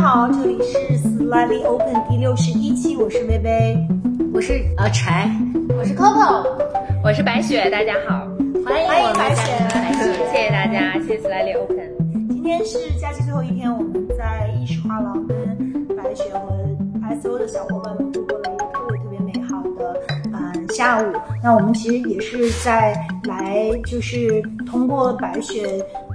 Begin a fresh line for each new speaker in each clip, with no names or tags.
好，这里是 Slightly Open 第六十一期，我是薇薇，
我是呃柴，
我是 Coco，
我是白雪，大家好，
欢迎白雪，
谢谢大家，谢谢 Slightly Open。
今天是假期最后一天，我们在艺术画廊跟白雪和 SO 的小伙伴们度过了一个特别特别美好的嗯下午。那我们其实也是在来，就是通过白雪嗯。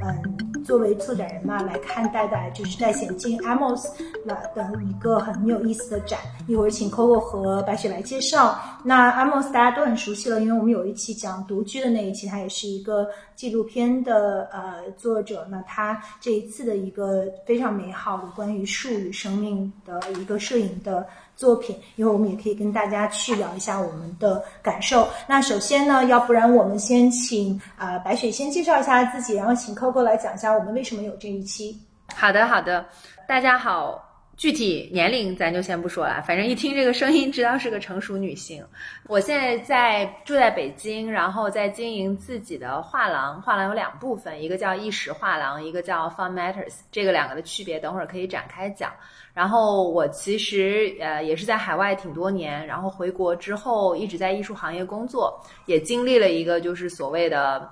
作为策展人嘛，来看待的就是在险境 Amos 的一个很有意思的展。一会儿请 Coco 和白雪来介绍。那 Amos 大家都很熟悉了，因为我们有一期讲独居的那一期，他也是一个纪录片的呃作者。那他这一次的一个非常美好的关于树与生命的一个摄影的。作品，一会儿我们也可以跟大家去聊一下我们的感受。那首先呢，要不然我们先请啊白雪先介绍一下自己，然后请 Coco 来讲一下我们为什么有这一期。
好的，好的，大家好。具体年龄咱就先不说了，反正一听这个声音，知道是个成熟女性。我现在在住在北京，然后在经营自己的画廊。画廊有两部分，一个叫意识画廊，一个叫 Fun Matters。这个两个的区别，等会儿可以展开讲。然后我其实呃也是在海外挺多年，然后回国之后一直在艺术行业工作，也经历了一个就是所谓的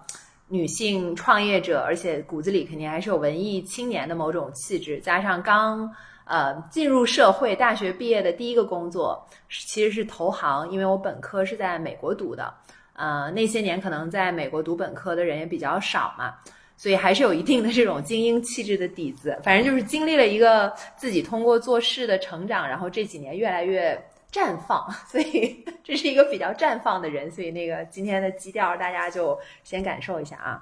女性创业者，而且骨子里肯定还是有文艺青年的某种气质，加上刚呃进入社会，大学毕业的第一个工作其实是投行，因为我本科是在美国读的，呃那些年可能在美国读本科的人也比较少嘛。所以还是有一定的这种精英气质的底子，反正就是经历了一个自己通过做事的成长，然后这几年越来越绽放，所以这是一个比较绽放的人。所以那个今天的基调，大家就先感受一下啊。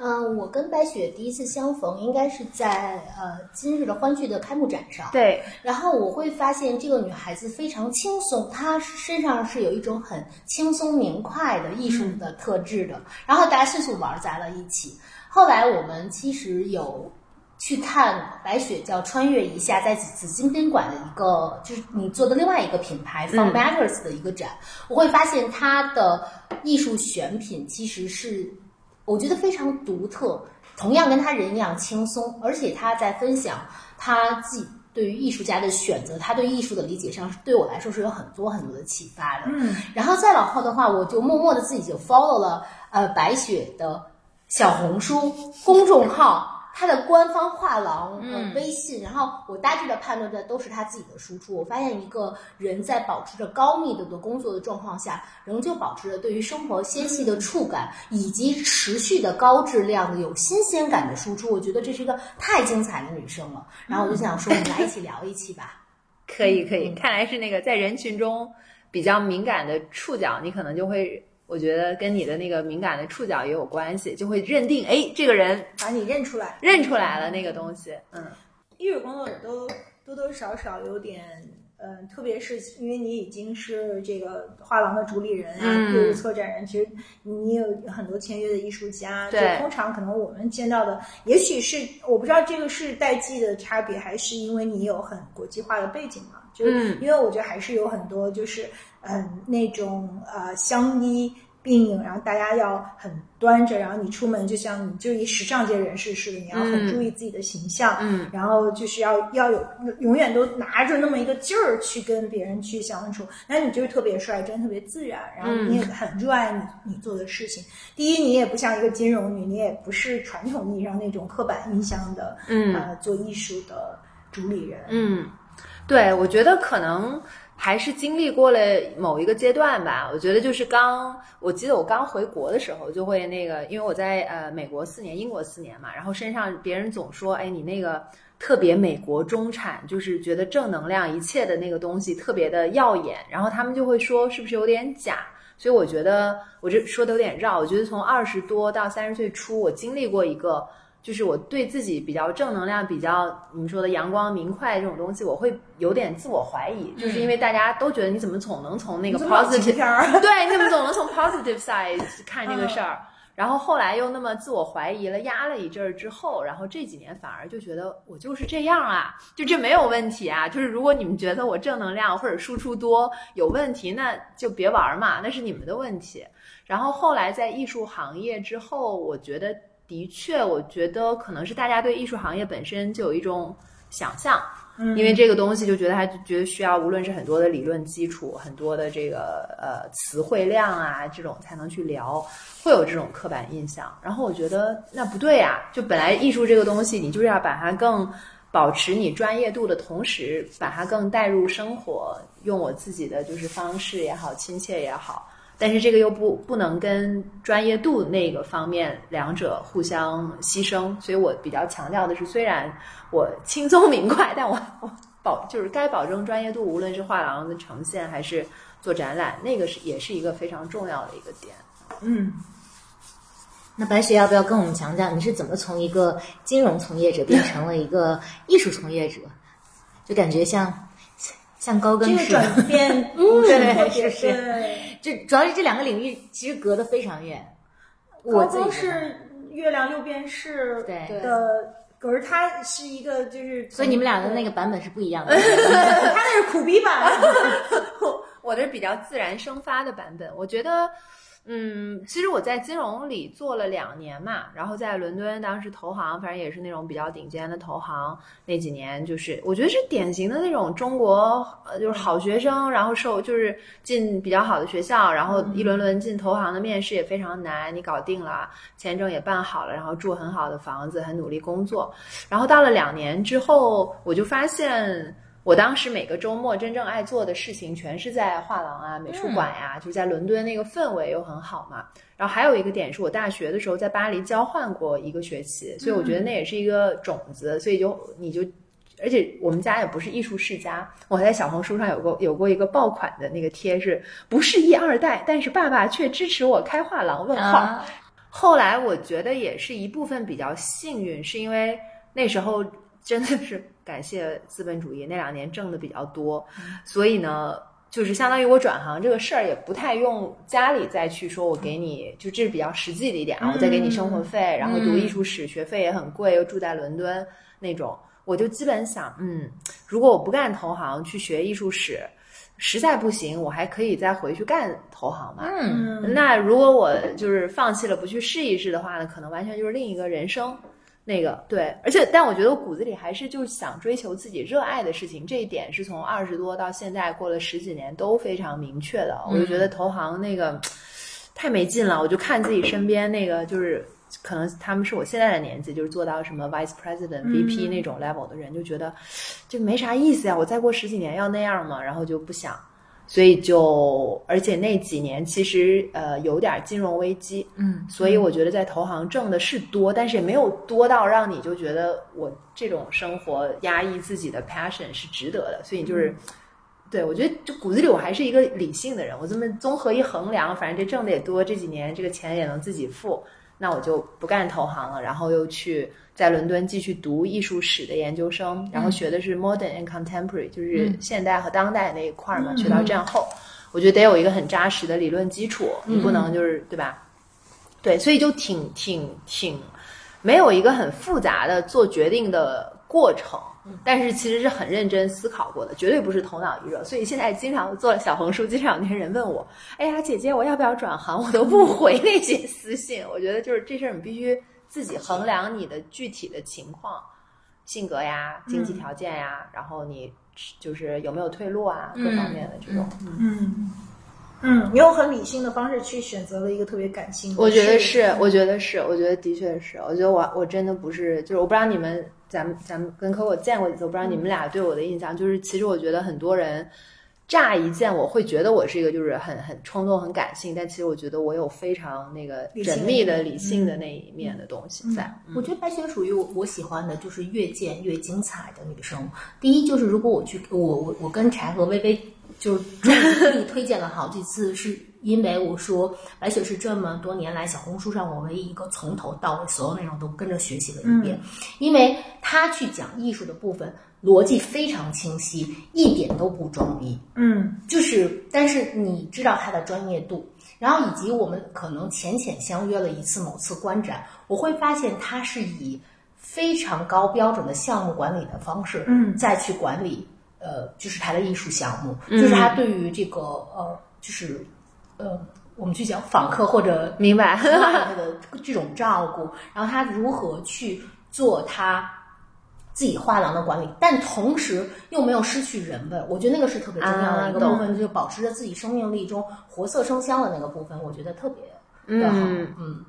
嗯，我跟白雪第一次相逢应该是在呃今日的欢聚的开幕展上。
对，
然后我会发现这个女孩子非常轻松，她身上是有一种很轻松明快的艺术的特质的，然后大家迅速玩在了一起。后来我们其实有去看白雪叫穿越一下，在紫紫金宾馆的一个，就是你做的另外一个品牌 Fun Matters 的一个展，我会发现它的艺术选品其实是我觉得非常独特，同样跟他人一样轻松，而且他在分享他自己对于艺术家的选择，他对艺术的理解上，对我来说是有很多很多的启发的。
嗯，
然后再往后的话，我就默默的自己就 follow 了呃白雪的。小红书公众号，他的官方画廊呃微信，然后我大致的判断的都是他自己的输出。我发现一个人在保持着高密度的工作的状况下，仍旧保持着对于生活纤细的触感，以及持续的高质量的有新鲜感的输出。我觉得这是一个太精彩的女生了。然后我就想说，我们来一起聊一期吧。
可以，可以，看来是那个在人群中比较敏感的触角，你可能就会。我觉得跟你的那个敏感的触角也有关系，就会认定，哎，这个人
把你认出来，
认出来了那个东西。嗯，
艺术工作者都多多少少有点，嗯，特别是因为你已经是这个画廊的主理人啊，业务策展人，其实你有很多签约的艺术家。
对，
通常可能我们见到的，也许是我不知道这个是代际的差别，还是因为你有很国际化的背景嘛？就是因为我觉得还是有很多就是。嗯，那种呃相依并影，然后大家要很端着，然后你出门就像你就一时尚界人士似的，你要很注意自己的形象，
嗯，
然后就是要要有永远都拿着那么一个劲儿去跟别人去相处，那你就是特别率真、特别自然，然后你也很热爱你你做的事情。第一，你也不像一个金融女，你也不是传统意义上那种刻板印象的，
嗯，
呃，做艺术的主理人，
嗯，对，我觉得可能。还是经历过了某一个阶段吧，我觉得就是刚，我记得我刚回国的时候，就会那个，因为我在呃美国四年，英国四年嘛，然后身上别人总说，哎，你那个特别美国中产，就是觉得正能量一切的那个东西特别的耀眼，然后他们就会说是不是有点假，所以我觉得我这说的有点绕，我觉得从二十多到三十岁初，我经历过一个。就是我对自己比较正能量、比较你们说的阳光明快这种东西，我会有点自我怀疑，就是因为大家都觉得你怎么总能从那个 positive，对，你怎么总能从 positive side 看这个事儿？然后后来又那么自我怀疑了，压了一阵儿之后，然后这几年反而就觉得我就是这样啊，就这没有问题啊。就是如果你们觉得我正能量或者输出多有问题，那就别玩嘛，那是你们的问题。然后后来在艺术行业之后，我觉得。的确，我觉得可能是大家对艺术行业本身就有一种想象。
嗯
因为这个东西就觉得它觉得需要，无论是很多的理论基础，很多的这个呃词汇量啊，这种才能去聊，会有这种刻板印象。然后我觉得那不对呀、就本来艺术这个东西，你就是要把它更保持你专业度的同时，把它更带入生活，用我自己的就是方式也好，亲切也好。但是这个又不不能跟专业度那个方面两者互相牺牲，所以我比较强调的是，虽然我轻松明快，但我我保就是该保证专业度，无论是画廊的呈现还是做展览，那个是也是一个非常重要的一个点。
嗯，
那白雪要不要跟我们讲讲，你是怎么从一个金融从业者变成了一个艺术从业者？就感觉像像高跟
这个。转变，
嗯对是是
对
这主要是这两个领域其实隔得非常远。
高
我自己
中
觉得
是月亮六便士
对
的，可是它是一个就是，
所以你们俩的那个版本是不一样的。
他那是苦逼版，
我的是比较自然生发的版本，我觉得，嗯，其实我在金融里做了两年嘛，然后在伦敦当时投行，反正也是那种比较顶尖的投行，那几年就是我觉得是典型的那种中国呃就是好学生，然后受就是进比较好的学校，然后一轮轮进投行的面试也非常难，你搞定了，签证也办好了，然后住很好的房子，很努力工作，然后到了两年之后，我就发现。我当时每个周末真正爱做的事情，全是在画廊啊、美术馆呀、就在伦敦那个氛围又很好嘛。然后还有一个点是我大学的时候在巴黎交换过一个学期，所以我觉得那也是一个种子，所以就你就。而且我们家也不是艺术世家，我还在小红书上有过有过一个爆款的那个贴是，不是一二代，但是爸爸却支持我开画廊？问号。
啊，
后来我觉得也是一部分比较幸运，是因为那时候真的是感谢资本主义，那两年挣的比较多，所以呢，就是相当于我转行这个事儿也不太用家里再去说我给你，就这是比较实际的一点啊，我再给你生活费，然后读艺术史学费也很贵，又住在伦敦那种，我就基本想，嗯，如果我不干投行去学艺术史。实在不行，我还可以再回去干投行嘛。
嗯，
嗯，
那如果我就是放弃了不去试一试的话呢，可能完全就是另一个人生。那个对，而且但我觉得我骨子里还是就是想追求自己热爱的事情，这一点是从二十多到现在过了十几年都非常明确的。我就觉得投行那个太没劲了，我就看自己身边那个就是。可能他们是我现在的年纪，就是做到什么 vice president、VP 那种 level 的人，就觉得就没啥意思呀。我再过十几年要那样吗？然后就不想。所以就，而且那几年其实呃有点金融危机，
嗯，
所以我觉得在投行挣的是多，但是也没有多到让你就觉得我这种生活压抑自己的 passion 是值得的。所以就是，对我觉得就骨子里我还是一个理性的人，我这么综合一衡量，反正这挣的也多，这几年这个钱也能自己付，那我就不干投行了，然后又去在伦敦继续读艺术史的研究生，然后学的是 modern and contemporary，就是现代和当代那一块儿嘛，学到战后，我觉得得有一个很扎实的理论基础，你不能就是对吧？对，所以就挺挺挺没有一个很复杂的做决定的过程。但是其实是很认真思考过的，绝对不是头脑一热。所以现在经常做了小红书，经常有那些人问我：“哎呀，姐姐，我要不要转行？” 我都不回那些私信。我觉得就是这事儿，你必须自己衡量你的具体的情况、性格呀、经济条件呀，然后你就是有没有退路啊，各方面的这种。
嗯嗯，你用很理性的方式去选择了一个特别感性的，
我觉得是，我觉得是，我觉得的确是，我觉得我我真的不是，就是我不知道你们，咱们咱们跟 Coco 见过几次，我不知道你们俩对我的印象，就是其实我觉得很多人乍一见我会觉得我是一个就是很很冲动、很感性，但其实我觉得我有非常那个缜密的、理性的那一面的东西在。
我觉得白雪属于我我喜欢的，就是越见越精彩的女生。第一就是如果我去我我我跟柴和微微就是给你推荐了好几次，是因为我说白雪是这么多年来小红书上我唯一一个从头到尾所有内容都跟着学习了一遍，因为他去讲艺术的部分逻辑非常清晰，一点都不装逼。
嗯。
就是，但是你知道他的专业度，然后以及我们可能浅浅相约了一次某次观展，我会发现他是以非常高标准的项目管理的方式，
嗯。
再去管理，呃，就是他的艺术项目，就是他对于这个呃，就是呃，我们去讲访客或者
明白？
他的这种照顾，然后他如何去做他自己画廊的管理，但同时又没有失去人味。我觉得那个是特别重要的一个
啊
部分，就是保持着自己生命力中活色生香的那个部分，我觉得特别的好。
嗯
嗯。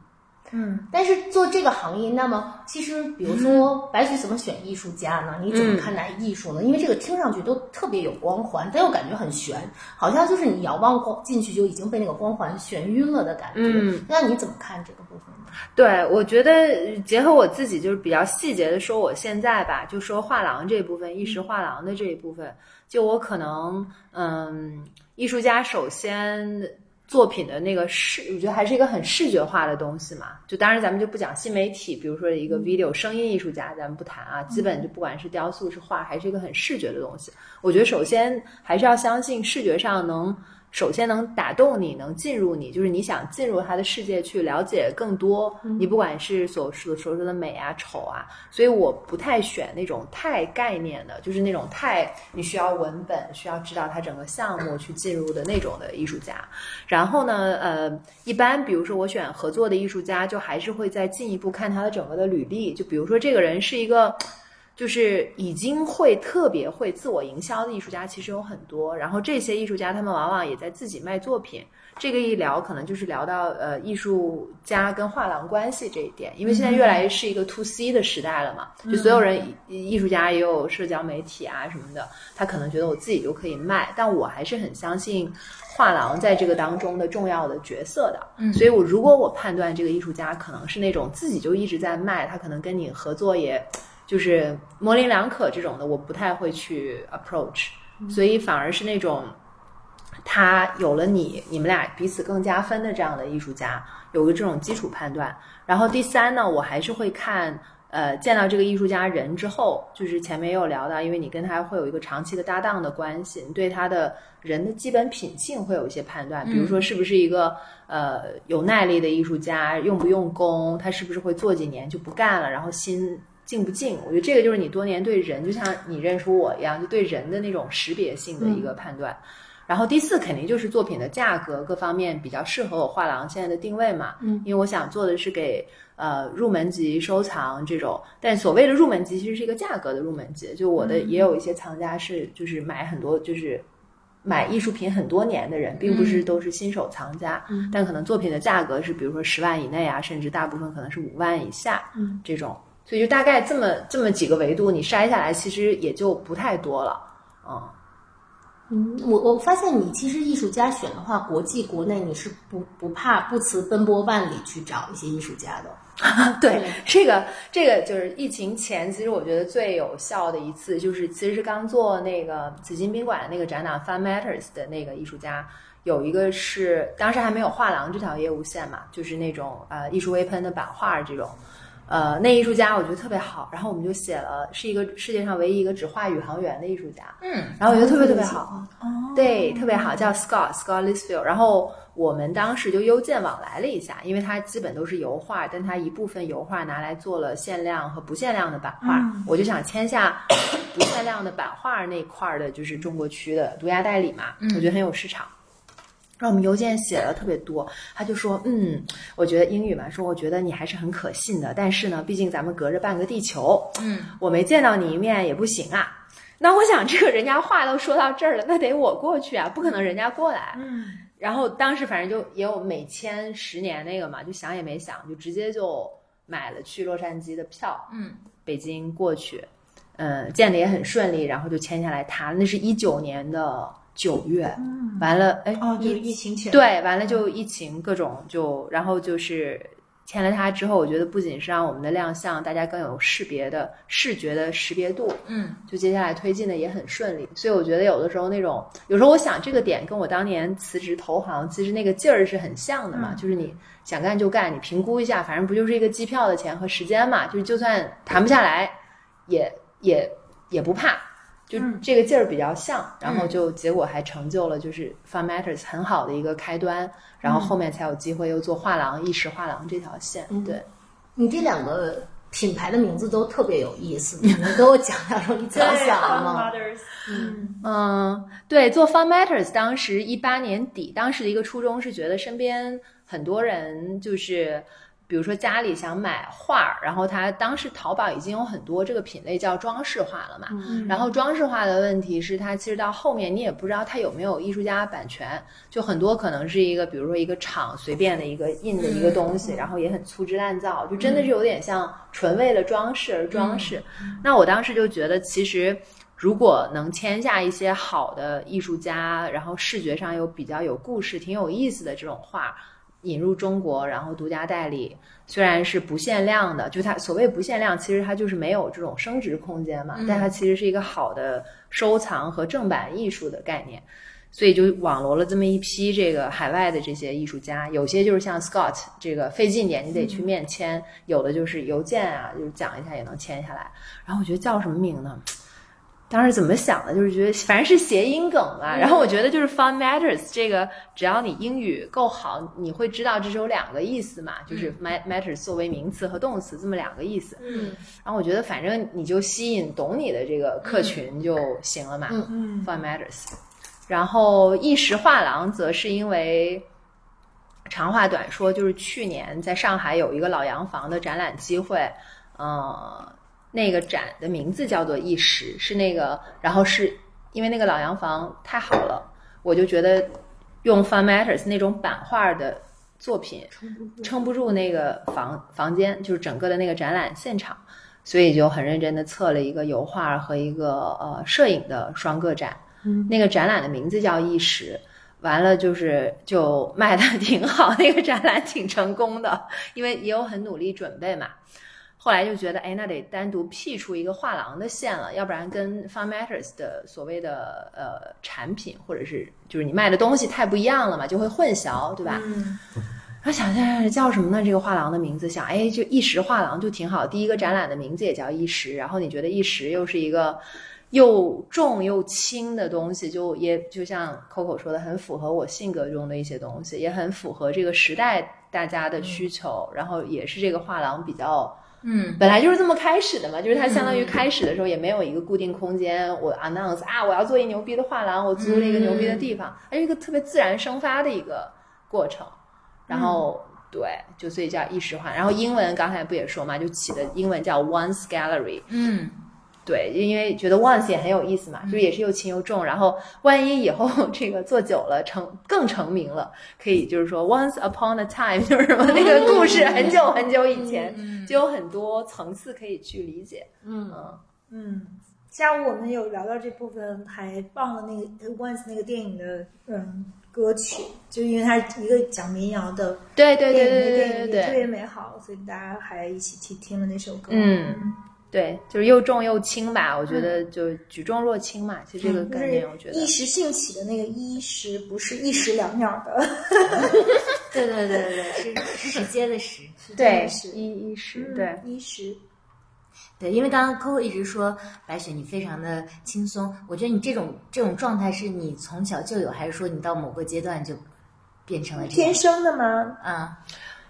嗯，
但是做这个行业，那么其实比如说白雪怎么选艺术家呢？你怎么看待艺术呢？因为这个听上去都特别有光环，但又感觉很悬，好像就是你遥望光进去就已经被那个光环眩晕了的感觉。
嗯，
那你怎么看这个部分呢？
对，我觉得结合我自己就是比较细节的说，我现在吧，就说画廊这一部分，意识画廊的这一部分，就我可能，嗯，艺术家首先作品的那个视，我觉得还是一个很视觉化的东西嘛。就当然咱们就不讲新媒体，比如说一个 video 声音艺术家，咱们不谈啊，基本就不管是雕塑是画，还是一个很视觉的东西。我觉得首先还是要相信视觉上能。首先能打动你，能进入你，就是你想进入他的世界去了解更多。你不管是所所所说的美啊、丑啊，所以我不太选那种太概念的，就是那种太你需要文本、需要知道他整个项目去进入的那种的艺术家。然后呢，呃，一般比如说我选合作的艺术家，就还是会再进一步看他的整个的履历。就比如说这个人是一个。就是已经会特别会自我营销的艺术家，其实有很多。然后这些艺术家，他们往往也在自己卖作品。这个一聊，可能就是聊到呃艺术家跟画廊关系这一点，因为现在越来越是一个 to C 的时代了嘛，就所有人艺术家也有社交媒体啊什么的，他可能觉得我自己就可以卖，但我还是很相信画廊在这个当中的重要的角色的。嗯，所以我如果我判断这个艺术家可能是那种自己就一直在卖，他可能跟你合作也。就是模棱两可这种的，我不太会去 approach，所以反而是那种他有了你，你们俩彼此更加分的这样的艺术家，有个这种基础判断。然后第三呢，我还是会看，呃，见到这个艺术家人之后，就是前面也有聊到，因为你跟他会有一个长期的搭档的关系，你对他的人的基本品性会有一些判断，比如说是不是一个呃有耐力的艺术家，用不用功，他是不是会做几年就不干了，然后心。静不静？我觉得这个就是你多年对人，就像你认出我一样，就对人的那种识别性的一个判断。然后第四肯定就是作品的价格各方面比较适合我画廊现在的定位嘛。
嗯，
因为我想做的是给呃入门级收藏这种，但所谓的入门级其实是一个价格的入门级。就我的也有一些藏家是就是买很多就是。买艺术品很多年的人，并不是都是新手藏家，但可能作品的价格是比如说十万以内啊，甚至大部分可能是五万以下，
嗯，
这种。所以就大概这么这么几个维度，你筛下来其实也就不太多了，嗯。
嗯，我我发现你其实艺术家选的话，国际国内你是不不怕不辞奔波万里去找一些艺术家的。
对，这个这个就是疫情前，其实我觉得最有效的一次，就是其实是刚做那个紫金宾馆那个展览 Fun Matters 的那个艺术家，有一个是当时还没有画廊这条业务线嘛，就是那种呃艺术微喷的版画这种。呃，那艺术家我觉得特别好，然后我们就写了，是一个世界上唯一一个只画宇航员的艺术家，
嗯，
然后我觉得特别特别好，
哦，
对，特别好，叫 Scott Scott Lisfield。然后我们当时就邮件往来了一下，因为他基本都是油画，但他一部分油画拿来做了限量和不限量的版画，我就想签下不限量的版画那块儿的，就是中国区的独家代理嘛，我觉得很有市场。然后我们邮件写了特别多，他就说，嗯，我觉得英语嘛，说我觉得你还是很可信的，但是呢，毕竟咱们隔着半个地球，
嗯，
我没见到你一面也不行啊。那我想，这个人家话都说到这儿了，那得我过去啊，不可能人家过来。
嗯，
然后当时反正就也有每签十年那个嘛，就想也没想，就直接就买了去洛杉矶的票，
嗯，
北京过去，嗯，见的也很顺利，然后就签下来他。那是一九年的九月，完了，哎，
哦，就是疫情前，
对，完了就疫情各种就，然后就是签了它之后，我觉得不仅是让我们的亮相大家更有识别的视觉的识别度，
嗯，
就接下来推进的也很顺利。所以我觉得有的时候那种，有时候我想这个点跟我当年辞职投行其实那个劲儿是很像的嘛，就是你想干就干，你评估一下，反正不就是一个机票的钱和时间嘛，就是就算谈不下来，也也也不怕。就这个劲儿比较像，然后就结果还成就了就是 Fun Matters 很好的一个开端，然后后面才有机会又做画廊、意识画廊这条线。对，
你这两个品牌的名字都特别有意思，你能给我讲讲说你怎么想的吗？
嗯
嗯，对，做 Fun Matters 当时一八年底，当时的一个初衷是觉得身边很多人就是。比如说家里想买画儿，然后他当时淘宝已经有很多这个品类叫装饰画了嘛。
嗯
然后装饰画的问题是，它其实到后面你也不知道它有没有艺术家版权，就很多可能是一个，比如说一个厂随便的一个印的一个东西，然后也很粗制滥造，就真的是有点像纯为了装饰而装饰。那我当时就觉得，其实如果能签下一些好的艺术家，然后视觉上又比较有故事、挺有意思的这种画。引入中国，然后独家代理，虽然是不限量的，就它所谓不限量，其实它就是没有这种升值空间嘛，但它其实是一个好的收藏和正版艺术的概念，所以就网罗了这么一批这个海外的这些艺术家，有些就是像 Scott 这个费劲点，你得去面签，有的就是邮件啊，就是讲一下也能签下来。然后我觉得叫什么名呢？当时怎么想的？就是觉得反正是谐音梗嘛。然后我觉得就是 fun matters 这个，只要你英语够好，你会知道这是有两个意思嘛，就是 mat matters 作为名词和动词这么两个意思。
嗯
然后我觉得反正你就吸引懂你的这个客群就行了嘛。
嗯
fun matters。然后一时画廊则是因为长话短说，就是去年在上海有一个老洋房的展览机会，呃，那个展的名字叫做一时，是那个，然后是因为那个老洋房太好了，我就觉得用 fun matters 那种版画的作品撑不住那个房房间，就是整个的那个展览现场，所以就很认真的测了一个油画和一个呃摄影的双个展。
嗯
那个展览的名字叫一时，完了就是就卖的 挺好，那个展览挺成功的，因为也有很努力准备嘛。后来就觉得，哎，那得单独辟出一个画廊的线了，要不然跟 Fun Matters 的所谓的呃产品或者是就是你卖的东西太不一样了嘛，就会混淆，对吧？
嗯
然后想想叫什么呢？这个画廊的名字，想哎，就一时画廊就挺好。第一个展览的名字也叫一时，然后你觉得一时又是一个又重又轻的东西，就也就像 Coco 说的，很符合我性格中的一些东西，也很符合这个时代大家的需求，然后也是这个画廊比较。
嗯，
本来就是这么开始的嘛，就是它相当于开始的时候也没有一个固定空间，我 announce 啊，我要做一牛逼的画廊，我租了一个牛逼的地方，它是一个特别自然生发的一个过程。然后、对，就所以叫一时画。然后英文刚才不也说嘛，就起的英文叫 Once Gallery。
嗯，
对，因为觉得 Once 也很有意思嘛，就是也是又轻又重。然后万一以后 这个做久了成更成名了，可以就是说 Once upon a time 就是什么那个故事很久很久以前，就有很多层次可以去理解。
嗯
嗯
嗯，下午我们有聊到这部分，还放了那个 Once 那个电影的嗯歌曲，就因为它一个讲民谣的
对对对对对
特别美好，所以大家还一起去听了那首歌。
嗯对，就是又重又轻吧，我觉得就举重若轻嘛，其实这个概念我觉得
一时兴起的那个一时，不是一时两秒的，
对对对对对，是时间的时。
对
是
一一时
嗯
对。
一时。
对，因为刚刚 Coco 一直说白雪你非常的轻松，我觉得你这种这种状态是你从小就有，还是说你到某个阶段就变成了这样
天？生的吗？
啊，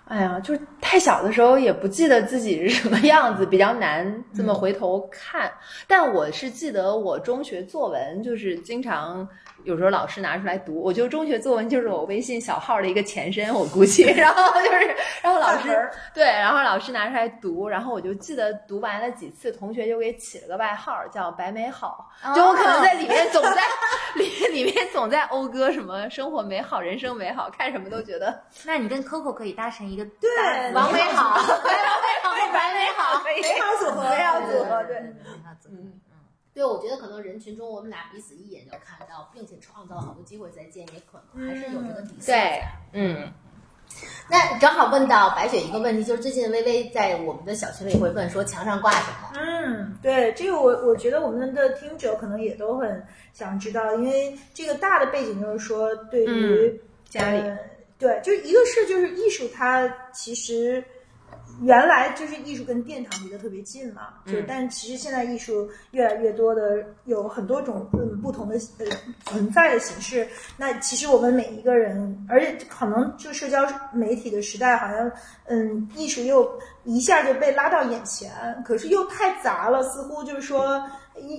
哎呀，就是太小的时候也不记得自己是什么样子，比较难这么回头看。但我是记得我中学作文，就是经常有时候老师拿出来读，我觉得中学作文就是我微信小号的一个前身，我估计。然后就是，然后老师对，然后老师拿出来读，然后我就记得读完了几次，同学就给起了个外号叫“白美好”，就我可能在里面总在里里面总在讴歌什么生活美好、人生美好，看什么都觉得
那你跟 Coco 可以搭成一个
对王美好
王美好，白美好，
美好组合，美好组合，对。
美好组合。
对，我觉得可能人群中我们俩彼此一眼就看到，并且创造好多机会再见，也可能还是有这个底线对。
嗯。
那正好问到白雪一个问题，就是最近微微在我们的小群里会问说墙上挂什么？
嗯，对，这个我我觉得我们的听者可能也都很想知道，因为这个大的背景就是说，对于、
家里
呃对，就一个是就是艺术，它其实原来就是艺术跟殿堂离得特别近嘛，就、
嗯
但其实现在艺术越来越多的有很多种嗯不同的呃存在的形式。那其实我们每一个人，而且可能就社交媒体的时代，好像嗯艺术又一下就被拉到眼前，可是又太杂了，似乎就是说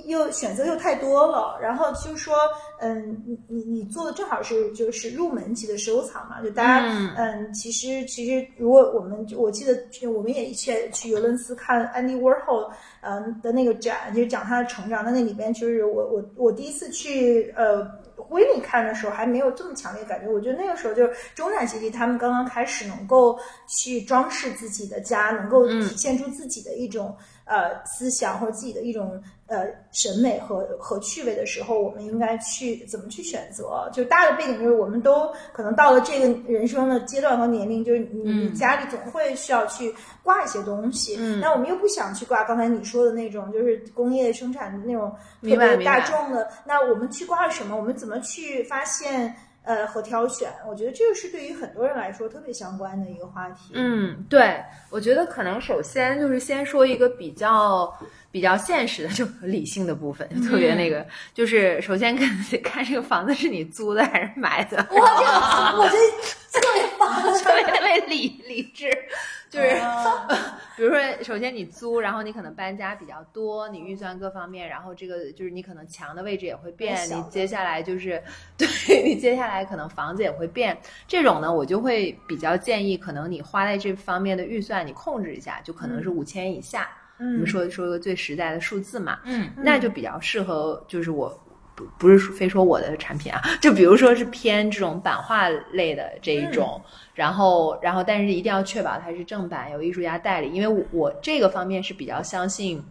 又选择又太多了，然后就说，嗯，你你你做的正好是就是入门级的收藏嘛，就大家，嗯，其实其实如果我们我记得我们也一起去尤伦斯看 Andy Warhol，嗯的那个展，就是讲他的成长，那那里边就是我我我第一次去呃。威尼看的时候还没有这么强烈感觉，我觉得那个时候就是中产阶级他们刚刚开始能够去装饰自己的家，能够体现出自己的一种呃思想或者自己的一种呃审美和和趣味的时候，我们应该去怎么去选择？就大的背景就是我们都可能到了这个人生的阶段和年龄，就是你家里总会需要去挂一些东西，那我们又不想去挂刚才你说的那种就是工业生产的那种特别大众的，那我们去挂什么？我们怎么？去发现呃和挑选，我觉得这个是对于很多人来说特别相关的一个话题。
嗯，对，我觉得可能首先就是先说一个比较比较现实的，就理性的部分，特别那个，就是首先看 看这个房子是你租的还是买的。
我这 我这特别棒，
特别特别理理智。就是，比如说，首先你租，然后你可能搬家比较多，你预算各方面，然后这个就是你可能墙的位置也会变，你接下来就是，对你接下来可能房子也会变，这种呢，我就会比较建议，可能你花在这方面的预算你控制一下，就可能是五千以下，我们说说一个最实在的数字嘛，
嗯，
那就比较适合，就是我。不是非说我的产品啊，就比如说是偏这种版画类的这一种，然后然后但是一定要确保它是正版，有艺术家代理，因为我这个方面是比较相信，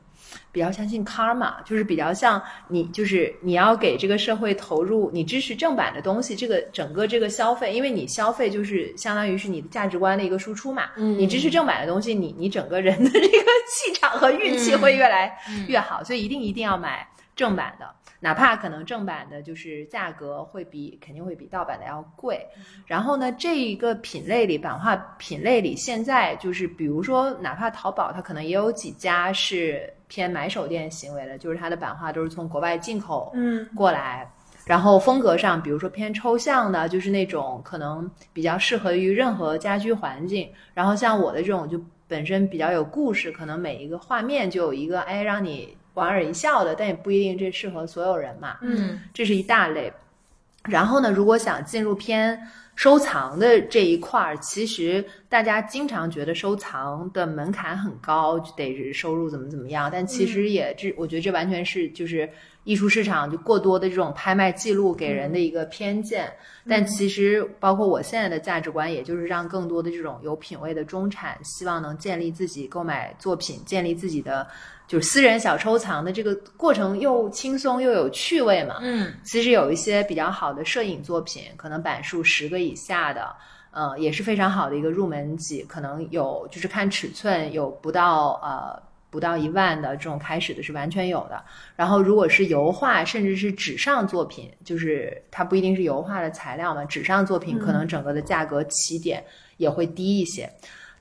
比较相信 karma，就是比较像你就是你要给这个社会投入，你支持正版的东西，这个整个这个消费，因为你消费就是相当于是你的价值观的一个输出嘛，
嗯，
你支持正版的东西，你你整个人的这个气场和运气会越来越好，所以一定一定要买正版的。哪怕可能正版的，就是价格会比肯定会比盗版的要贵。然后呢，这一个品类里，版画品类里，现在就是比如说，哪怕淘宝，它可能也有几家是偏买手店行为的，就是它的版画都是从国外进口
嗯
过来。然后风格上，比如说偏抽象的，就是那种可能比较适合于任何家居环境。然后像我的这种，就本身比较有故事，可能每一个画面就有一个哎让你。莞尔一笑的，但也不一定这适合所有人嘛。
嗯，
这是一大类。然后呢，如果想进入偏收藏的这一块儿，其实大家经常觉得收藏的门槛很高，就得收入怎么怎么样。但其实也这，我觉得这完全是就是艺术市场就过多的这种拍卖记录给人的一个偏见。但其实包括我现在的价值观，也就是让更多的这种有品位的中产，希望能建立自己购买作品，建立自己的。就是私人小收藏的这个过程又轻松又有趣味嘛，
嗯，
其实有一些比较好的摄影作品，可能版数十个以下的，呃，也是非常好的一个入门级，可能有就是看尺寸有不到呃不到一万的这种开始的是完全有的。然后如果是油画甚至是纸上作品，就是它不一定是油画的材料嘛，纸上作品可能整个的价格起点也会低一些。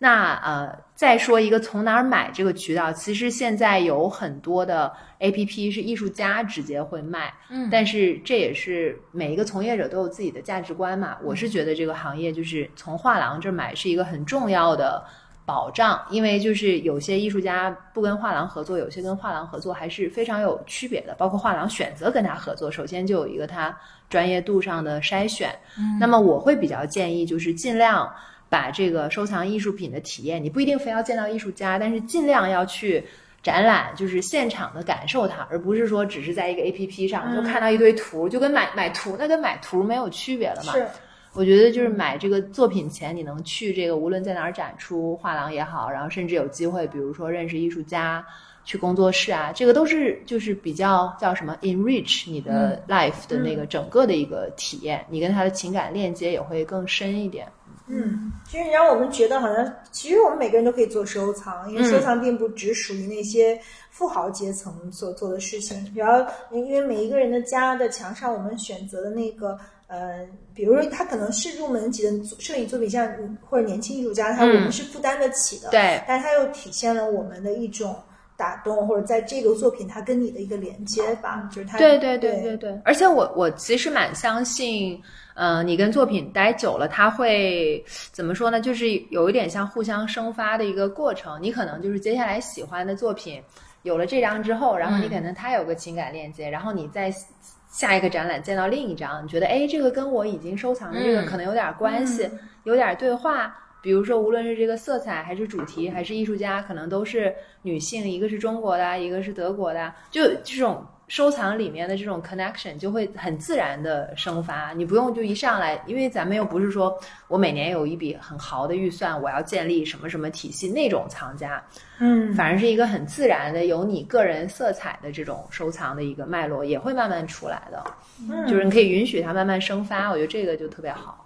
那呃，再说一个从哪儿买这个渠道，其实现在有很多的 A P P 是艺术家直接会卖，
嗯，
但是这也是每一个从业者都有自己的价值观嘛。我是觉得这个行业就是从画廊这买是一个很重要的保障，因为就是有些艺术家不跟画廊合作，有些跟画廊合作还是非常有区别的。包括画廊选择跟他合作，首先就有一个他专业度上的筛选。
嗯，
那么我会比较建议就是尽量。把这个收藏艺术品的体验，你不一定非要见到艺术家，但是尽量要去展览，就是现场的感受它，而不是说只是在一个 A P P 上就看到一堆图，就跟买买图那跟买图没有区别了嘛。
是，
我觉得就是买这个作品前，你能去这个无论在哪儿展出，画廊也好，然后甚至有机会，比如说认识艺术家，去工作室啊，这个都是就是比较叫什么 enrich 你的 life 的那个整个的一个体验，你跟他的情感链接也会更深一点。
嗯，其实让我们觉得好像，其实我们每个人都可以做收藏，因为收藏并不只属于那些富豪阶层所做的事情。然后因为每一个人的家的墙上，我们选择的那个呃，比如说他可能是入门级的摄影作品，像或者年轻艺术家，他我们是负担得起的。
对，
但是他又体现了我们的一种打动，或者在这个作品它跟你的一个连接吧，就是它。
对对对
对
对对，而且我我其实蛮相信。嗯，你跟作品待久了，它会怎么说呢？就是有一点像互相生发的一个过程。你可能就是接下来喜欢的作品，有了这张之后，然后你
嗯
可能它有个情感链接，然后你再下一个展览见到另一张，你觉得哎，这个跟我已经收藏的这个
嗯
可能有点关系，有点对话。比如说，无论是这个色彩，还是主题，还是艺术家，可能都是女性，一个是中国的，一个是德国的，就这种收藏里面的这种 connection 就会很自然的生发。你不用就一上来，因为咱们又不是说我每年有一笔很豪的预算，我要建立什么什么体系那种藏家，
嗯
反而是一个很自然的有你个人色彩的这种收藏的一个脉络，也会慢慢出来的。
嗯
就是你可以允许它慢慢生发，我觉得这个就特别好。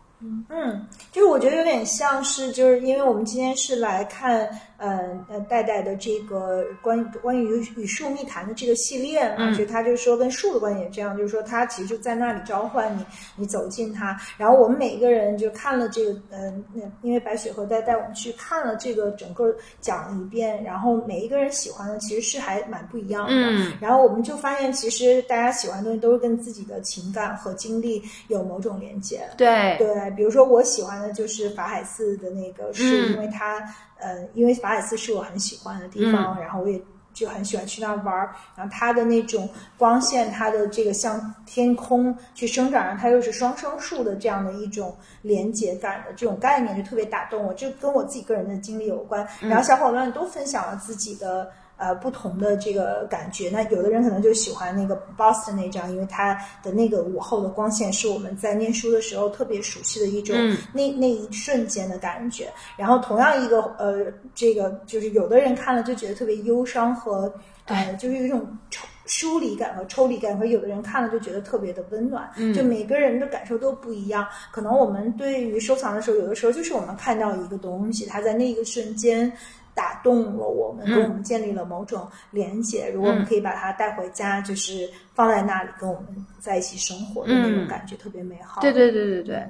嗯，就是我觉得有点像是，就是因为我们今天是来看，呃呃，代代的这个关于关于与树密谈的这个系列嘛，
嗯
所以他就说跟树的关系也这样，就是说他其实就在那里召唤你，你走进他。然后我们每一个人就看了这个，呃，那因为白雪和带带我们去看了这个整个讲了一遍，然后每一个人喜欢的其实是还蛮不一样的。
嗯
然后我们就发现，其实大家喜欢的东西都是跟自己的情感和经历有某种连接。
对，
对，比如说我喜欢的就是法海寺的那个，树
嗯
因为它，呃，因为法尔斯是我很喜欢的地方，然后我也就很喜欢去那儿玩儿。然后它的那种光线，它的这个向天空去生长，然后它又是双生树的这样的一种连接感的这种概念，就特别打动我。这跟我自己个人的经历有关。然后小伙伴们都分享了自己的。呃，不同的这个感觉，那有的人可能就喜欢那个 Boston 那张，因为它的那个午后的光线是我们在念书的时候特别熟悉的一种、
嗯
那那一瞬间的感觉。然后同样一个呃，这个就是有的人看了就觉得特别忧伤和呃，就是有一种抽疏离感和抽离感，和有的人看了就觉得特别的温暖。
嗯
就每个人的感受都不一样。可能我们对于收藏的时候，有的时候就是我们看到一个东西，它在那一个瞬间。打动了我们，
嗯
跟我们建立了某种连接。如果我们可以把它带回家，就是放在那里跟我们在一起生活的那种
嗯
感觉，特别美好。
对对对对对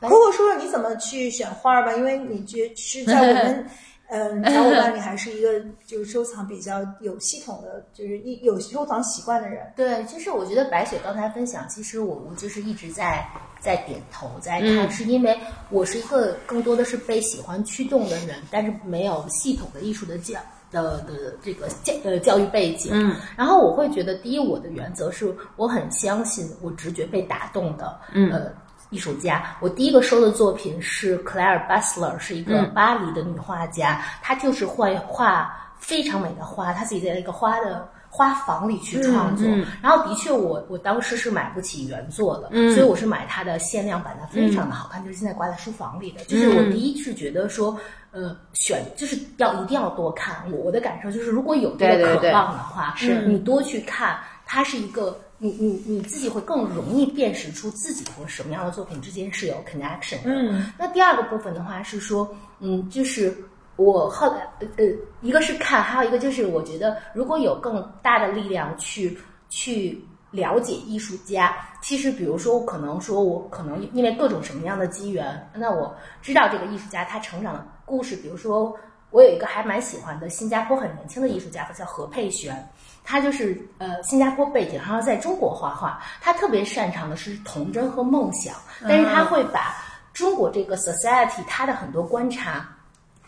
，Coco 说说你怎么去选花儿吧，因为你觉是在我们嗯小伙伴你还是一个就是收藏比较有系统的，就是一有收藏习惯的人。
对，其实我觉得白雪刚才分享，其实我我就是一直在在点头在看，
嗯
是因为我是一个更多的是被喜欢驱动的人，但是没有系统的艺术的教的的这个教呃教育背景。
嗯，
然后我会觉得，第一，我的原则是我很相信我直觉被打动的，
嗯
呃。艺术家，我第一个收的作品是 Claire Bassler，是一个
嗯
巴黎的女画家，她就是会画非常美的花，她自己在一个花的花房里去创作。
嗯嗯
然后的确我，我当时是买不起原作的，
嗯
所以我是买它的限量版，的非常的好看，就是现在挂在书房里的。就是我第一是觉得说，呃，选就是要一定要多看。我我的感受就是，如果有这个渴
对对对
望的话，
是
你多去看，它是一个。你你你自己会更容易辨识出自己和什么样的作品之间是有 connection 的。
嗯
那第二个部分的话是说，嗯，就是我后来呃呃，一个是看，还有一个就是我觉得如果有更大的力量去去了解艺术家，其实比如说我可能说我可能因为各种什么样的机缘，那我知道这个艺术家他成长的故事，比如说我有一个还蛮喜欢的新加坡很年轻的艺术家，他叫何佩璇。他就是呃新加坡背景，然后在中国画画。他特别擅长的是童真和梦想，但是他会把中国这个 society 他的很多观察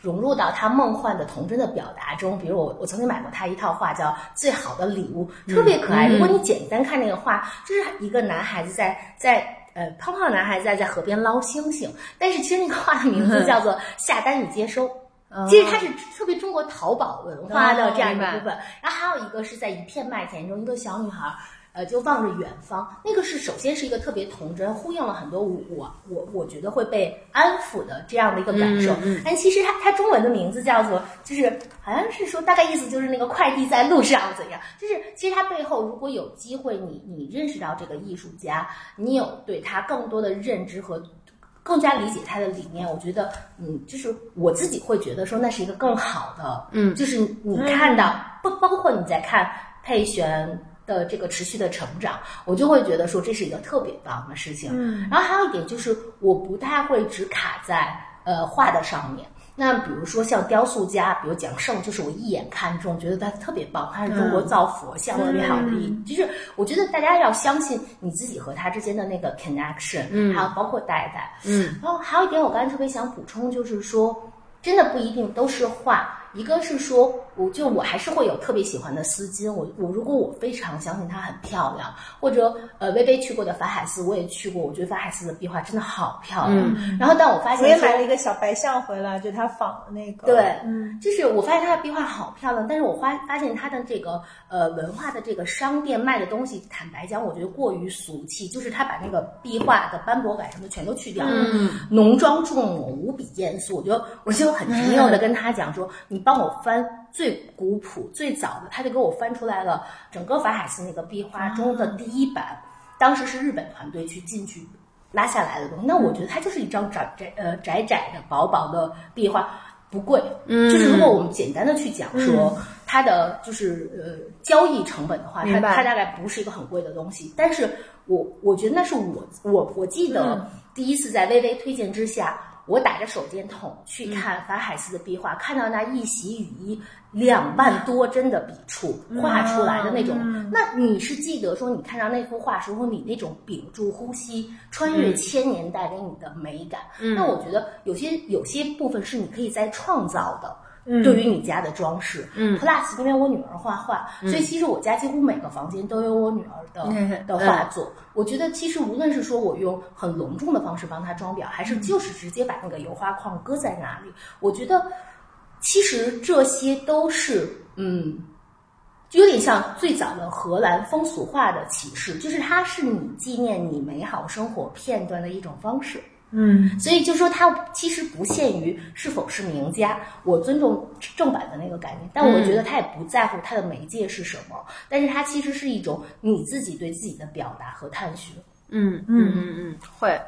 融入到他梦幻的童真的表达中。比如我我曾经买过他一套画叫《最好的礼物》，特别可爱。如果你简单看那个画，就是一个男孩子在在。呃，胖胖的男孩子在在河边捞星星，但是其实那个画的名字叫做《下单与接收》。其实它是特别中国淘宝文化的这样一个部分，然后还有一个是在一片麦田中，一个小女孩，呃，就望着远方。那个是首先是一个特别童真，呼应了很多我我我觉得会被安抚的这样的一个感受。但其实它它中文的名字叫做，就是好像是说大概意思就是那个快递在路上怎样？就是其实它背后如果有机会你你认识到这个艺术家，你有对他更多的认知和。更加理解他的理念，我觉得，嗯，就是我自己会觉得说那是一个更好的，
嗯
就是你看到不包括你在看佩璇的这个持续的成长，我就会觉得说这是一个特别棒的事情。
嗯
然后还有一点就是，我不太会只卡在呃画的上面。那比如说像雕塑家，比如蒋胜，就是我一眼看中，觉得他特别棒，他是中国造佛像特别好的一，就是我觉得大家要相信你自己和他之间的那个 connection，
嗯。
还有包括代代，
嗯。
然后还有一点，我刚才特别想补充，就是说，真的不一定都是画，一个是说，我就我还是会有特别喜欢的丝巾，我我如果我非常相信它很漂亮，或者呃微微去过的法海寺我也去过，我觉得法海寺的壁画真的好漂亮。然后但我发现
我也买了一个小白象回来，就他仿的那个。
对，
嗯，
就是我发现它的壁画好漂亮，但是我发发现它的这个呃文化的这个商店卖的东西，坦白讲，我觉得过于俗气，就是他把那个壁画的斑驳感什么全都去掉了，
嗯
浓妆重抹，无比艳俗。我就我就很执拗的跟他讲说，你帮我翻最古朴、最早的，他就给我翻出来了整个法海寺那个壁画中的第一版，当时是日本团队去进去拉下来的东西。那我觉得它就是一张窄窄呃窄窄的薄薄的壁画，不贵。
嗯
就是如果我们简单的去讲说它的就是呃交易成本的话，它它大概不是一个很贵的东西。但是我我觉得那是我我我记得第一次在微微推荐之下。我打着手电筒去看法海寺的壁画，看到那一袭雨衣两万多帧的笔触画出来的那种，那你是记得说你看到那幅画时候，你那种屏住呼吸，穿越千年带给你的美感。那我觉得有些有些部分是你可以再创造的。对于你家的装饰，嗯，plus 因为我女儿画画，所以其实我家几乎每个房间都有我女儿的、
嗯
的画作。我觉得其实无论是说我用很隆重的方式帮她装裱，还是就是直接把那个油画框搁在那里，我觉得其实这些都是嗯。就有点像最早的荷兰风俗画的启示，就是它是你纪念你美好生活片段的一种方式。
嗯，
所以就说它其实不限于是否是名家，我尊重正版的那个概念，但我觉得他也不在乎它的媒介是什么，但是它其实是一种你自己对自己的表达和探寻。
嗯嗯。嗯嗯，会，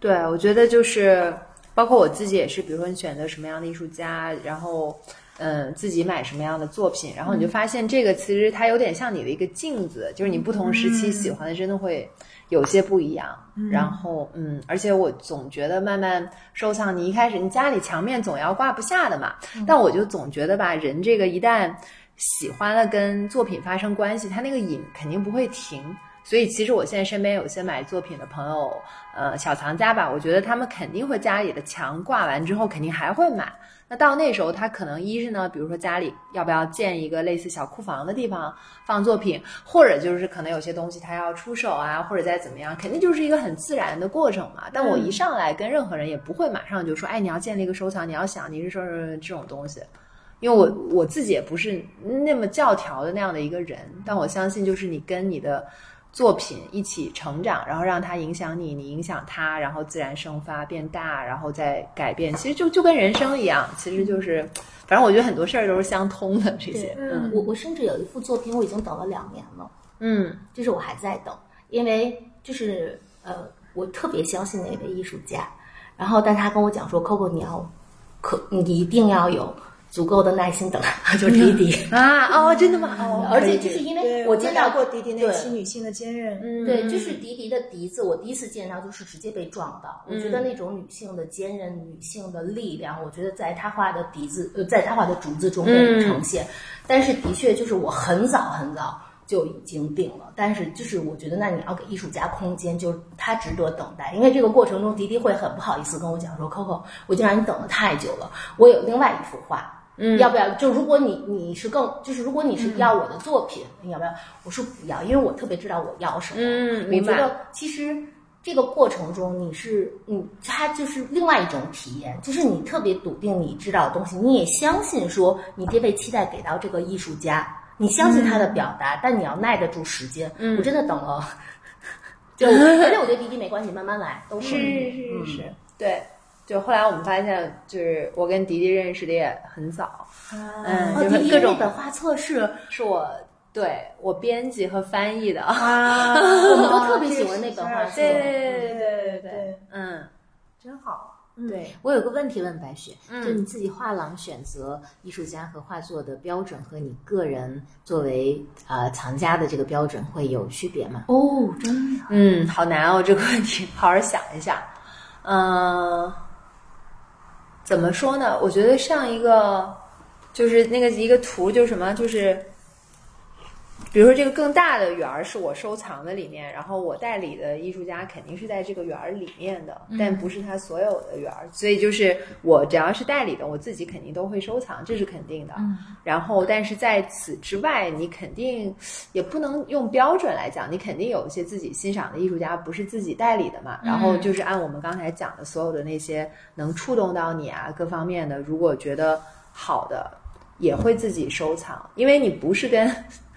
对我觉得就是包括我自己也是，比如说你选择什么样的艺术家，然后嗯自己买什么样的作品，然后你就发现这个其实它有点像你的一个镜子，就是你不同时期喜欢的真的会有些不一样。然后嗯，而且我总觉得慢慢收藏，你一开始你家里墙面总要挂不下的嘛，但我就总觉得吧，人这个一旦喜欢了跟作品发生关系，他那个瘾肯定不会停。所以其实我现在身边有些买作品的朋友，呃，小藏家吧，我觉得他们肯定会家里的墙挂完之后，肯定还会买。那到那时候，他可能一是呢，比如说家里要不要建一个类似小库房的地方放作品，或者就是可能有些东西他要出手啊，或者再怎么样，肯定就是一个很自然的过程嘛。但我一上来跟任何人也不会马上就说，哎，你要建立一个收藏，你要想你是说这种东西。因为我我自己也不是那么教条的那样的一个人，但我相信就是你跟你的作品一起成长，然后让它影响你，你影响它，然后自然生发变大，然后再改变。其实就就跟人生一样，其实就是，反正我觉得很多事儿都是相通的。这些，嗯
我我甚至有一幅作品，我已经等了两年了，
嗯
就是我还在等，因为就是呃，我特别相信那位艺术家，然后但他跟我讲说，Coco 你要可你一定要有足够的耐心等，就是迪迪。
啊哦，真的吗？哦，
而且就是因为，我见到
过迪迪那期女性的坚韧，
嗯
对，就是迪迪的笛子，我第一次见到就是直接被撞到。我觉得那种女性的坚韧、女性的力量，我觉得在她画的笛子，呃，在她画的竹子中被呈现。但是的确就是我很早很早就已经定了，但是就是我觉得那你要给艺术家空间，就是他值得等待，因为这个过程中迪迪会很不好意思跟我讲说，Coco，我已经让你等了太久了，我有另外一幅画。嗯，要不要？就如果你你是更，就是如果你是要我的作品，你要不要？我说不要，因为我特别知道我要什么。
嗯明白
我觉得其实这个过程中，你是你，它就是另外一种体验，就是你特别笃定你知道的东西，你也相信说你这被期待给到这个艺术家，你相信他的表达，但你要耐得住时间。嗯，我真的等了。就而 且我觉得迪迪没关系，慢慢来都可以。
是是是，对。就后来我们发现，就是我跟迪迪认识的也很早，嗯，就是各种
画册是
是我对我编辑和翻译的，
啊，
我们都特别喜欢那本画册。
对对
对
对
对，
嗯，
真好。
对，
我有个问题问白雪，
嗯
就你自己画廊选择艺术家和画作的标准和你个人作为呃藏家的这个标准会有区别吗？
哦，真的。
嗯，好难哦，这个问题，好好想一下。嗯、怎么说呢？我觉得上一个，就是那个一个图，就是什么，就是比如说这个更大的园儿是我收藏的里面，然后我代理的艺术家肯定是在这个园儿里面的，但不是他所有的园儿，所以就是我只要是代理的，我自己肯定都会收藏，这是肯定的。然后，但是在此之外，你肯定也不能用标准来讲，你肯定有一些自己欣赏的艺术家不是自己代理的嘛。然后就是按我们刚才讲的所有的那些能触动到你啊各方面的，如果觉得好的，也会自己收藏，因为你不是跟。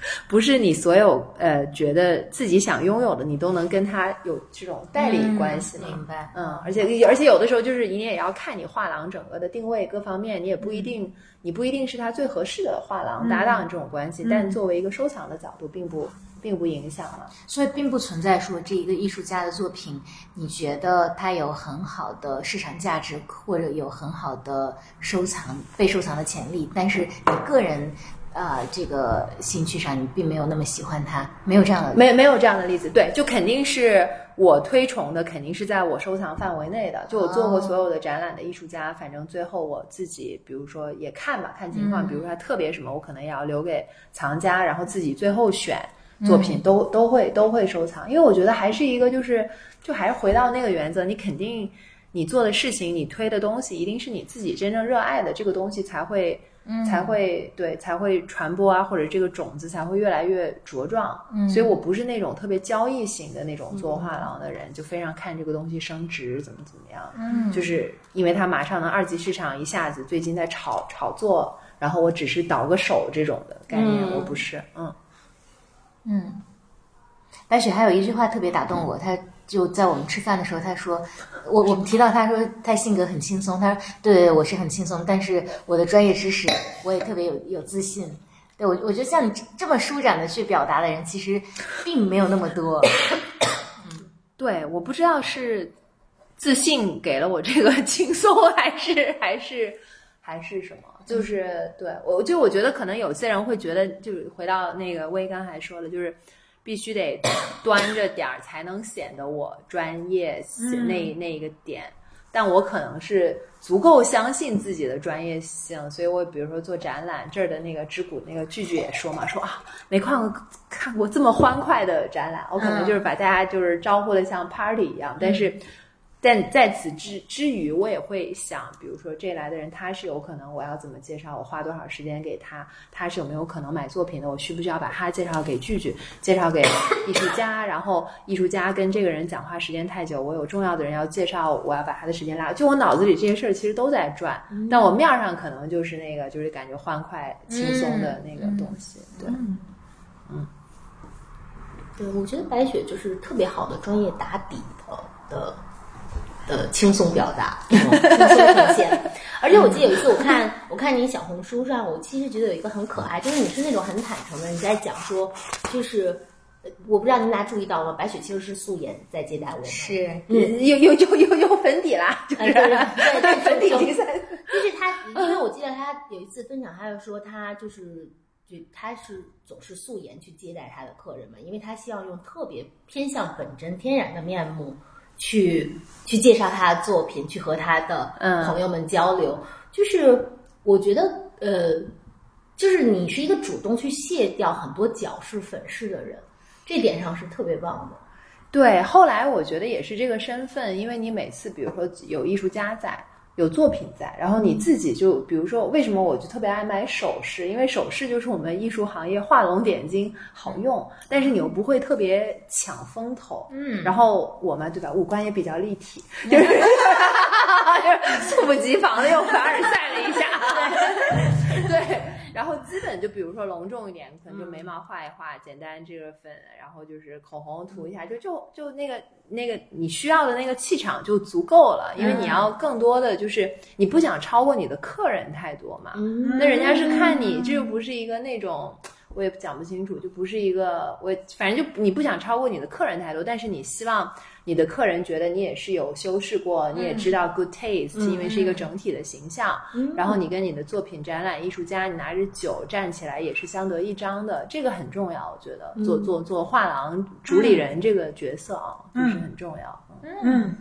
不是你所有呃觉得自己想拥有的，你都能跟他有这种代理关系嘛？
明白。
嗯，而且而且有的时候就是你也要看你画廊整个的定位各方面，你也不一定你不一定是他最合适的画廊搭档这种关系，但作为一个收藏的角度，并不并不影响了。
所以并不存在说这一个艺术家的作品，你觉得他有很好的市场价值或者有很好的收藏被收藏的潜力，但是你个人。啊，这个兴趣上你并没有那么喜欢他，没有这样的，
没没有这样的例子，对，就肯定是我推崇的，肯定是在我收藏范围内的。就我做过所有的展览的艺术家，反正最后我自己，比如说也看吧，看情况，比如说他特别什么，我可能也要留给藏家，然后自己最后选作品都都会都会收藏，因为我觉得还是一个就是，就还是回到那个原则，你肯定你做的事情，你推的东西，一定是你自己真正热爱的这个东西才会。才会对才会传播啊，或者这个种子才会越来越茁壮。嗯，所以我不是那种特别交易型的那种做画廊的人，就非常看这个东西升值怎么怎么样。嗯，就是因为它马上能二级市场一下子最近在炒炒作，然后我只是倒个手这种的概念，我不是。嗯
嗯，白雪还有一句话特别打动我，他。就在我们吃饭的时候，他说，我我们提到他说他性格很轻松，他说对，我是很轻松，但是我的专业知识我也特别有有自信。对我，我觉得像你这么舒展的去表达的人，其实并没有那么多。
嗯，对，我不知道是自信给了我这个轻松，还是还是还是什么？就是对我，就我觉得可能有些人会觉得，就是回到那个微刚才说的，就是。必须得端着点儿才能显得我专业，那那一个点。但我可能是足够相信自己的专业性，所以我比如说做展览这儿的那个知谷那个句句也说嘛，说啊没看过看过这么欢快的展览，我可能就是把大家就是招呼的像 party 一样，但是。但在此之之余，我也会想，比如说这来的人，他是有可能我要怎么介绍，我花多少时间给他，他是有没有可能买作品的，我需不需要把他介绍给句句，介绍给艺术家，然后艺术家跟这个人讲话时间太久，我有重要的人要介绍，我要把他的时间拉，就我脑子里这些事儿其实都在转，但我面上可能就是那个就是感觉欢快轻松的那个东西，对，嗯，
对，我觉得白雪就是特别好的专业打底的的。呃，轻松表达，轻松呈现。而且我记得有一次，我看我看你小红书上，我其实觉得有一个很可爱，就是你是那种很坦诚的，你在讲说，就是我不知道您大家注意到吗？白雪其实是素颜在接待我们，
是，
嗯，有有有有有粉底啦，对 对对，粉底
就是他，因为我记得他有一次分享，他就说他就是就他是总是素颜去接待他的客人嘛，因为他希望用特别偏向本真天然的面目。去去介绍他的作品，去和他的朋友们交流，就是我觉得，呃，就是你是一个主动去卸掉很多矫饰粉饰的人，这点上是特别棒的。
对，后来我觉得也是这个身份，因为你每次比如说有艺术家在。有作品在，然后你自己就比如说，为什么我就特别爱买首饰？因为首饰就是我们艺术行业画龙点睛，好用，但是你又不会特别抢风头。嗯，然后我嘛对吧，五官也比较立体，就是 就是猝不及防的又凡尔赛了一下，对。然后基本就比如说隆重一点，可能就眉毛画一画，简单这个粉，然后就是口红涂一下，就就就那个那个你需要的那个气场就足够了，因为你要更多的就是你不想超过你的客人太多嘛，那人家是看你，这又不是一个那种。我也讲不清楚，就不是一个我，反正就你不想超过你的客人太多，但是你希望你的客人觉得你也是有修饰过，你也知道 good taste，因为是一个整体的形象。然后你跟你的作品展览艺术家，你拿着酒站起来也是相得益彰的，这个很重要。我觉得做做做画廊主理人这个角色啊，就是很重要。
嗯，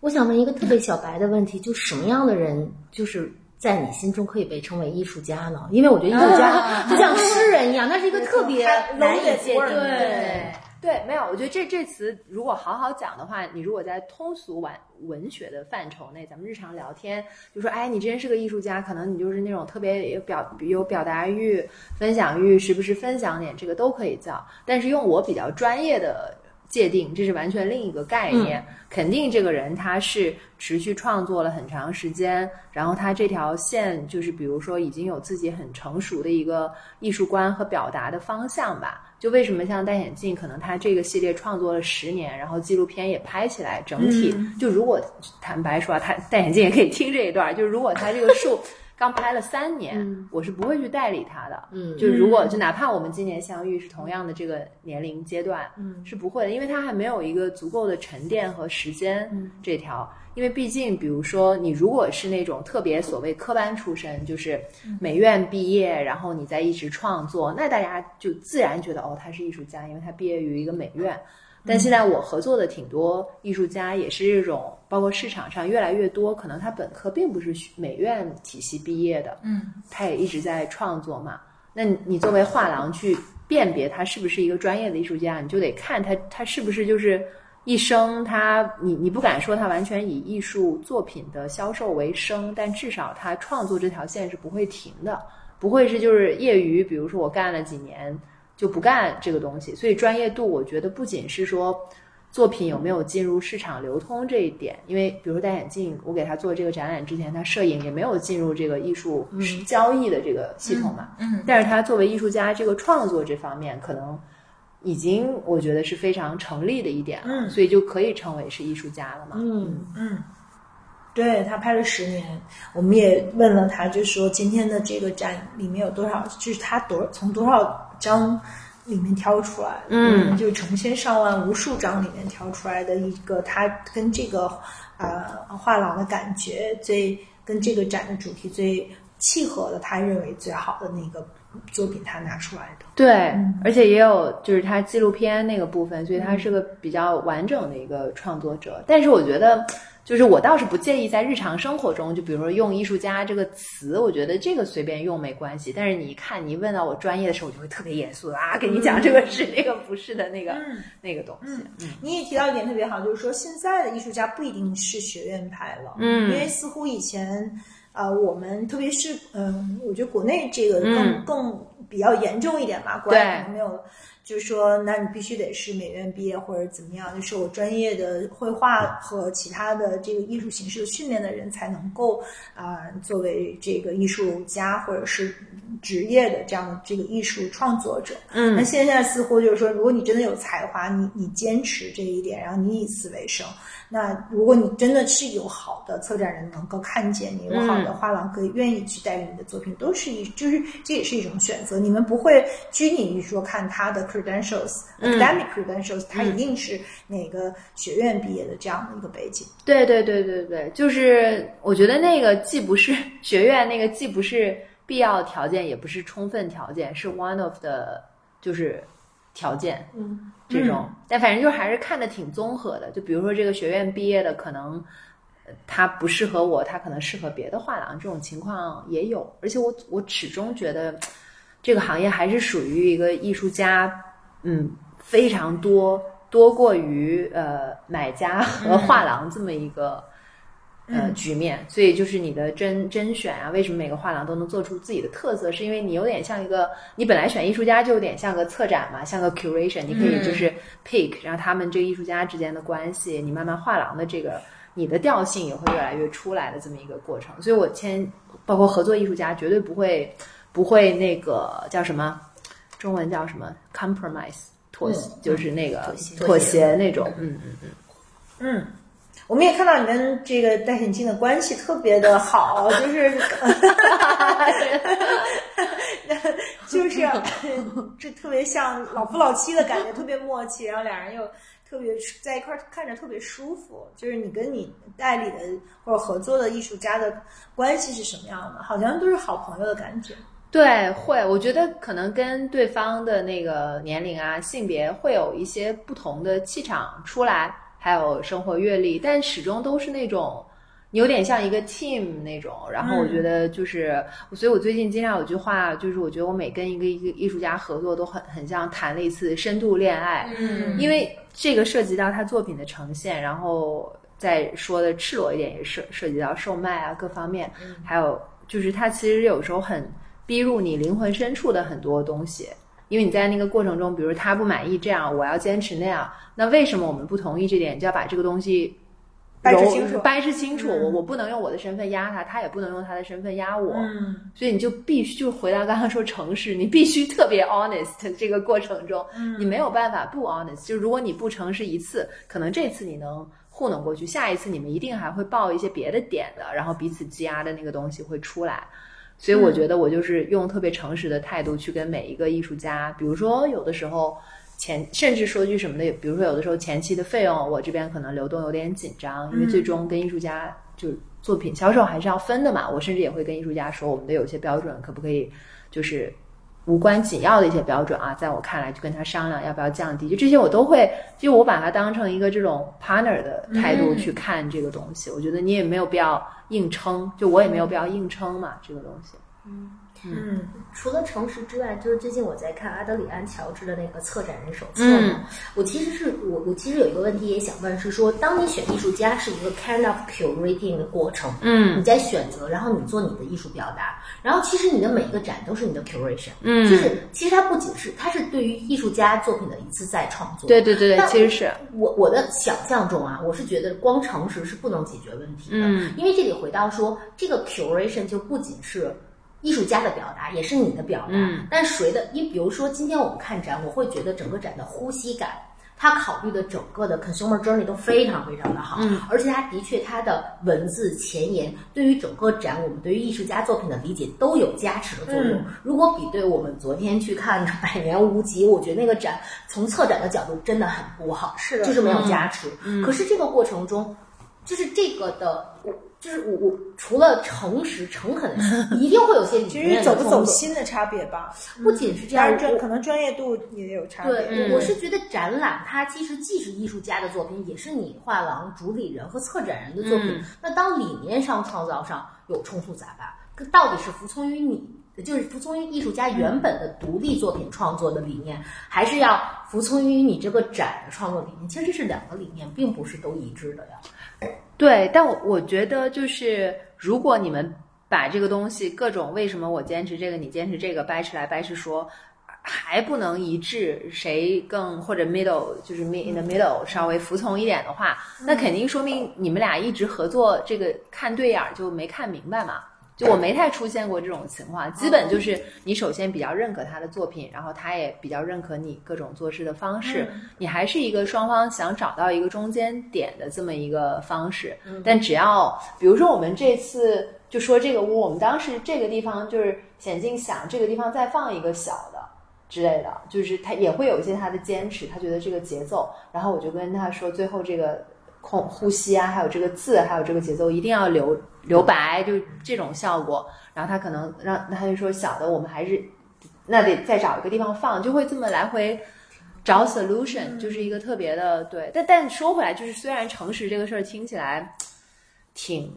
我想问一个特别小白的问题，就什么样的人就是在你心中可以被称为艺术家呢？因为我觉得艺术家就像诗人一样，那是一个特别难以界定。
对
对，没有，我觉得这这词如果好好讲的话，你如果在通俗文文学的范畴内，咱们日常聊天就说，哎，你真是个艺术家，可能你就是那种特别有表有表达欲、分享欲，时不时分享点，这个都可以叫。但是用我比较专业的界定，这是完全另一个概念。肯定这个人他是持续创作了很长时间，然后他这条线就是比如说已经有自己很成熟的一个艺术观和表达的方向吧。就为什么像戴眼镜，可能他这个系列创作了十年，然后纪录片也拍起来，整体就如果坦白说，他戴眼镜也可以听这一段，就是如果他这个树刚拍了三年，我是不会去代理他的。
嗯
就如果就哪怕我们今年相遇是同样的这个年龄阶段，
嗯
是不会的，因为他还没有一个足够的沉淀和时间
嗯
这条。因为毕竟，比如说你如果是那种特别所谓科班出身，就是美院毕业，然后你在一直创作，那大家就自然觉得哦，他是艺术家，因为他毕业于一个美院。但现在我合作的挺多艺术家，也是这种，包括市场上越来越多，可能他本科并不是美院体系毕业的，
嗯，
他也一直在创作嘛。那你你作为画廊去辨别他是不是一个专业的艺术家，你就得看他他是不是就是一生他你你不敢说他完全以艺术作品的销售为生，但至少他创作这条线是不会停的，不会是就是业余，比如说我干了几年就不干这个东西。所以专业度，我觉得不仅是说作品有没有进入市场流通这一点，因为比如说戴眼镜，我给他做这个展览之前，他摄影也没有进入这个艺术交易的这个系统嘛。
嗯，
但是他作为艺术家，这个创作这方面可能已经我觉得是非常成立的一点了，
嗯
所以就可以称为是艺术家了嘛。
嗯
嗯，对他拍了十年，我们也问了他，就说今天的这个展里面有多少，就是他多从多少张里面挑出来的，
嗯
就成千上万无数张里面挑出来的一个，他跟这个呃画廊的感觉最跟这个展的主题最契合的，他认为最好的那个作品，他拿出来的。
对，而且也有就是他纪录片那个部分，所以他是个比较完整的一个创作者。但是我觉得，就是我倒是不介意在日常生活中，就比如说用“艺术家”这个词，我觉得这个随便用没关系。但是你一看，你一问到我专业的时候，我就会特别严肃的啊，给你讲这个是那个不是的那个、
嗯。
那个东西。嗯
你也提到一点特别好，就是说现在的艺术家不一定是学院派了，
嗯。
因为似乎以前，呃，我们特别是嗯，我觉得国内这个更、
嗯。
更比较严重一点嘛，国外可能没有，就是说，那你必须得是美院毕业或者怎么样，就是我专业的绘画和其他的这个艺术形式的训练的人才能够啊、作为这个艺术家或者是职业的这样的这个艺术创作者。嗯那
嗯
现在似乎就是说，如果你真的有才华，你你坚持这一点，然后你以此为生，那如果你真的是有好的策展人能够看见你，有好的画廊可以愿意去代理你的作品，都是一就是这也是一种选择。你们不会拘泥于说看他的 credentials、academic credentials，他一定是哪个学院毕业的这样的一个背景。
对对对对对，就是我觉得那个既不是 学院，那个既不是必要条件，也不是充分条件，是 one of 的，就是条件。
嗯，
这种，但反正就还是看的挺综合的。就比如说这个学院毕业的，可能呃他不适合我，他可能适合别的画廊，这种情况也有。而且我我始终觉得这个行业还是属于一个艺术家，嗯，非常多多过于呃买家和画廊这么一个。呃，局面，所以就是你的甄甄选啊，为什么每个画廊都能做出自己的特色？是因为你有点像一个，你本来选艺术家就有点像个策展嘛，像个 curation，你可以就是 pick，、然后他们这个艺术家之间的关系，你慢慢画廊的这个你的调性也会越来越出来的这么一个过程。所以我签包括合作艺术家，绝对不会不会那个叫什么，中文叫什么 compromise 妥协，就是那个
妥协
妥协那种，嗯嗯嗯。
嗯，我们也看到你跟这个戴眼镜的关系特别的好，就是，就是 这特别像老夫老妻的感觉，特别默契，然后俩人又特别在一块儿看着特别舒服。就是你跟你代理的或者合作的艺术家的关系是什么样的？好像都是好朋友的感觉。
对，会，我觉得可能跟对方的那个年龄啊、性别会有一些不同的气场出来，还有生活阅历，但始终都是那种你有点像一个 team 那种。然后我觉得就是，所以我最近经常有句话，就是我觉得我每跟一个一个艺术家合作，都很很像谈了一次深度恋爱。
嗯
因为这个涉及到他作品的呈现，然后再说的赤裸一点，也涉涉及到售卖啊各方面，还有就是他其实有时候很逼入你灵魂深处的很多东西。因为你在那个过程中，比如他不满意这样，我要坚持那样，那为什么我们不同意这点？就要把这个东西
掰扯清楚
掰扯清楚。
嗯
我我不能用我的身份压他，他也不能用他的身份压我。
嗯
所以你就必须就回到刚刚说诚实，你必须特别 honest。这个过程中，你没有办法不 honest。就如果你不诚实一次，可能这次你能糊弄过去，下一次你们一定还会爆一些别的点的，然后彼此积压的那个东西会出来。所以我觉得我就是用特别诚实的态度去跟每一个艺术家，比如说有的时候前甚至说句什么的，比如说有的时候前期的费用我这边可能流动有点紧张，因为最终跟艺术家就是作品销售还是要分的嘛。我甚至也会跟艺术家说，我们的有些标准可不可以就是无关紧要的一些标准啊，在我看来就跟他商量要不要降低，就这些我都会，就我把它当成一个这种 partner 的态度去看这个东西。我觉得你也没有必要硬撑，就我也没有必要硬撑嘛，这个东西。
嗯
除了诚实之外，就是最近我在看阿德里安·乔治的那个策展人手册
嗯。
嘛。我其实是我我其实有一个问题也想问，是说当你选艺术家是一个 kind of curating 的过程，
嗯。
你在选择，然后你做你的艺术表达，然后其实你的每一个展都是你的 curation，
嗯。
就是其实它不仅是它是对于艺术家作品的一次再创作，
对对对对，
但
其实是，
我我的想象中啊，我是觉得光诚实是不能解决问题的，
嗯。
因为这里回到说，这个 curation 就不仅是艺术家的表达，也是你的表达。
嗯
但谁的？你比如说今天我们看展，我会觉得整个展的呼吸感。他考虑的整个的 consumer journey 都非常非常的好，
嗯，
而且他的确他的文字前言对于整个展，我们对于艺术家作品的理解都有加持的作用。
嗯
如果比对我们昨天去看的《百年无极》，我觉得那个展从策展的角度真的很不好，
是的
就是没有加持。可是这个过程中，就是这个的，我就是我我除了诚实诚恳，一定会有些理
其
念
实走不走
的冲突。
心的差别吧。
不仅是这样，
可能专业度也有差别。
对，
嗯
我我是觉得展览它其实既是艺术家的作品，也是你画廊主理人和策展人的作品。
嗯
那当理念上创造上有冲突咋办？到底是服从于你，就是服从于艺术家原本的独立作品创作的理念，还是要服从于你这个展的创作理念？其实这是两个理念，并不是都一致的呀。
对，但我我觉得就是，如果你们把这个东西各种为什么我坚持这个，你坚持这个掰扯来掰扯说，还不能一致，谁更或者 middle 就是 mid in the middle 稍微服从一点的话，那肯定说明你们俩一直合作这个看对眼儿就没看明白嘛。就我没太出现过这种情况，基本就是你首先比较认可他的作品，然后他也比较认可你各种做事的方式，你还是一个双方想找到一个中间点的这么一个方式。但只要比如说我们这次就说这个屋，我们当时这个地方就是显镜想这个地方再放一个小的。之类的，就是他也会有一些他的坚持，他觉得这个节奏，然后我就跟他说，最后这个空呼吸啊，还有这个字，还有这个节奏一定要留留白，就这种效果。然后他可能让他就说小的我们还是那得再找一个地方放，就会这么来回找 solution，就是一个特别的对。但但说回来，就是虽然诚实这个事儿听起来挺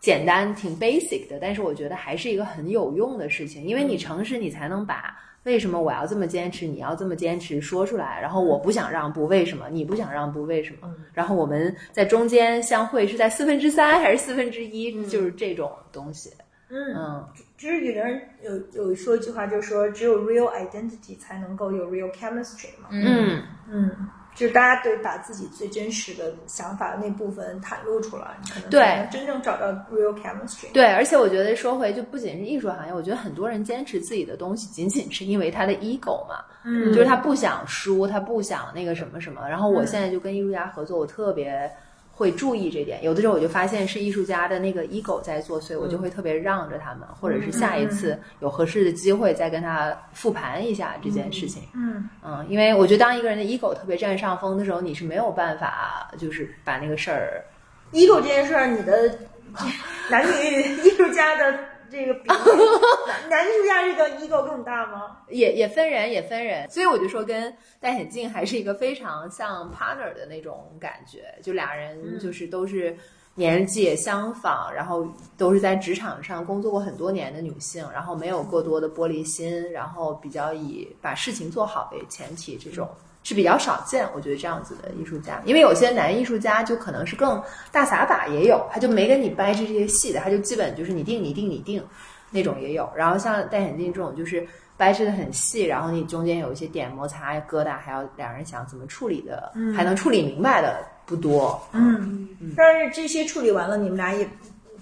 简单、挺 basic 的，但是我觉得还是一个很有用的事情，因为你诚实，你才能把。为什么我要这么坚持？你要这么坚持，说出来。然后我不想让步，为什么？你不想让步，为什么？然后我们在中间相会是在四分之三还是四分之一？就是这种东西。
嗯，
嗯，
就是有人有有说一句话，就是说只有 real identity 才能够有 real chemistry 嘛。
嗯，
嗯，就是大家对把自己最真实的想法那部分袒露出来，你可能
对
才能真正找到 real chemistry。
对，而且我觉得说回就不仅是艺术行业，我觉得很多人坚持自己的东西，仅仅是因为他的 ego 嘛，
嗯
就是他不想输，他不想那个什么什么。然后我现在就跟艺术家合作，我特别会注意这点。有的时候我就发现是艺术家的那个 ego 在作祟，我就会特别让着他们，或者是下一次有合适的机会再跟他复盘一下这件事情。
嗯
嗯，因为我觉得当一个人的 ego 特别占上风的时候，你是没有办法就是把那个事儿。
，ego 这件事儿，你的 男女艺术家的这个比例，男男艺术家这个 ego 更大吗？
也也分人，也分人，所以我就说跟戴眼镜还是一个非常像 partner 的那种感觉，就俩人就是都是年纪也相仿，然后都是在职场上工作过很多年的女性，然后没有过多的玻璃心，然后比较以把事情做好为前提，这种是比较少见。我觉得这样子的艺术家，因为有些男艺术家就可能是更大撒把，也有他就没跟你掰扯这些细的，他就基本就是你定你定你定那种也有。然后像戴眼镜这种就是。掰扯的很细，然后你中间有一些点摩擦疙瘩，还要两人想怎么处理的，还能处理明白的不多。
嗯，但是这些处理完了，你们俩也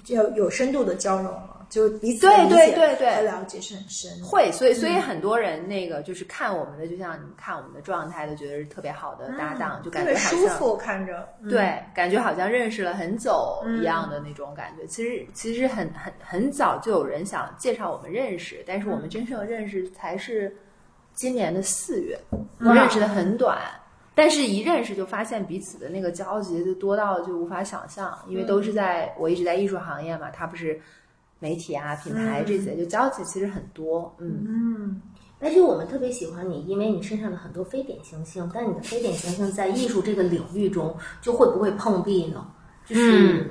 就有深度的交融了。就彼此
对对对对。
和了解是很深的，
会，所以所以很多人那个就是看我们的，就像你们看我们的状态，都觉得是特别好的搭档，就感觉
舒服，看着
对，感觉好像认识了很久一样的那种感觉。其实其实很很很早就有人想介绍我们认识，但是我们真正认识才是今年的四月，认识的很短，但是一认识就发现彼此的那个交集就多到就无法想象，因为都是在我一直在艺术行业嘛，他不是。媒体啊，品牌这些就交集其实很多，嗯
嗯。而且我们特别喜欢你，因为你身上的很多非典型性，但你的非典型性在艺术这个领域中就会不会碰壁呢？就是，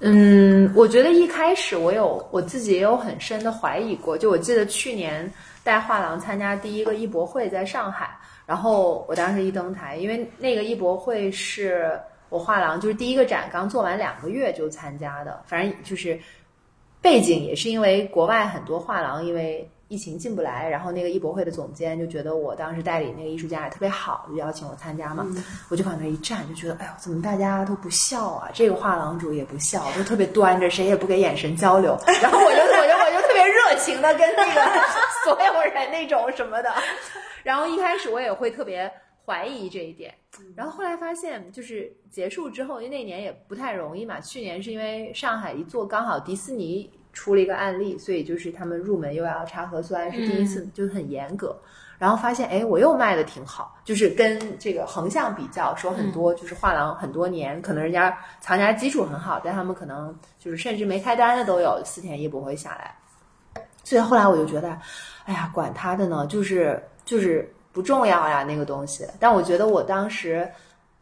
嗯，我觉得一开始我有我自己也有很深的怀疑过。就我记得去年带画廊参加第一个艺博会在上海，然后我当时一登台，因为那个艺博会是我画廊就是第一个展刚做完两个月就参加的，反正就是。背景也是因为国外很多画廊因为疫情进不来，然后那个艺博会的总监就觉得我当时代理那个艺术家也特别好，就邀请我参加嘛。我就往那一站，就觉得哎呦，怎么大家都不笑啊？这个画廊主也不笑，都特别端着，谁也不给眼神交流。然后我就我就我就特别热情的跟那个 所有人那种什么的。然后一开始我也会特别怀疑这一点，然后后来发现就是结束之后，因为那年也不太容易嘛。去年是因为上海一做刚好迪士尼。出了一个案例，所以就是他们入门又要查核酸，是第一次，就很严格。然后发现，哎，我又卖的挺好，就是跟这个横向比较，说很多就是画廊很多年，可能人家藏家基础很好，但他们可能就是甚至没开单的都有，四天一不会下来。所以后来我就觉得，哎呀，管他的呢，就是就是不重要呀，那个东西。但我觉得我当时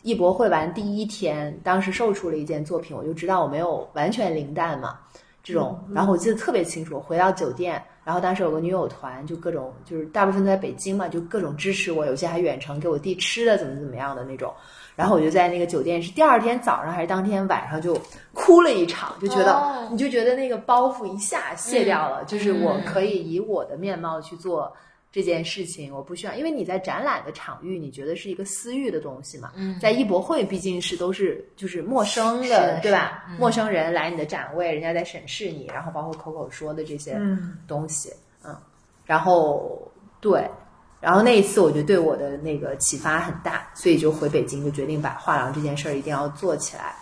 艺博会完第一天，当时售出了一件作品，我就知道我没有完全零蛋嘛。这种，然后我记得特别清楚，回到酒店，然后当时有个女友团，就各种就是大部分都在北京嘛，就各种支持我，有些还远程给我递吃的，怎么怎么样的那种。然后我就在那个酒店，是第二天早上还是当天晚上就哭了一场，就觉得你就觉得那个包袱一下卸掉了，就是我可以以我的面貌去做。这件事情我不需要，因为你在展览的场域，你觉得是一个私域的东西嘛？嗯，在艺博会毕竟是都是就是陌生的，对吧？陌生人来你的展位，人家在审视你，然后包括口口说的这些东西，嗯，然后对，然后那一次我觉得对我的那个启发很大，所以就回北京就决定把画廊这件事儿一定要做起来。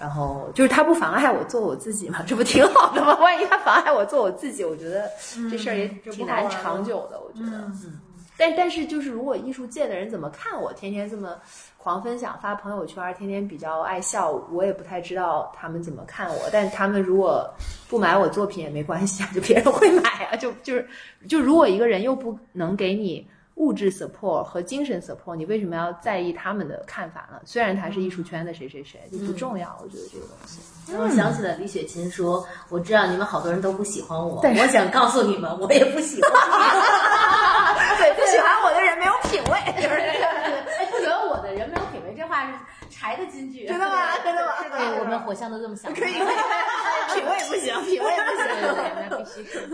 然后就是他不妨碍我做我自己嘛，这不挺好的吗？万一他妨碍我做我自己，我觉得这事儿也挺难长久的。我觉得，嗯，但但是就是如果艺术界的人怎么看我，天天这么狂分享发朋友圈，天天比较爱笑，我也不太知道他们怎么看我。但他们如果不买我作品也没关系啊，就别人会买啊，就就是就如果一个人又不能给你。物质 support 和精神 support，你为什么要在意他们的看法呢？虽然他是艺术圈的谁谁谁，就不重要。我觉得这个东西。
我想起了李雪琴说：“我知道你们好多人都不喜欢我，我想告诉你们，我也不喜欢。
对，不喜欢我的人没有品味。
哎，不喜欢我的人没有品味，这话是柴的金句。
真的吗？真的吗？
对，我们火象都这么想。
可以，可以。品味不行，品味不行，
对对，那必须是。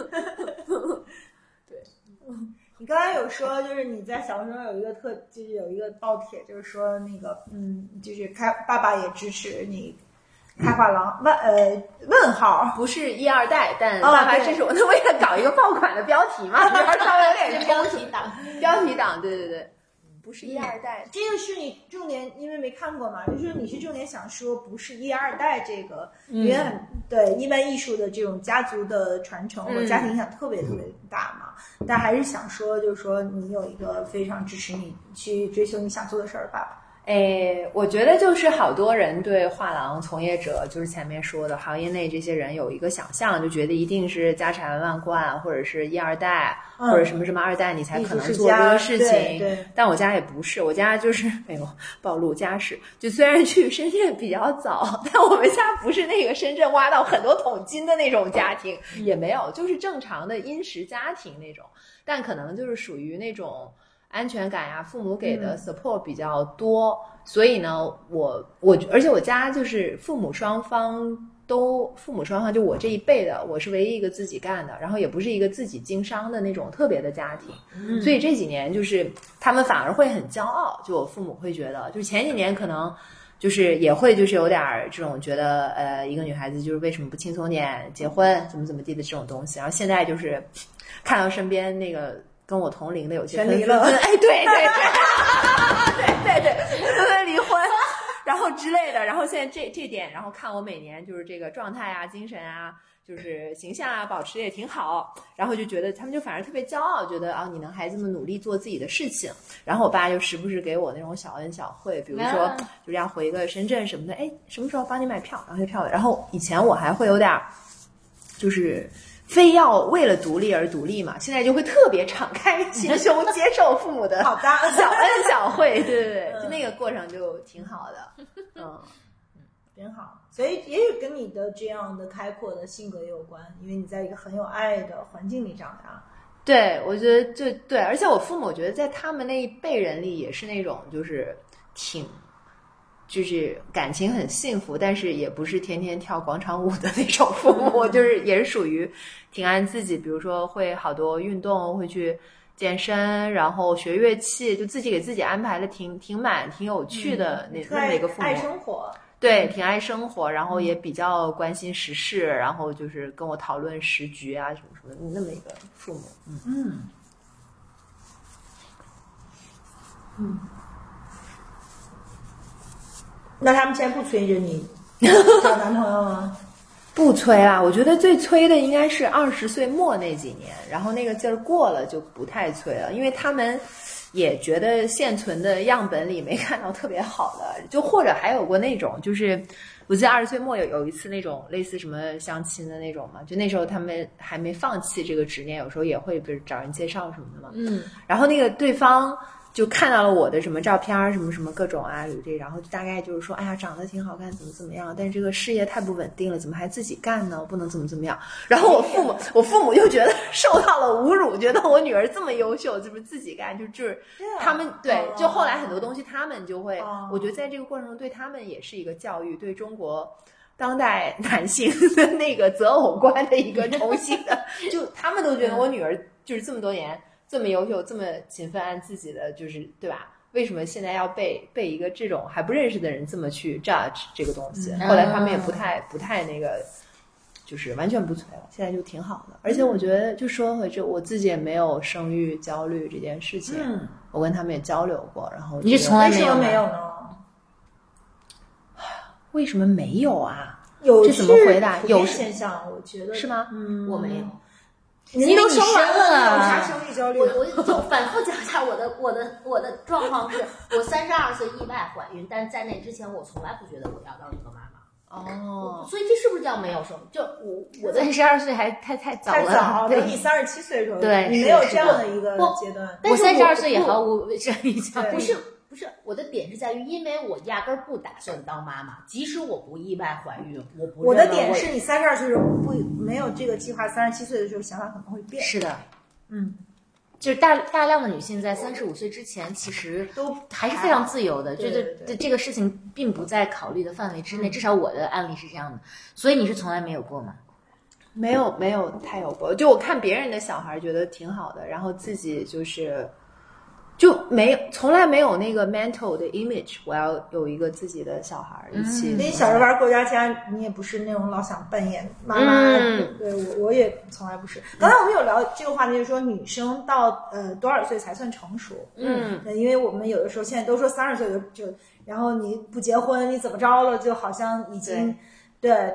对。你刚才有说，就是你在小红书上有一个特，就是有一个爆帖，就是说那个，嗯，就是开爸爸也支持你开画廊，问呃问号
不是一二代，但爸爸支持我，那为了搞一个爆款的标题嘛，稍微有点
标题党，
标题党，对对对。不是一二代，
这个是你重点，因为没看过嘛，就是你是重点想说不是一二代这个，因为对一般艺术的这种家族的传承或者家庭影响特别特别大嘛，但还是想说，就是说你有一个非常支持你去追求你想做的事儿，爸爸。
哎，我觉得就是好多人对画廊从业者，就是前面说的行业内这些人有一个想象，就觉得一定是家产万贯，或者是一二代，
嗯
或者什么什么二代，你才可能做这个事情。
对
但我家也不是，我家就是 哎呦暴露家世，就虽然去深圳比较早，但我们家不是那个深圳挖到很多桶金的那种家庭，也没有，就是正常的殷实家庭那种，但可能就是属于那种。安全感呀，父母给的 support 比较多，所以呢，我我而且我家就是父母双方都父母双方就我这一辈的，我是唯一一个自己干的，然后也不是一个自己经商的那种特别的家庭，所以这几年就是他们反而会很骄傲，就我父母会觉得，就前几年可能。就是也会就是有点儿这种觉得呃一个女孩子就是为什么不轻松点结婚怎么怎么地的这种东西，然后现在就是看到身边那个跟我同龄的有些
全离了
哎对对对 对对对纷纷离婚，然后之类的，然后现在这这点，然后看我每年就是这个状态啊、精神啊，就是形象啊，保持的也挺好，然后就觉得他们就反而特别骄傲，觉得啊你能还这么努力做自己的事情，然后我爸就时不时给我那种小恩小惠，比如说
啊
就这样回个深圳什么的，哎，什么时候帮你买票，然后就票，然后以前我还会有点儿就是。非要为了独立而独立嘛，现在就会特别敞开 心胸接受父母的
好的
小恩小惠，对对对，就那个过程就挺好的，嗯。
真好，所以也许跟你的这样的开阔的性格也有关，因为你在一个很有爱的环境里长大。
对，我觉得就对，而且我父母，我觉得在他们那一辈人里也是那种就是挺，就是感情很幸福，但是也不是天天跳广场舞的那种父母，就是也是属于挺爱自己，比如说会好多运动，会去健身，然后学乐器，就自己给自己安排的挺挺满、挺有趣的那、那么一个父母。
爱生活，
对，挺爱生活，然后也比较关心时事，然后就是跟我讨论时局啊什么什么的，那么一个父母。嗯，
嗯嗯。那他们现在不催着你 找男朋友吗？
不催啦，我觉得最催的应该是二十岁末那几年，然后那个劲儿过了就不太催了，因为他们也觉得现存的样本里没看到特别好的，就或者还有过那种就是。我记得二十岁末有有一次那种类似什么相亲的那种嘛，就那时候他们还没放弃这个执念，有时候也会不是找人介绍什么的嘛。
嗯，
然后那个对方就看到了我的什么照片儿，什么什么各种啊，有这，然后大概就是说，哎呀，长得挺好看，怎么怎么样，但是这个事业太不稳定了，怎么还自己干呢？不能怎么怎么样。然后我父母，我父母就觉得 受到了侮辱，觉得我女儿这么优秀，就是自己干，就就是他们对
哦，
就后来很多东西他们就会
哦，
我觉得在这个过程中对他们也是一个教育，对中国。当代 男性的那个择偶观的一个重新的，就他们都觉得我女儿就是这么多年这么优秀，这么勤奋，按自己的就是对吧？为什么现在要被被一个这种还不认识的人这么去 judge 这个东西？后来他们也不太不太那个，就是完全不催了，现在就挺好的。而且我觉得，就说回这，我自己也没有生育焦虑这件事情，
嗯，
我跟他们也交流过，然后
你是从来没有
没有呢？
为什么没有啊？
有
这怎么回答有
现象，我觉得
是吗？
嗯，
我没有。
您都生完
因为你
有啥生育焦虑
我？我就反复讲一下我的我的我的状况是，我三十二岁意外怀孕，但是在那之前我从来不觉得我要当一个妈妈。
哦，
所以这是不是叫没有生？就我我的
三十二岁还太太早了，
太早，你三十七岁的时候，
对
你没有这样的一个阶段。
我
但是
三十二岁也
不
毫无生育焦虑
不是不是，我的点是在于，因为我压根儿不打算当妈妈，即使我不意外怀孕，我不
我的点是你三十二岁的时候不没有这个计划，三十七岁的时候想法可能会变。
是的，
嗯，
就是大大量的女性在三十五岁之前，其实
都
还是非常自由的，
对
就是这个事情并不在考虑的范围之内。至少我的案例是这样的，所以你是从来没有过吗？
没有没有太有过，就我看别人的小孩觉得挺好的，然后自己就是就没有从来没有那个 mental 的 image，我要有一个自己的小孩一起。
那你小时候玩过家家，你也不是那种老想扮演妈妈。
嗯
对我我也从来不是。刚才我们有聊这个话题，就是说女生到呃多少岁才算成熟？
嗯
呃因为我们有的时候现在都说三十岁就就，然后你不结婚，你怎么着了，就好像已经。对，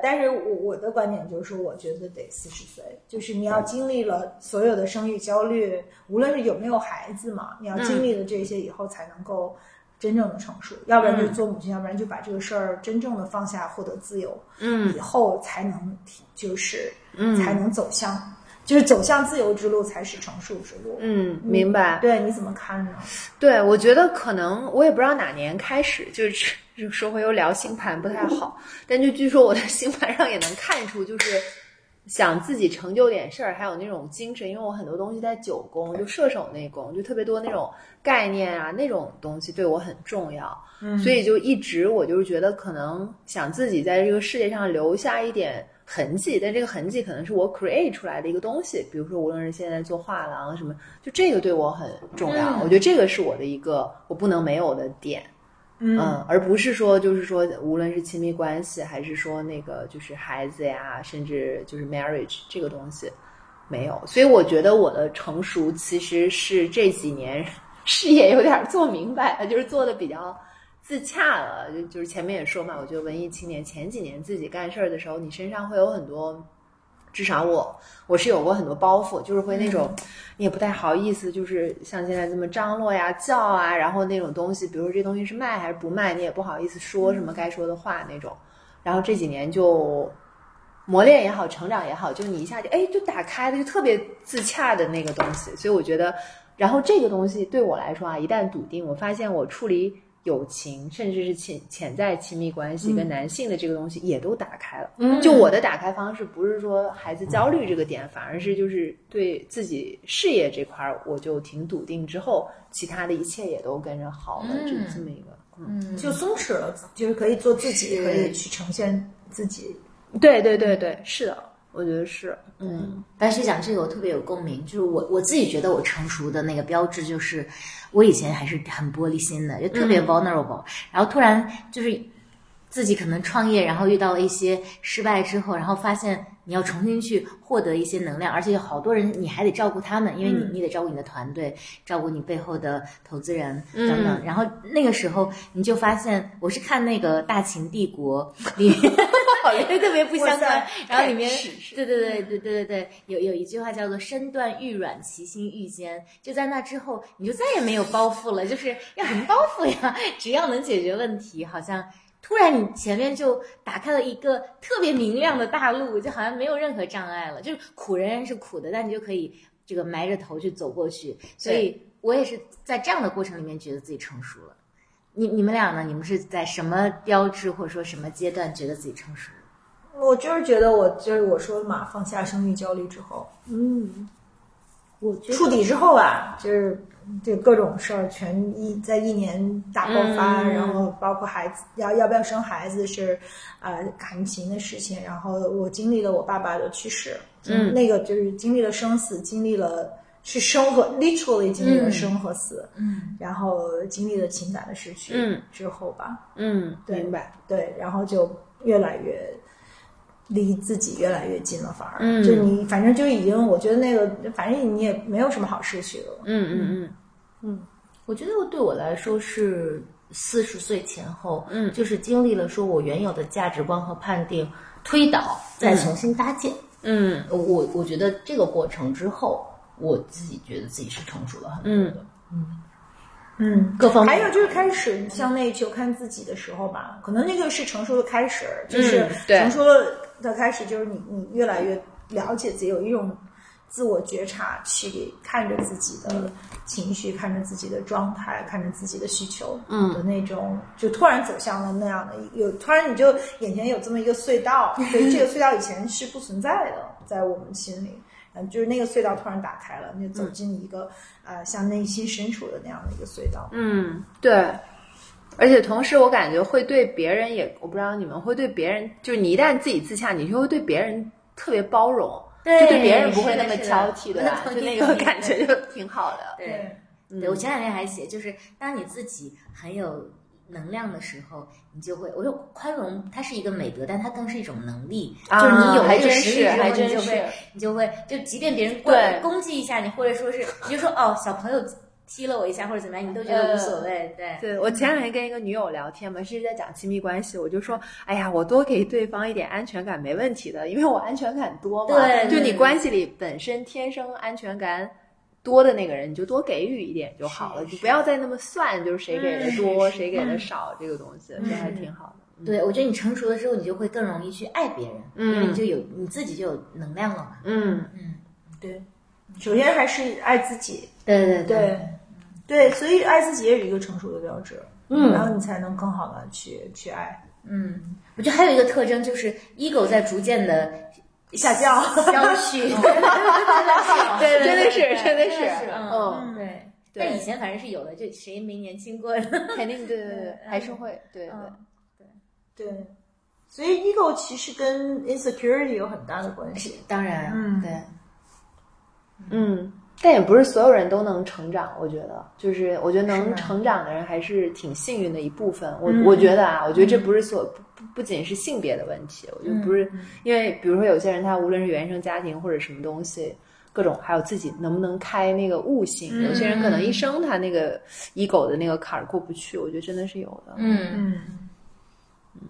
但是我我的观点就是说，我觉得得四十岁，就是你要经历了所有的生育焦虑，无论是有没有孩子嘛，你要经历了这些以后，才能够真正的成熟，要不然就是做母亲，要不然就把这个事儿真正的放下，获得自由，
嗯。
以后才能就是
嗯。
才能走向，就是走向自由之路才是成熟之路。
嗯，明白。
对，你怎么看呢？
对，我觉得可能我也不知道哪年开始，就是这个说回又聊星盘不太好，但就据说我的星盘上也能看出，就是想自己成就点事儿，还有那种精神，因为我很多东西在九宫，就射手那宫，就特别多那种概念啊，那种东西对我很重要，
嗯
所以就一直我就是觉得可能想自己在这个世界上留下一点。痕迹，但这个痕迹可能是我 create 出来的一个东西，比如说无论是现在做画廊什么，就这个对我很重要。我觉得这个是我的一个我不能没有的点，
嗯，
而不是说就是说无论是亲密关系，还是说那个就是孩子呀，甚至就是 marriage 这个东西没有。所以我觉得我的成熟其实是这几年事业有点做明白了，就是做的比较。自洽了，就就是前面也说嘛，我觉得文艺青年前几年自己干事儿的时候，你身上会有很多，至少我我是有过很多包袱，就是会那种、你也不太好意思，就是像现在这么张罗呀、叫啊，然后那种东西，比如说这东西是卖还是不卖，你也不好意思说什么该说的话那种。然后这几年就磨练也好，成长也好，就你一下就哎就打开了，就特别自洽的那个东西。所以我觉得，然后这个东西对我来说啊，一旦笃定，我发现我处理。友情，甚至是潜潜在亲密关系跟男性的这个东西也都打开了。
嗯
就我的打开方式，不是说孩子焦虑这个点，反而是就是对自己事业这块儿，我就挺笃定，之后其他的一切也都跟着好了，
嗯
就这么一个。嗯，
就松弛了，就是可以做自己，可以去呈现自己。
对对对对，是的，我觉得是。
嗯，白雪讲这个我特别有共鸣，就是我我自己觉得我成熟的那个标志就是，我以前还是很玻璃心的，就特别 vulnerable，、然后突然就是自己可能创业，然后遇到了一些失败之后，然后发现你要重新去获得一些能量，而且有好多人你还得照顾他们，因为你你得照顾你的团队，照顾你背后的投资人等等，然后那个时候你就发现，我是看那个《大秦帝国》里面。对，特别不相关。然后里面，对对对对对对对，有有一句话叫做“身段愈软，其心愈坚”。就在那之后，你就再也没有包袱了，就是要什么包袱呀？只要能解决问题，好像突然你前面就打开了一个特别明亮的大路，就好像没有任何障碍了。就是苦仍然是苦的，但你就可以这个埋着头去走过去。所以我也是在这样的过程里面觉得自己成熟了。你你们俩呢？你们是在什么标志或者说什么阶段觉得自己成熟？
我就是觉得我就是我说的嘛，放下生育焦虑之后，
嗯，我觉得
触底之后啊，就是就各种事儿全一在一年大爆发，
嗯
然后包括孩子要要不要生孩子是呃感情的事情，然后我经历了我爸爸的去世，
嗯
那个就是经历了生死，经历了。是生和 literally 经历了生和死，
嗯，
然后经历了情感的失去，
嗯，
之后吧，
嗯，
对
明白。
对，然后就越来越离自己越来越近了，反而，
嗯。
就你反正就已经，我觉得那个反正你也没有什么好失去的了，
嗯嗯嗯。
我觉得对我来说是四十岁前后，
嗯。
就是经历了说我原有的价值观和判定推倒，再重新搭建。
嗯。
我我觉得这个过程之后，我自己觉得自己是成熟了很多的，
嗯。
嗯，各方面。
还有就是开始向内求看自己的时候吧，可能那个是成熟的开始，就是成熟的开始，就是你你越来越了解自己，有一种自我觉察，去看着自己的情绪，看着自己的状态，看着自己的需求，
嗯
的那种，就突然走向了那样的有，突然你就眼前有这么一个隧道，对，这个隧道以前是不存在的，在我们心里。嗯，就是那个隧道突然打开了，你就走进一个、呃像内心深处的那样的一个隧道。
嗯，对。而且同时，我感觉会对别人也，我不知道你们会对别人，就是你一旦自己自洽，你就会对别人特别包容，
对
就对别人不会那么挑剔，对吧？
同意
就那个感觉就挺好的。
对，
嗯
对我前两天还写，就是当你自己很有能量的时候，你就会，我说宽容它是一个美德，但它更是一种能力，
啊
就是你有了
还
这个实力之后，你就会，你就会，就即便别人
对
关攻击一下你，或者说是你就说哦，小朋友踢了我一下或者怎么样，你都觉得无所谓，对。
对我前两天跟一个女友聊天嘛，是在讲亲密关系，我就说，哎呀，我多给对方一点安全感没问题的，因为我安全感多嘛。
对对
就你关系里本身天生安全感多的那个人，你就多给予一点就好了，就不要再那么算，就是谁给的多，谁给的少，这个东西这还挺好的。
对，我觉得你成熟了之后，你就会更容易去爱别人，
嗯。
因为你就有你自己就有能量了嘛。
嗯，
对，首先还是爱自己，
对对
对，对，所以爱自己也是一个成熟的标志，
嗯。
然后你才能更好的去去爱。
嗯，我觉得还有一个特征就是 ego 在逐渐的
下降，
消去，真
对
的
真的是真的是。
嗯
嗯。
对。
对。
但以前反正是有的，就谁没年轻过？
肯定对对对 对，还是会对对。
对。
对，所以 ego 其实跟 insecurity 有很大的关系。
当然，
嗯。
对，
嗯，但也不是所有人都能成长，我觉得，就是我觉得能成长的人还是挺幸运的一部分。我、
嗯。
我觉得啊，我觉得这不是所不仅是性别的问题，我觉得不是，因为比如说有些人他无论是原生家庭或者什么东西。各种还有自己能不能开那个悟性，有些人可能一生他那个 ego 的那个坎儿过不去，我觉得真的是有的。
嗯。
嗯，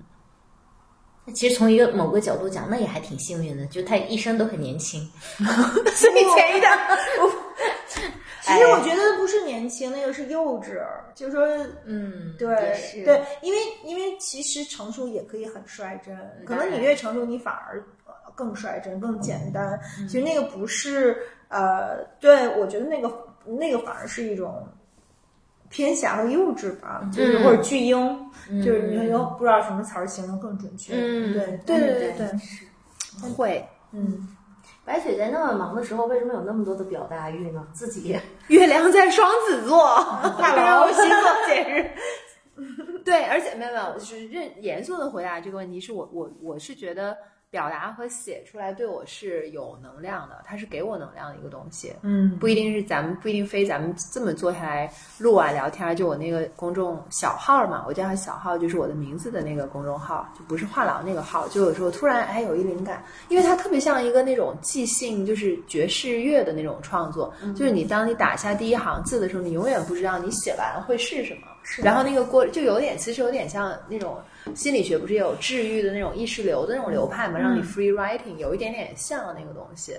那其实从一个某个角度讲，那也还挺幸运的，就他一生都很年轻。
所以前一段，
其实我觉得不是年轻，那个是幼稚，就是说。
嗯，
对对，因为因为其实成熟也可以很率真，可能你越成熟，你反而呃更率真、更简单。其实那个不是呃，对我觉得那个那个反而是一种偏狭和幼稚吧，就是或者巨婴，就是你又不知道什么词儿形容更准确。
嗯
对对对对对，
会
嗯，
白雪在那么忙的时候，为什么有那么多的表达欲呢？自己
月亮在双子座，大佬星座 节日。对，而且没有没有，就是认严肃的回答这个问题，是我我我是觉得表达和写出来对我是有能量的，它是给我能量的一个东西。
嗯
不一定是咱们不一定非咱们这么坐下来录啊聊天儿，就我那个公众小号嘛，我叫它小号，就是我的名字的那个公众号，就不是话痨那个号。就有时候突然哎有一灵感，因为它特别像一个那种即兴，就是爵士乐的那种创作，就是你当你打下第一行字的时候，你永远不知道你写完会是什么。然后那个过就有点，其实有点像那种心理学，不是有治愈的那种意识流的那种流派嘛，让你 free writing，有一点点像那个东西。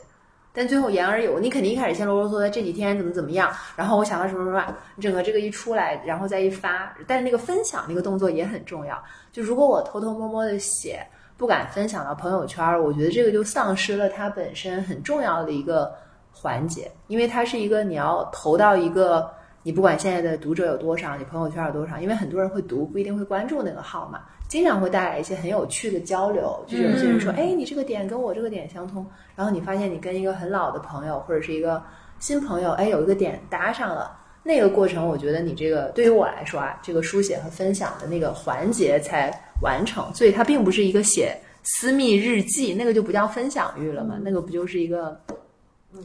但最后言而有，你肯定一开始先啰啰嗦嗦，这几天怎么怎么样，然后我想到什么什么，你整个这个一出来，然后再一发，但是那个分享那个动作也很重要。就如果我偷偷摸摸的写，不敢分享到朋友圈，我觉得这个就丧失了它本身很重要的一个环节，因为它是一个你要投到一个。你不管现在的读者有多少，你朋友圈有多少，因为很多人会读，不一定会关注那个号嘛，经常会带来一些很有趣的交流。就是有些人说，哎，你这个点跟我这个点相通，然后你发现你跟一个很老的朋友或者是一个新朋友，哎，有一个点搭上了。那个过程，我觉得你这个对于我来说啊，这个书写和分享的那个环节才完成，所以它并不是一个写私密日记，那个就不叫分享欲了嘛，那个不就是一个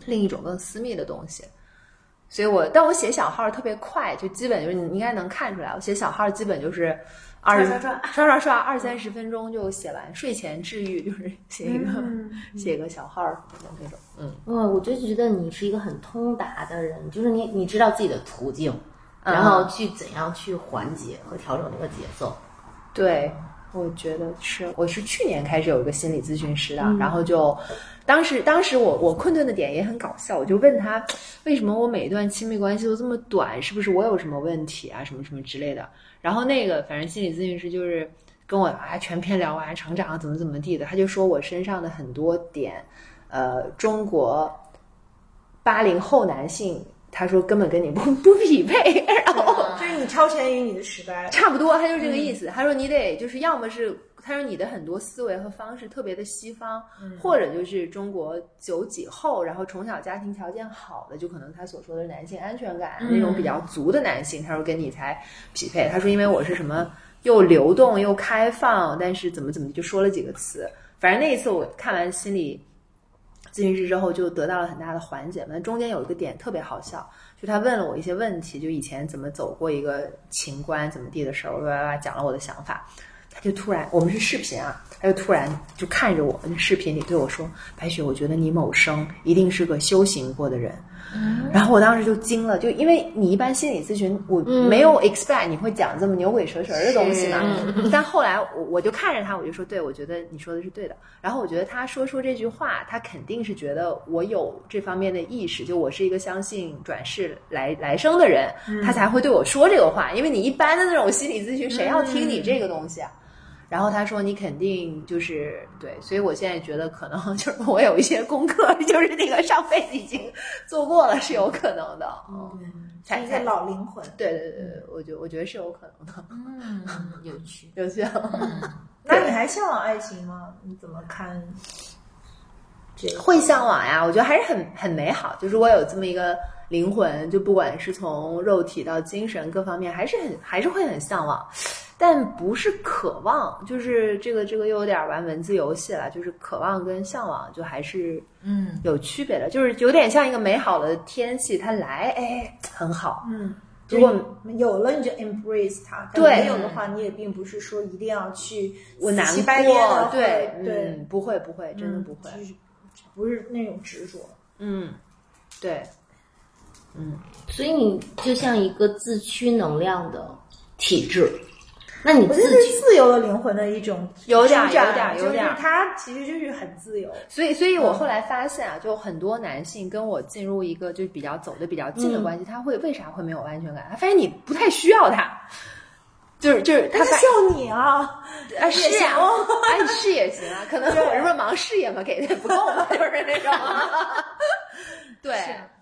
另一种更私密的东西。所以我，但我写小号特别快，就基本就是你应该能看出来，我写小号基本就是二
刷刷
刷刷刷二三十分钟就写完，睡前治愈就是写一个、写个小号什么的那种，嗯，
嗯，我就觉得你是一个很通达的人，就是你你知道自己的途径，
嗯
然后去怎样去缓解和调整这个节奏。
对，我觉得是，我是去年开始有一个心理咨询师的，然后就当时当时我我困顿的点也很搞笑，我就问他为什么我每一段亲密关系都这么短，是不是我有什么问题啊，什么什么之类的。然后那个反正心理咨询师就是跟我啊全篇聊完成长怎么怎么地的，他就说我身上的很多点，呃，中国八零后男性。他说根本跟你不不匹配，然后
就是你超前于你的时代。
差不多，他就这个意思。他说你得就是要么是，他说你的很多思维和方式特别的西方，或者就是中国九几后，然后从小家庭条件好的，就可能他所说的男性安全感、那种比较足的男性，他说跟你才匹配。他说因为我是什么又流动又开放，但是怎么怎么就说了几个词。反正那一次我看完心理咨询师之后，就得到了很大的缓解。但中间有一个点特别好笑，就他问了我一些问题，就以前怎么走过一个情关怎么地的时候，叭叭叭讲了我的想法。他就突然，我们是视频啊，他就突然就看着我，那视频里对我说：“白雪，我觉得你某生一定是个修行过的人。”然后我当时就惊了，就因为你一般心理咨询，我没有 expect 你会讲这么牛鬼蛇神的东西嘛。但后来我我就看着他，我就说，对，我觉得你说的是对的。然后我觉得他说出这句话，他肯定是觉得我有这方面的意识，就我是一个相信转世来来生的人，他才会对我说这个话。因为你一般的那种心理咨询，谁要听你这个东西啊？然后他说：“你肯定就是对，所以我现在觉得可能 就是我有一些功课，就是那个上辈子已经做过了，是有可能的。嗯，才
是一个老灵魂。
对对对对，我觉我觉得是有可能的，
嗯，有趣。
有些
那你还向往爱情吗？你怎么看？这
会向往呀。我觉得还是很很美好，就是我有这么一个灵魂，就不管是从肉体到精神各方面，还是很还是会很向往。但不是渴望，就是这个这个又有点玩文字游戏了，就是渴望跟向往就还是
嗯。
有区别的，就是有点像一个美好的天气，它来哎很好，
嗯，
如果
有了你就 embrace 它，没有的话，你也并不是说一定要去
我难过，对
对
嗯，不会不会，真的
嗯
不会，
就是不是那种执着。
嗯，对，嗯。
所以你就像一个自驱能量的体质，那你
我
自驱
觉得是自由的灵魂的一种
有点有点有点
就是它其实就是很自由。
所以，所以我后来发现啊，就很多男性跟我进入一个就比较走的比较近的关系，他会为啥会没有安全感？他发现你不太需要他，就是就是他
需要你啊，
啊是啊是也行啊，可能我是不是忙事业嘛，给的不够嘛，就是那种，对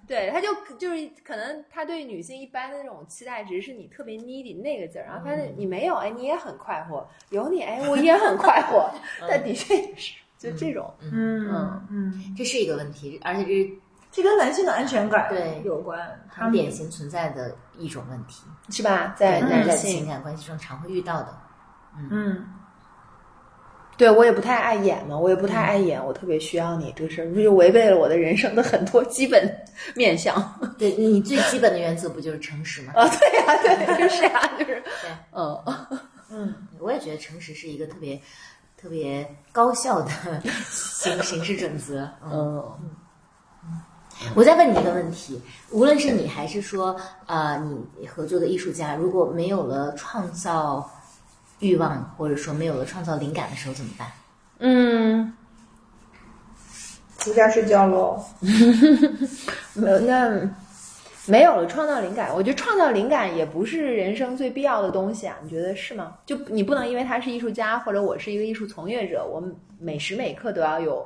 对，他就就是可能他对女性一般的那种期待值是你特别 needy 那个劲儿，然后发现你没有，哎，你也很快活，有你，哎，我也很快活，但的确也是就这种，
嗯。
嗯
嗯，
这是一个问题，而且这
这跟男性的安全感
对
有关，他
典型存在的一种问题，
是吧？在
对
男
在情，感关系中常会遇到的。
嗯
对我也不太爱演嘛，我也不太爱演，我特别需要你这个事儿，这就违背了我的人生的很多基本面相。
对你最基本的原则不就是诚实吗？
啊，对呀、对，就是呀、就是，嗯，
嗯，
我也觉得诚实是一个特别特别高效的行行事准则。嗯，
嗯，
我再问你一个问题：无论是你还是说呃你合作的艺术家，如果没有了创造欲望，或者说没有了创造灵感的时候怎么办？
嗯，
回家睡觉喽。
没有那没有了创造灵感，我觉得创造灵感也不是人生最必要的东西啊，你觉得是吗？就你不能因为他是艺术家，或者我是一个艺术从业者，我每时每刻都要有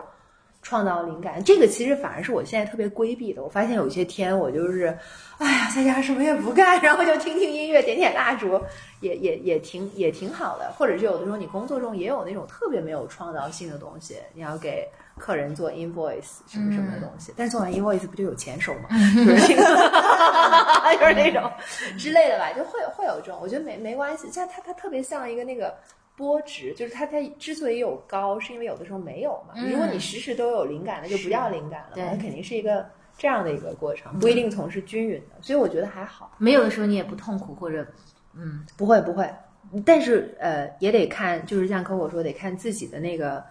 创造灵感。这个其实反而是我现在特别规避的。我发现有一些天我就是，哎呀，在家什么也不干，然后就听听音乐，点点蜡烛，也也也挺也挺好的。或者是有的时候你工作中也有那种特别没有创造性的东西，你要给客人做 invoice 什么什么的东西，但是做完 invoice 不就有钱收吗？就是那个，就是那种之类的吧，就会会有这种，我觉得没没关系，像它它特别像一个那个。波值就是它，它之所以有高，是因为有的时候没有嘛。如果你时时都有灵感，那就不叫灵感了那肯定是一个这样的一个过程，不一定总是均匀的。所以我觉得还好。
没有的时候你也不痛苦，或者嗯
不会不会，但是呃也得看，就是像跟我说，得看自己的那个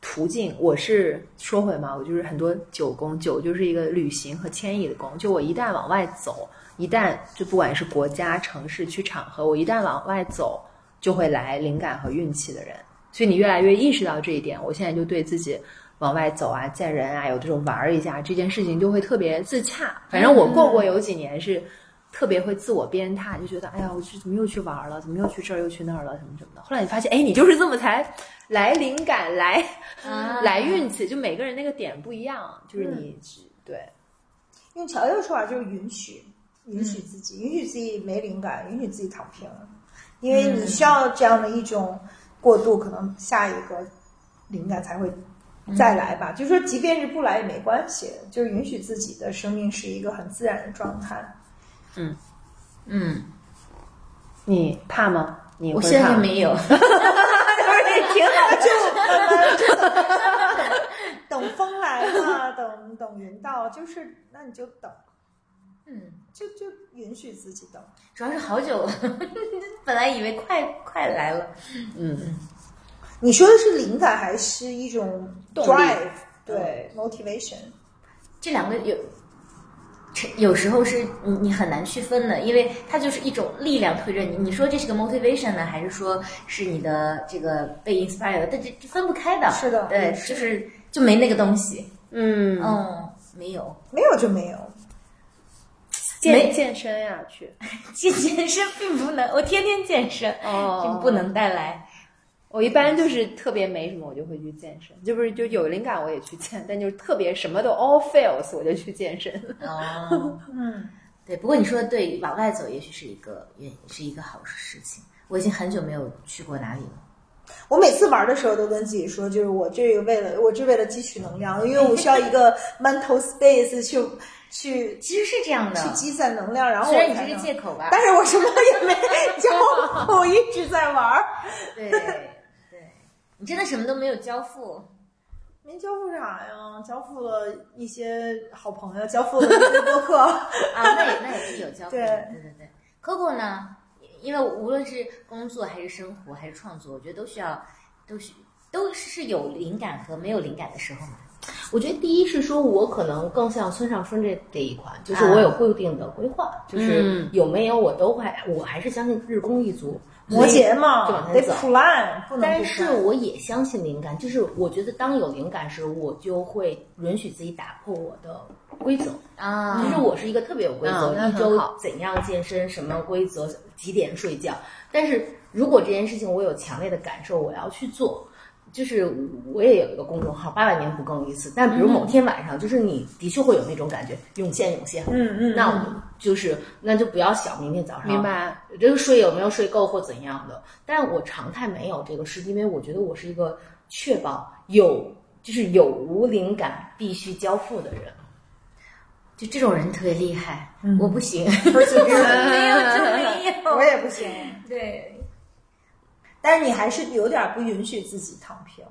途径。我是说回嘛，我就是很多九宫，九就是一个旅行和迁移的宫。就我一旦往外走，一旦就不管是国家、城市、去场合，我一旦往外走，就会来灵感和运气的人。所以你越来越意识到这一点，我现在就对自己。往外走啊，见人啊，有这种玩儿一下，这件事情就会特别自洽。反正我过过有几年是特别会自我鞭挞，就觉得哎呀，我去怎么又去玩儿了，怎么又去这儿又去那儿了，什么什么的。后来你发现，哎，你就是这么才来灵感，来、来运气，就每个人那个点不一样，就是你、对，
用乔乔的说法就是允许，允许自己，允许自己没灵感，允许自己躺平，因为你需要这样的一种过渡，可能下一个灵感才会再来吧。就说即便是不来也没关系，就是允许自己的生命是一个很自然的状态。
嗯嗯，
你怕吗？你
我现在没有。
就是你挺好的，
等风来嘛，等等云到，就是那你就等。
嗯，
就就允许自己等。
主要是好久了，本来以为快快来了，
嗯，
你说的是灵感还是一种 drive？对，motivation。
这两个有。有时候是你你很难区分的，因为它就是一种力量推着你。你说这是个 motivation 呢，还是说是你的这个被 inspire？但这这分不开的。
是的
对，
是
就是就没那个东西。
嗯
嗯，没有。
没有就没有。
健健身呀，去
健健身并不能，我天天健身，
哦
并不能带来。
我一般就是特别没什么，我就会去健身，就不是就有灵感我也去健，但就是特别什么都 all fails 我就去健身。
哦，
嗯，
对。不过你说的对，往外走也许是一个也是一个好事情。我已经很久没有去过哪里了。
我每次玩的时候都跟自己说，就是我这个为了我这为了汲取能量，因为我需要一个 mental space 去去
其实是这样的，
去积攒能量，然后
虽然你这是借口吧，
但是我什么也没 交，我一直在玩儿，
对对，你真的什么都没有交付。
没交付啥呀？交付了一些好朋友，交付了一些播客
啊，那也那也是有交付的，
对
对对对。Coco 呢？因为无论是工作还是生活还是创作，我觉得都需要，都需都是有灵感和没有灵感的时候嘛。
我觉得第一是说，我可能更像村上春这这一款，就是我有固定的规划，就是有没有我都会，我还是相信日工一族，
摩羯嘛，得
就往前走。
plan，不能
但是我也相信灵感，就是我觉得当有灵感时，我就会允许自己打破我的规则。
啊，
其实我是一个特别有规则，一周怎样健身，什么规则，几点睡觉。但是如果这件事情我有强烈的感受，我要去做。就是我也有一个公众号，八百年不更一次。但比如某天晚上，就是你的确会有那种感觉，涌现涌现。
嗯嗯，
那我就是那就不要想明天早上
明白？
这个睡有没有睡够或怎样的。但我常态没有这个是，因为我觉得我是一个确保有就是有无灵感必须交付的人。
就这种人特别厉害，
嗯
我不行，没有就没有。
我也不行。
对，
但是你还是有点不允许自己躺平。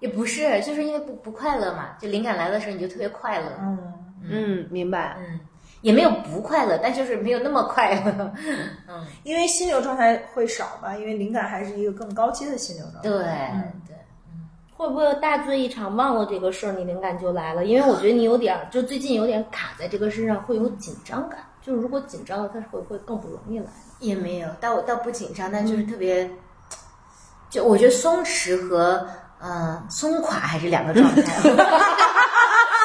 也不是，就是因为不不快乐嘛。就灵感来的时候，你就特别快乐。
嗯，
嗯，明白。
嗯，也没有不快乐，但就是没有那么快乐。嗯，
因为心流状态会少吧，因为灵感还是一个更高阶的心流状态。
对
嗯
对。
会不会大醉一场忘了这个事儿，你灵感就来了？因为我觉得你有点儿，就最近有点卡在这个身上，会有紧张感。就是如果紧张了，它会会更不容易来。
也没有，但我倒不紧张，但就是特别，就我觉得松弛和呃松垮还是两个状态。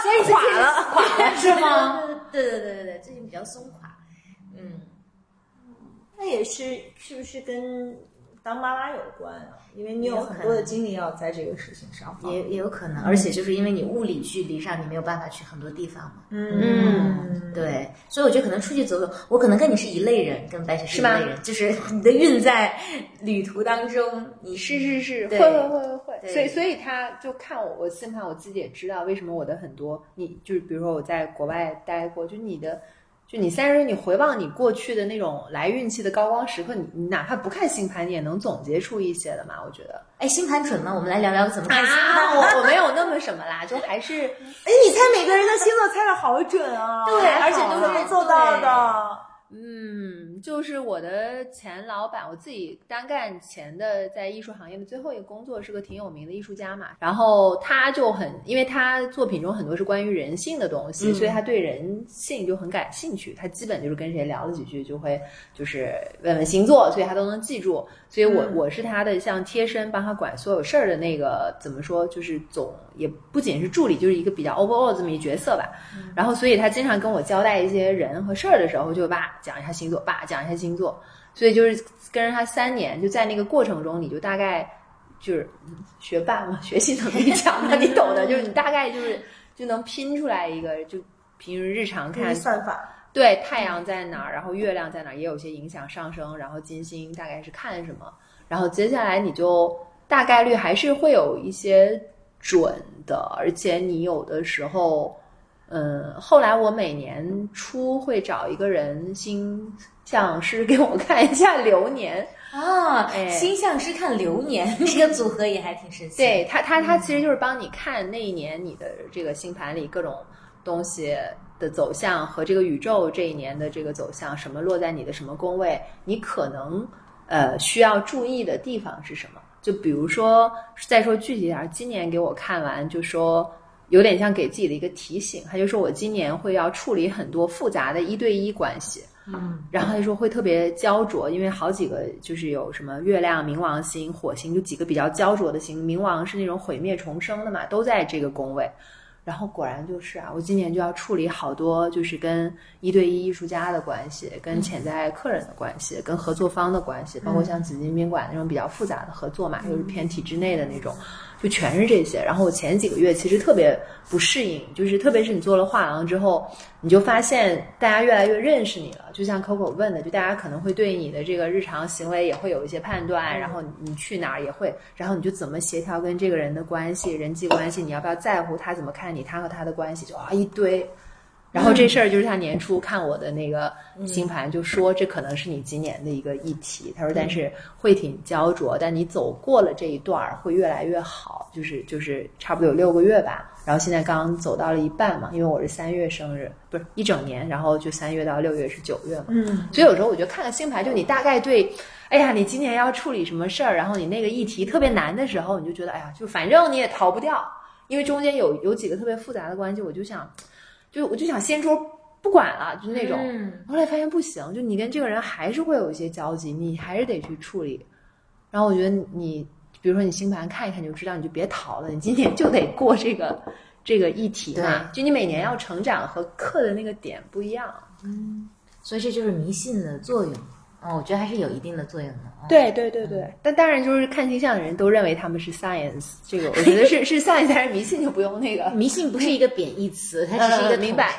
松垮了，垮了是吗？对对对对对，最近比较松垮。嗯，
那也是是不是跟当妈妈有关啊？因为你有很多的精力要在这个事情上。
也也有可能，而且就是因为你物理距离上，你没有办法去很多地方嘛。
嗯，
对，所以我觉得可能出去走走，我可能跟你是一类人，跟白雪是一类人，就是你的运在旅途当中，你
是是是，会会会会会。所以所以他就看我，我现在我自己也知道为什么我的很多，你就是比如说我在国外待过，就你的。就你三十岁，你回望你过去的那种来运气的高光时刻，你你哪怕不看星盘，你也能总结出一些的嘛？我觉得
哎，星盘准吗？我们来聊聊怎么看星
啊，
盘。
我我没有那么什么啦，就还是
哎，你猜每个人的星座猜的好准啊！
对而且都是
做到的？
嗯，就是我的前老板，我自己单干前的在艺术行业的最后一个工作是个挺有名的艺术家嘛，然后他就很，因为他作品中很多是关于人性的东西，所以他对人性就很感兴趣。他基本就是跟谁聊了几句，就会就是问问星座，所以他都能记住。所以我、我是他的像贴身帮他管所有事儿的那个怎么说，就是总也不仅是助理，就是一个比较 overall 这么一角色吧。然后所以他经常跟我交代一些人和事儿的时候，就爸讲一下星座，爸讲一下星座。所以就是跟着他三年，就在那个过程中，你就大概就是嗯学霸嘛，学习能力强嘛，你懂的，就是你大概就是就能拼出来一个，就平时日常看
算法。
对太阳在哪儿，然后月亮在哪儿，也有些影响上升，然后金星大概是看什么，然后接下来你就大概率还是会有一些准的，而且你有的时候，嗯，后来我每年初会找一个人星象师给我看一下流年，
啊，
哎
星象师看流年 这个组合也还挺神奇。
对他，他他其实就是帮你看那一年你的这个星盘里各种东西的走向和这个宇宙这一年的这个走向，什么落在你的什么宫位，你可能呃需要注意的地方是什么？就比如说，再说具体点儿，今年给我看完就说。有点像给自己的一个提醒，他就说我今年会要处理很多复杂的一对一关系，
嗯，
然后他说会特别焦灼，因为好几个就是有什么月亮、冥王星、火星，就几个比较焦灼的星。冥王是那种毁灭重生的嘛，都在这个宫位。然后果然就是啊，我今年就要处理好多，就是跟一对一艺术家的关系，跟潜在客人的关系，跟合作方的关系，包括像紫金宾馆那种比较复杂的合作嘛，又是偏体制内的那种，就全是这些。然后我前几个月其实特别不适应，就是特别是你做了画廊之后，你就发现大家越来越认识你了。就像 Coco 问的，就大家可能会对你的这个日常行为也会有一些判断，然后你去哪儿也会，然后你就怎么协调跟这个人的关系、人际关系，你要不要在乎他怎么看你，他和他的关系就啊一堆。然后这事儿就是他年初看我的那个星盘，就说这可能是你今年的一个议题。他说，但是会挺焦灼，但你走过了这一段儿会越来越好，就是就是差不多有六个月吧。然后现在刚走到了一半嘛，因为我是三月生日，不是一整年，然后就三月到六月是九月嘛。
嗯，
所以有时候我觉得看看星盘，就你大概对，哎呀，你今年要处理什么事儿，然后你那个议题特别难的时候，你就觉得，哎呀，就反正你也逃不掉，因为中间有有几个特别复杂的关系，我就想，就我就想掀桌不管了，就那种。
嗯
后来发现不行，就你跟这个人还是会有一些交集，你还是得去处理。然后我觉得你，比如说你星盘看一看就知道，你就别逃了，你今年就得过这个这个议题嘛。就你每年要成长和克的那个点不一样。
嗯所以这就是迷信的作用。哦，我觉得还是有一定的作用的。啊，
对对对对，但当然就是看星象的人都认为他们是 science，这个我觉得是是 science，但是迷信就不用那个。
迷信不是一个贬义词，它只是一个
呃明白。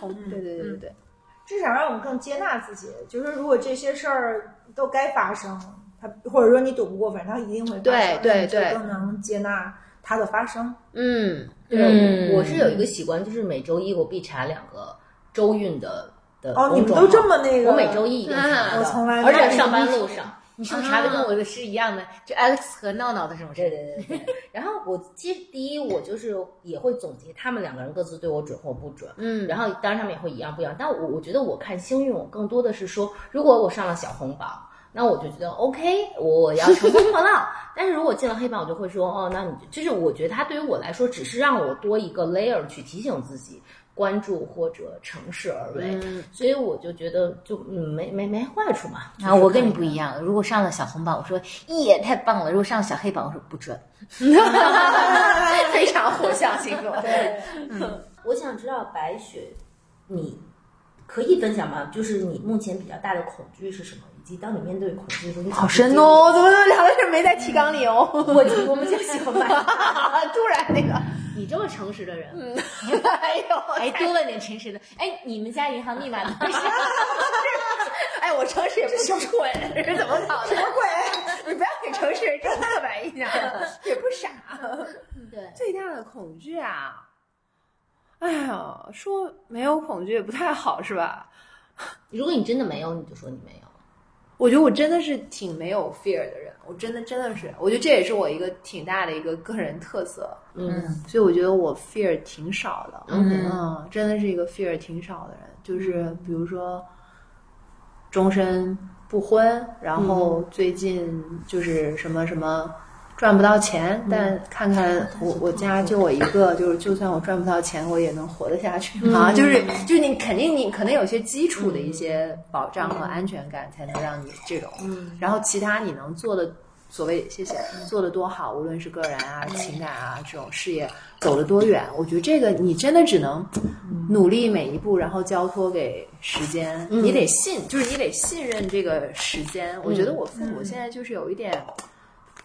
同对对对对对，
至少让我们更接纳自己。就是如果这些事儿都该发生，它或者说你躲不过，反正它一定会发生，
对对对
更能接纳它的发生。
嗯
对，
嗯
我是有一个习惯，就是每周一我必查两个周运的的
哦，你们都这么那个？
我每周一一定查的，
我从来
而且上班路上。
你是不是查的跟我的是一样的？就 Alex 和闹闹的什么
对
事。
对对对，然后我其实第一，我就是也会总结他们两个人各自对我准或不准，
嗯
然后当然他们也会一样不一样，但我我觉得我看星运，我更多的是说，如果我上了小红榜，那我就觉得 OK，我要乘风破浪。但是如果进了黑榜，我就会说，哦，那你就是我觉得它对于我来说，只是让我多一个 layer 去提醒自己关注或者乘势而为，
嗯
所以我就觉得就嗯没没没坏处嘛。
啊，我跟你不一样。如果上了小红榜，我说耶，太棒了；如果上了小黑榜，我说不准。
非常火象星座。
对，
我想知道白雪，你可以分享吗？就是你目前比较大的恐惧是什么？以及当你面对恐惧的时候，你
好深哦，怎么都聊的是没在提纲里哦？
我我们就喜欢白。
突然那个，
你这么诚实的人，
哎呦，
哎，多了点诚实的。哎，你们家银行密码多少？
哎，我诚实也不蠢，这是怎么搞的？什么鬼？你不要给诚实人这种刻板印象，也不傻。
对，
最大的恐惧啊，哎呀，说没有恐惧也不太好，是吧？
如果你真的没有，你就说你没有。
我觉得我真的是挺没有 fear 的人，我真的真的是，我觉得这也是我一个挺大的一个个人特色，
嗯。
所以我觉得我 fear 挺少的，
嗯。
嗯，真的是一个 fear 挺少的人，就是比如说终身不婚，然后最近就是什么什么赚不到钱，但看看我我家就我一个，就是就算我赚不到钱，我也能活得下去。啊，就是就是你肯定你可能有些基础的一些保障和安全感，才能让你这种，然后其他你能做的。所谓谢谢做的多好，无论是个人啊、情感啊这种事业走得多远，我觉得这个你真的只能努力每一步，然后交托给时间。你得信，就是你得信任这个时间。我觉得我父母现在就是有一点，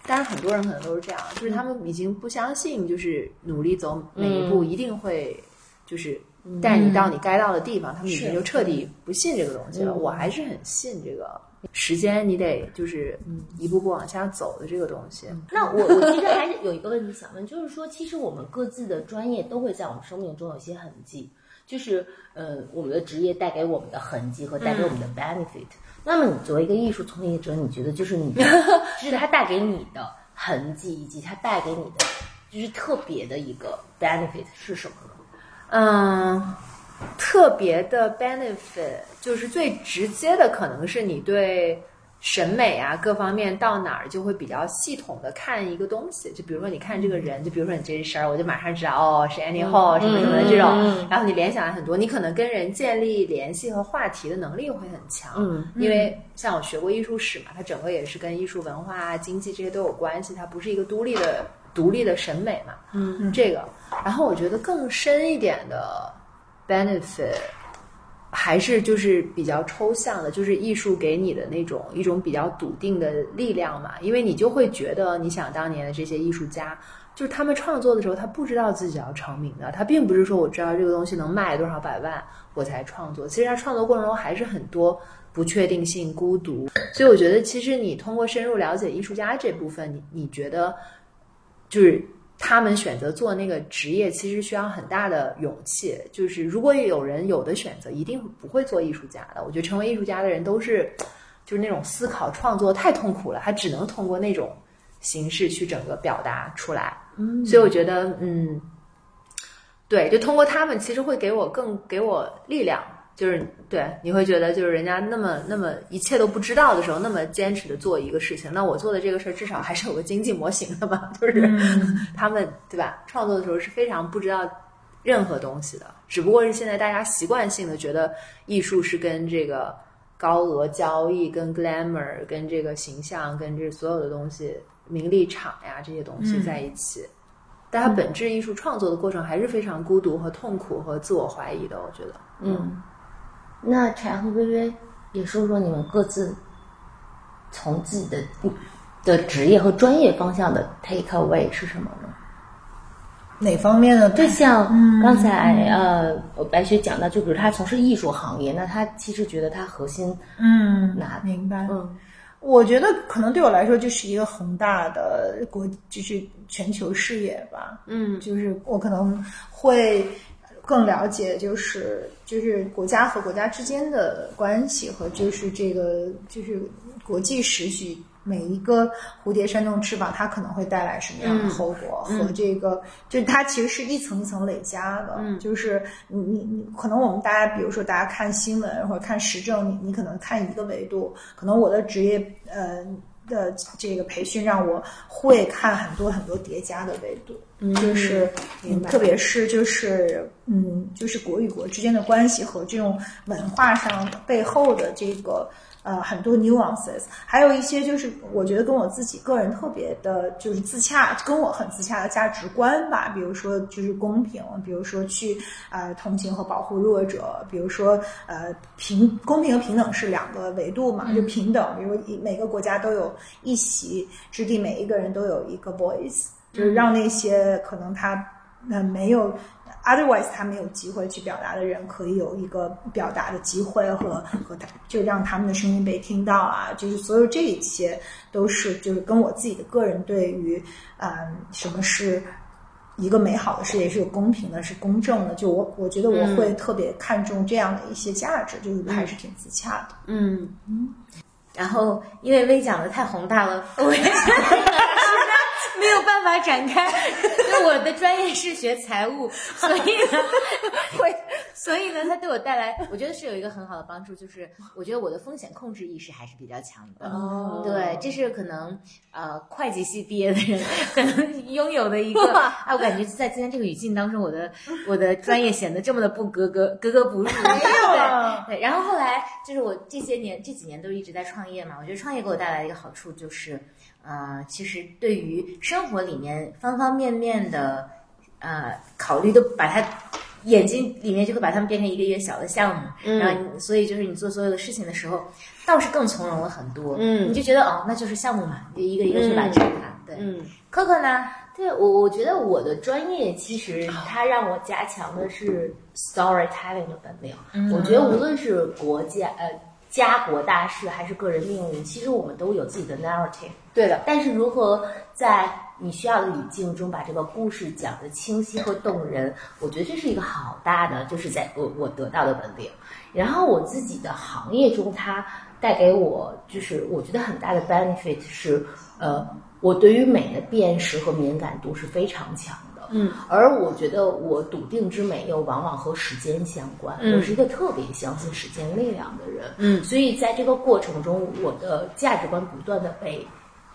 当然很多人可能都是这样，就是他们已经不相信，就是努力走每一步一定会就是带你到你该到的地方，他们已经就彻底不信这个东西了。我还是很信这个时间，你得就是一步步往下走的这个东西。
那我我其实还是有一个问题想问，就是说，其实我们各自的专业都会在我们生命中有一些痕迹，就是呃，我们的职业带给我们的痕迹和带给我们的 benefit。那么，你作为一个艺术从业者，你觉得就是你，就是它带给你的痕迹，以及它带给你的就是特别的一个 benefit 是什么呢？
嗯，特别的 benefit，就是最直接的，可能是你对审美啊各方面到哪儿就会比较系统的看一个东西。就比如说你看这个人，就比如说你这身儿，我就马上知道哦是 Annie Hall 什么什么的这种，然后你联想了很多，你可能跟人建立联系和话题的能力会很强。
嗯，
因为像我学过艺术史嘛，它整个也是跟艺术文化啊、经济这些都有关系，它不是一个独立的独立的审美嘛。
嗯，
这个，然后我觉得更深一点的 benefit 还是就是比较抽象的，就是艺术给你的那种一种比较笃定的力量嘛，因为你就会觉得，你想当年的这些艺术家，就是他们创作的时候，他不知道自己要成名的，他并不是说我知道这个东西能卖多少百万我才创作，其实他创作过程中还是很多不确定性、孤独，所以我觉得其实你通过深入了解艺术家这部分，你你觉得就是。他们选择做那个职业，其实需要很大的勇气。就是如果有人有的选择，一定不会做艺术家的。我觉得成为艺术家的人都是，就是那种思考创作太痛苦了，他只能通过那种形式去整个表达出来。
嗯
所以我觉得，嗯，对，就通过他们，其实会给我更给我力量。就是对，你会觉得就是人家那么那么一切都不知道的时候，那么坚持的做一个事情，那我做的这个事儿至少还是有个经济模型的吧，就是、他们对吧？创作的时候是非常不知道任何东西的，只不过是现在大家习惯性的觉得艺术是跟这个高额交易、跟 glamour、跟这个形象、跟这所有的东西、名利场呀这些东西在一起。但它本质艺术创作的过程还是非常孤独和痛苦和自我怀疑的，我觉得。
嗯，那柴和微微也说说你们各自从自己的的职业和专业方向的 take away 是什么呢？
哪方面呢？
就像
嗯
刚才、呃白雪讲到，就比如他从事艺术行业，那他其实觉得他核心
嗯，
哪
明白。
嗯
我觉得可能对我来说就是一个宏大的国，就是全球视野吧。
嗯
就是我可能会更了解，就是就是国家和国家之间的关系和就是这个就是国际时局。每一个蝴蝶扇动翅膀，它可能会带来什么样的后果？和这个，就它其实是一层一层累加的。
嗯
就是你你你，可能我们大家，比如说大家看新闻或者看时政，你你可能看一个维度，可能我的职业呃的这个培训让我会看很多很多叠加的维度。嗯就是嗯，特别是就是嗯，就是国与国之间的关系和这种文化上背后的这个呃很多 nuances，还有一些就是我觉得跟我自己个人特别的，就是自洽，跟我很自洽的价值观吧。比如说就是公平，比如说去呃同情和保护弱者，比如说呃平公平和平等是两个维度嘛，就平等，比如说每个国家都有一席之地，每一个人都有一个 voice。就是让那些可能他呃没有，otherwise 他没有机会去表达的人，可以有一个表达的机会和 和他，就让他们的声音被听到啊，就是所有这一切都是就是跟我自己的个人对于嗯什么是。一个美好的世界是有公平的，是公正的。就我，我觉得我会特别看重这样的一些价值，就是还是挺自洽的。
嗯嗯。然后，因为微讲的太宏大了，我也没有办法展开。因为我的专业是学财务，所以呢，会，所以呢，它对我带来，我觉得是有一个很好的帮助，就是我觉得我的风险控制意识还是比较强的。
哦
对，这是可能呃会计系毕业的人可能拥有的一个。啊，我感觉在今天这个语境当中，我的我的专业显得这么的不格格格格不入。没
有
对，然后后来就是我这些年这几年都一直在创业嘛，我觉得创业给我带来的一个好处就是，呃，其实对于生活里面方方面面的呃考虑，都把它眼睛里面就会把它们变成一个一个小的项目，
嗯
然后所以就是你做所有的事情的时候，倒是更从容了很多，
嗯
你就觉得哦，那就是项目嘛，就一个一个去完成它，对。
嗯
可可呢？
对我，我觉得我的专业其实它让我加强的是 storytelling 的本领。嗯我觉得无论是国家呃家国大事还是个人命运，其实我们都有自己的 narrative。
对的，
但是如何在你需要的语境中把这个故事讲得清晰和动人，我觉得这是一个好大的，就是在我我得到的本领。然后我自己的行业中，它带给我就是我觉得很大的 benefit 是，呃，我对于美的辨识和敏感度是非常强的。
嗯，
而我觉得我笃定之美又往往和时间相关。
嗯
我是一个特别相信时间力量的人。
嗯
所以在这个过程中，我的价值观不断的被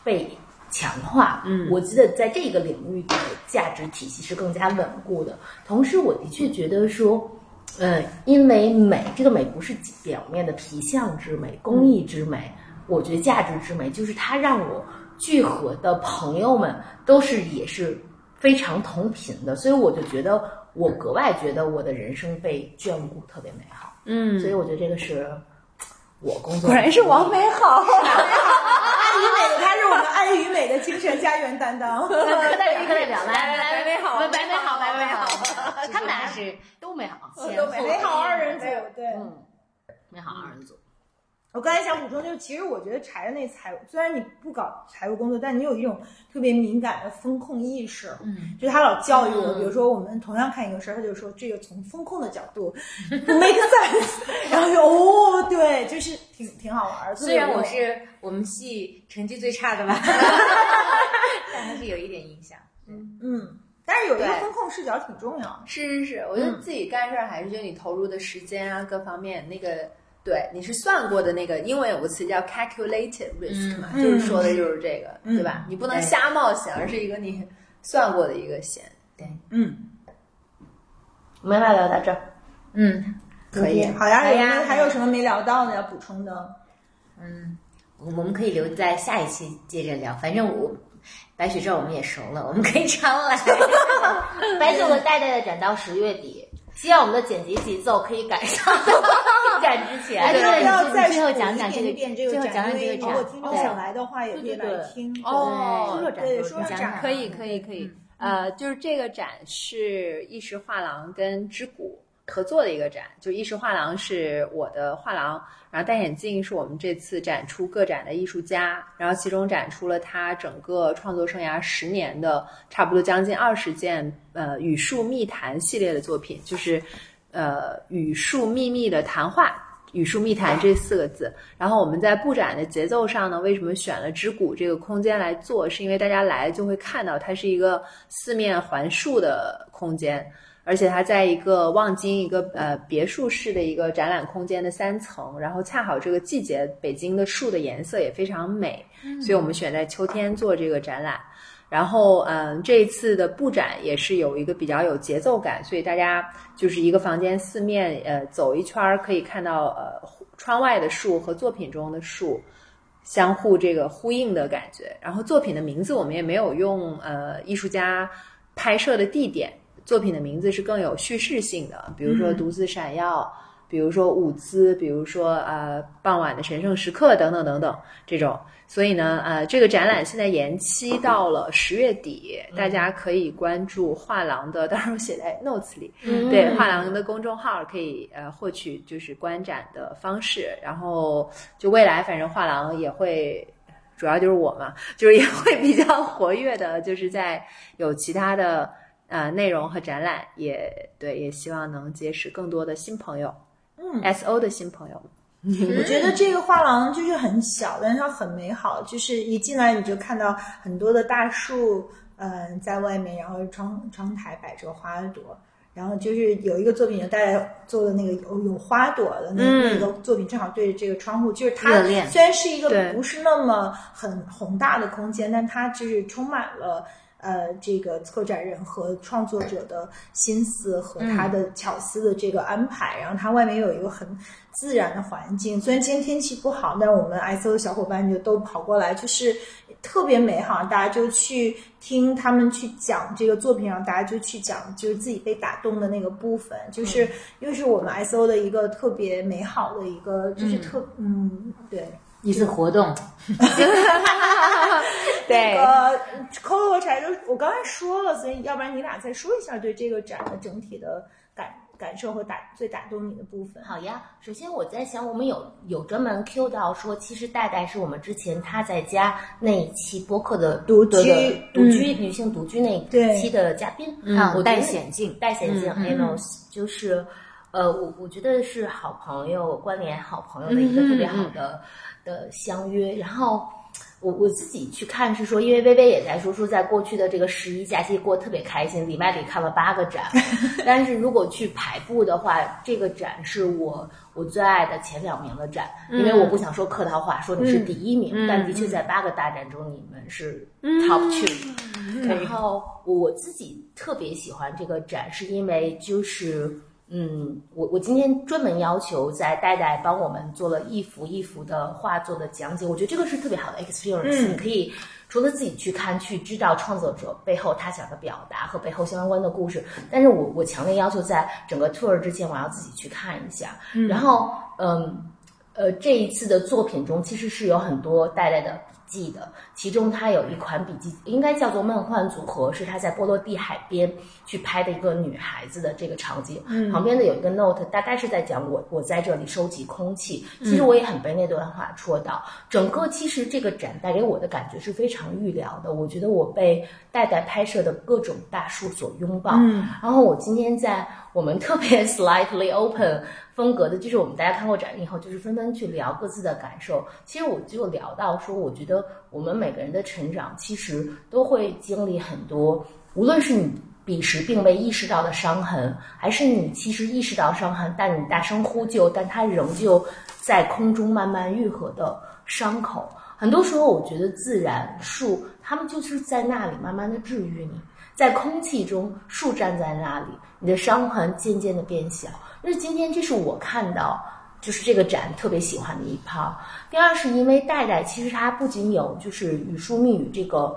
被强化。
嗯
我记得在这个领域的价值体系是更加稳固的。同时，我的确觉得说。呃，因为美这个美不是表面的皮相之美、工艺之美，我觉得价值之美就是它让我聚合的朋友们都是也是非常同频的，所以我就觉得我格外觉得我的人生被眷顾特别美好，
嗯
所以我觉得这个是我工作
果然是王美好，爱与美的他是我们爱与美的精神家园担当。
课代表，课代表，来 来来，
白美好
白美好，白美好，
他们俩是
都美好，
都美好二人组，对。
嗯，美好二人组，
我刚才想补充，就是其实我觉得柴的那财务，虽然你不搞财务工作，但你有一种特别敏感的风控意识。
嗯，
就是他老教育我，比如说我们同样看一个事儿，他就说这个从风控的角度不 make sense，然后就哦，对，就是挺挺好玩儿。
虽然我是我们系成绩最差的吧，但还是有一点影响。
嗯，但是有一个风控视角挺重要的。
是是是，我觉得自己干事儿还是就你投入的时间啊，各方面那个。对，你是算过的那个，英文有个词叫 calculated risk 嘛，
嗯
就是说的就是这个，
嗯
对吧？你不能瞎冒险，而是一个你算过的一个险。
对嗯，
我们来聊到这儿。
嗯
可以
好呀，有
好呀
没有还有什么没聊到的要补充的？
嗯，我们可以留在下一期接着聊。反正我白雪这我们也熟了，我们可以常来。
白雪和代代的展到十月底，希望我们的剪辑节奏可以赶上 进展之前。
哎对
要
最后讲讲这个
展？
这个展
如果听众
对
想来的话，也可以
对对对
来听。
哦
说说展
对，
说
展
可以，可以，可以。呃，就是这个展是意识画廊跟知谷合作的一个展，就意识画廊是我的画廊，然后戴眼镜是我们这次展出个展的艺术家，然后其中展出了他整个创作生涯十年的差不多将近二十件呃语数密谈系列的作品，就是呃语数秘密的谈话。语数密谈这四个字，然后我们在布展的节奏上呢，为什么选了知谷这个空间来做？是因为大家来就会看到它是一个四面环树的空间，而且它在一个望京一个呃别墅式的一个展览空间的三层，然后恰好这个季节北京的树的颜色也非常美，所以我们选在秋天做这个展览。然后，嗯，这一次的布展也是有一个比较有节奏感，所以大家就是一个房间四面，呃，走一圈儿可以看到，呃，窗外的树和作品中的树相互这个呼应的感觉。然后作品的名字我们也没有用，呃，艺术家拍摄的地点，作品的名字是更有叙事性的，比如说独自闪耀。比如说舞姿，比如说呃傍晚的神圣时刻等等等等这种，所以呢呃这个展览现在延期到了十月底，大家可以关注画廊的，到时候写在 notes 里，对画廊的公众号可以呃获取就是观展的方式，然后就未来反正画廊也会。主要就是我嘛，就是也会比较活跃的，就是在有其他的呃内容和展览，也对，也希望能结识更多的新朋友。
嗯
S O 的新朋友，
我觉得这个画廊就是很小，但是它很美好。就是一进来你就看到很多的大树，嗯、在外面，然后窗窗台摆着花朵，然后就是有一个作品，就大家做的那个有有花朵的那、
嗯
那个作品，正好对着这个窗户。就是它虽然是一个不是那么很宏大的空间，但它就是充满了。呃，这个策展人和创作者的心思和他的巧思的这个安排，然后它外面有一个很自然的环境。虽然今天天气不好，但我们 S O 的小伙伴就都跑过来，就是特别美好。大家就去听他们去讲这个作品，然后大家就去讲就是自己被打动的那个部分，就是又是我们 S O 的一个特别美好的一个，就是特嗯对。
一次活动，
对，
呃，扣扣和柴都我刚才说了，所以要不然你俩再说一下对这个展的整体的感感受和打最打动你的部分。
好呀，首先我在想，我们有有专门 Q 到说，其实戴戴是我们之前她在家那一期播客的
独居
独居、女性独居那一期的嘉宾，
啊戴显镜。
戴显镜
嗯
Amos 就是。呃，我我觉得是好朋友关联好朋友的一个特别好的、的相约。然后我我自己去看是说，因为微微也在说说，在过去的这个十一假期过得特别开心，里外里看了八个展。但是如果去排布的话，这个展是我我最爱的前两名的展，因为我不想说客套话，说你是第一名，但的确在八个大展中你们是 top two。然后我自己特别喜欢这个展，是因为就是。嗯，我我今天专门要求在戴戴帮我们做了一幅一幅的画作的讲解，我觉得这个是特别好的 experience。你可以除了自己去看，去知道创作者背后他想的表达和背后相关的故事，但是我我强烈要求在整个 tour 之前，我要自己去看一下。然后，嗯，呃，这一次的作品中其实是有很多戴戴的。记的，其中他有一款笔记，应该叫做梦幻组合，是他在波罗的海边去拍的一个女孩子的这个场景。嗯，旁边的有一个 note，大概是在讲我我在这里收集空气。其实我也很被那段话戳到。整个其实这个展带给我的感觉是非常预料的。我觉得我被代代拍摄的各种大树所拥抱。嗯，然后我今天在我们特别 slightly open。风格的，就是我们大家看过展以后，就是纷纷去聊各自的感受。其实我就聊到说，我觉得我们每个人的成长，其实都会经历很多，无论是你彼时并未意识到的伤痕，还是你其实意识到伤痕，但你大声呼救，但它仍旧在空中慢慢愈合的伤口。很多时候，我觉得自然树，它们就是在那里慢慢的治愈你，在空气中，树站在那里，你的伤痕渐渐的变小。那今天，这是我看到，就是这个展特别喜欢的一趴。第二，是因为戴戴其实他不仅有就是语书密语这个。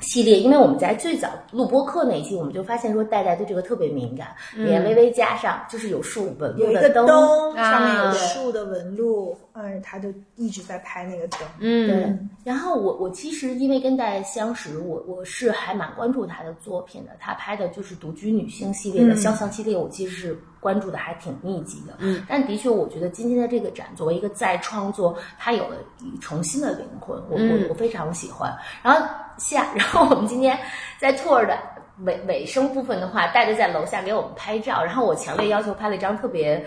系列，因为我们在最早录播课那一期，我们就发现说戴戴对这个特别敏感，连微微加上就是有树纹路的
灯，上面有
树
树的纹路，嗯，他就一直在拍那个灯。
嗯，对。然后我我其实因为跟戴戴相识，我我是还蛮关注他的作品的。他拍的就是独居女性系列的肖像系列，我其实是关注的还挺密集的。嗯，但的确，我觉得今天的这个展作为一个再创作，它有了重新的灵魂，我我我非常喜欢。然后。下，然后我们今天在 tour 的尾尾声部分的话，带着在楼下给我们拍照，然后我强烈要求拍了一张特别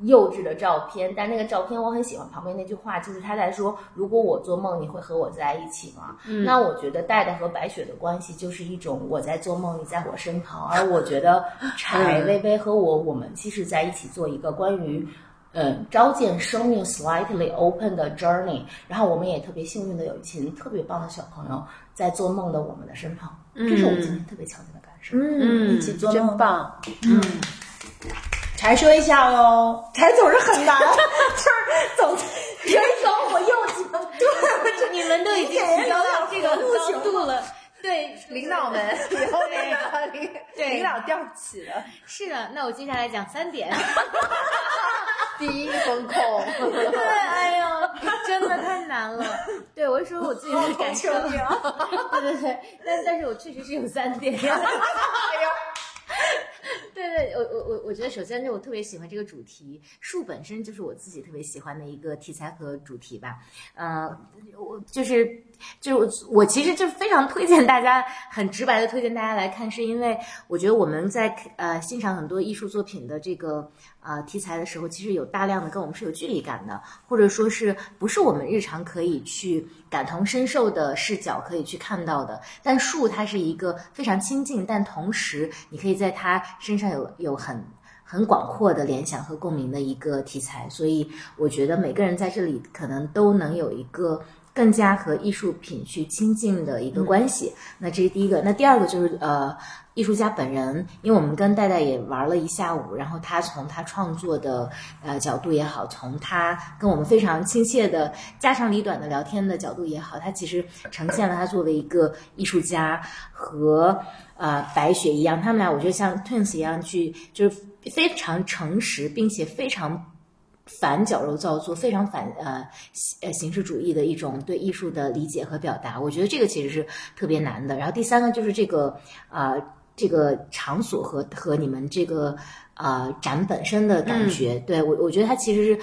幼稚的照片，但那个照片我很喜欢，旁边那句话就是他在说：“如果我做梦，你会和我在一起吗？”那我觉得戴戴和白雪的关系就是一种我在做梦，你在我身旁，而我觉得柴薇薇和我，我们其实在一起做一个关于。嗯，召见生命 slightly open 的 journey，然后我们也特别幸运的有一群特别棒的小朋友在做梦的我们的身旁，这是我今天特别强烈的感受。
嗯，一起做梦，
真棒。
嗯，柴说一下哦，柴总是很难，就是总 人走我右脚，对，
你们都已经提高到这个高度了。对，
领导们，以后那个领领导调起了。
是的，那我接下来讲三点。
第一风控。
对，哎呦，真的太难了。对，我是说我自己的感受。对对对，但但是我确实是有三点。哎呦。对对，我我我我觉得首先就我特别喜欢这个主题，树本身就是我自己特别喜欢的一个题材和主题吧。呃，我就是就是我其实就非常推荐大家，很直白的推荐大家来看，是因为我觉得我们在呃欣赏很多艺术作品的这个呃题材的时候，其实有大量的跟我们是有距离感的，或者说是不是我们日常可以去感同身受的视角可以去看到的。但树它是一个非常亲近，但同时你可以在它身上。有有很很广阔的联想和共鸣的一个题材，所以我觉得每个人在这里可能都能有一个更加和艺术品去亲近的一个关系。那这是第一个，那第二个就是呃，艺术家本人，因为我们跟戴戴也玩了一下午，然后他从他创作的呃角度也好，从他跟我们非常亲切的家长里短的聊天的角度也好，他其实呈现了他作为一个艺术家和。呃，白雪一样，他们俩我觉得像 twins 一样，去就是非常诚实，并且非常反矫揉造作，非常反呃呃形式主义的一种对艺术的理解和表达。我觉得这个其实是特别难的。然后第三个就是这个啊，这个场所和和你们这个啊展本身的感觉，对我我觉得它其实是。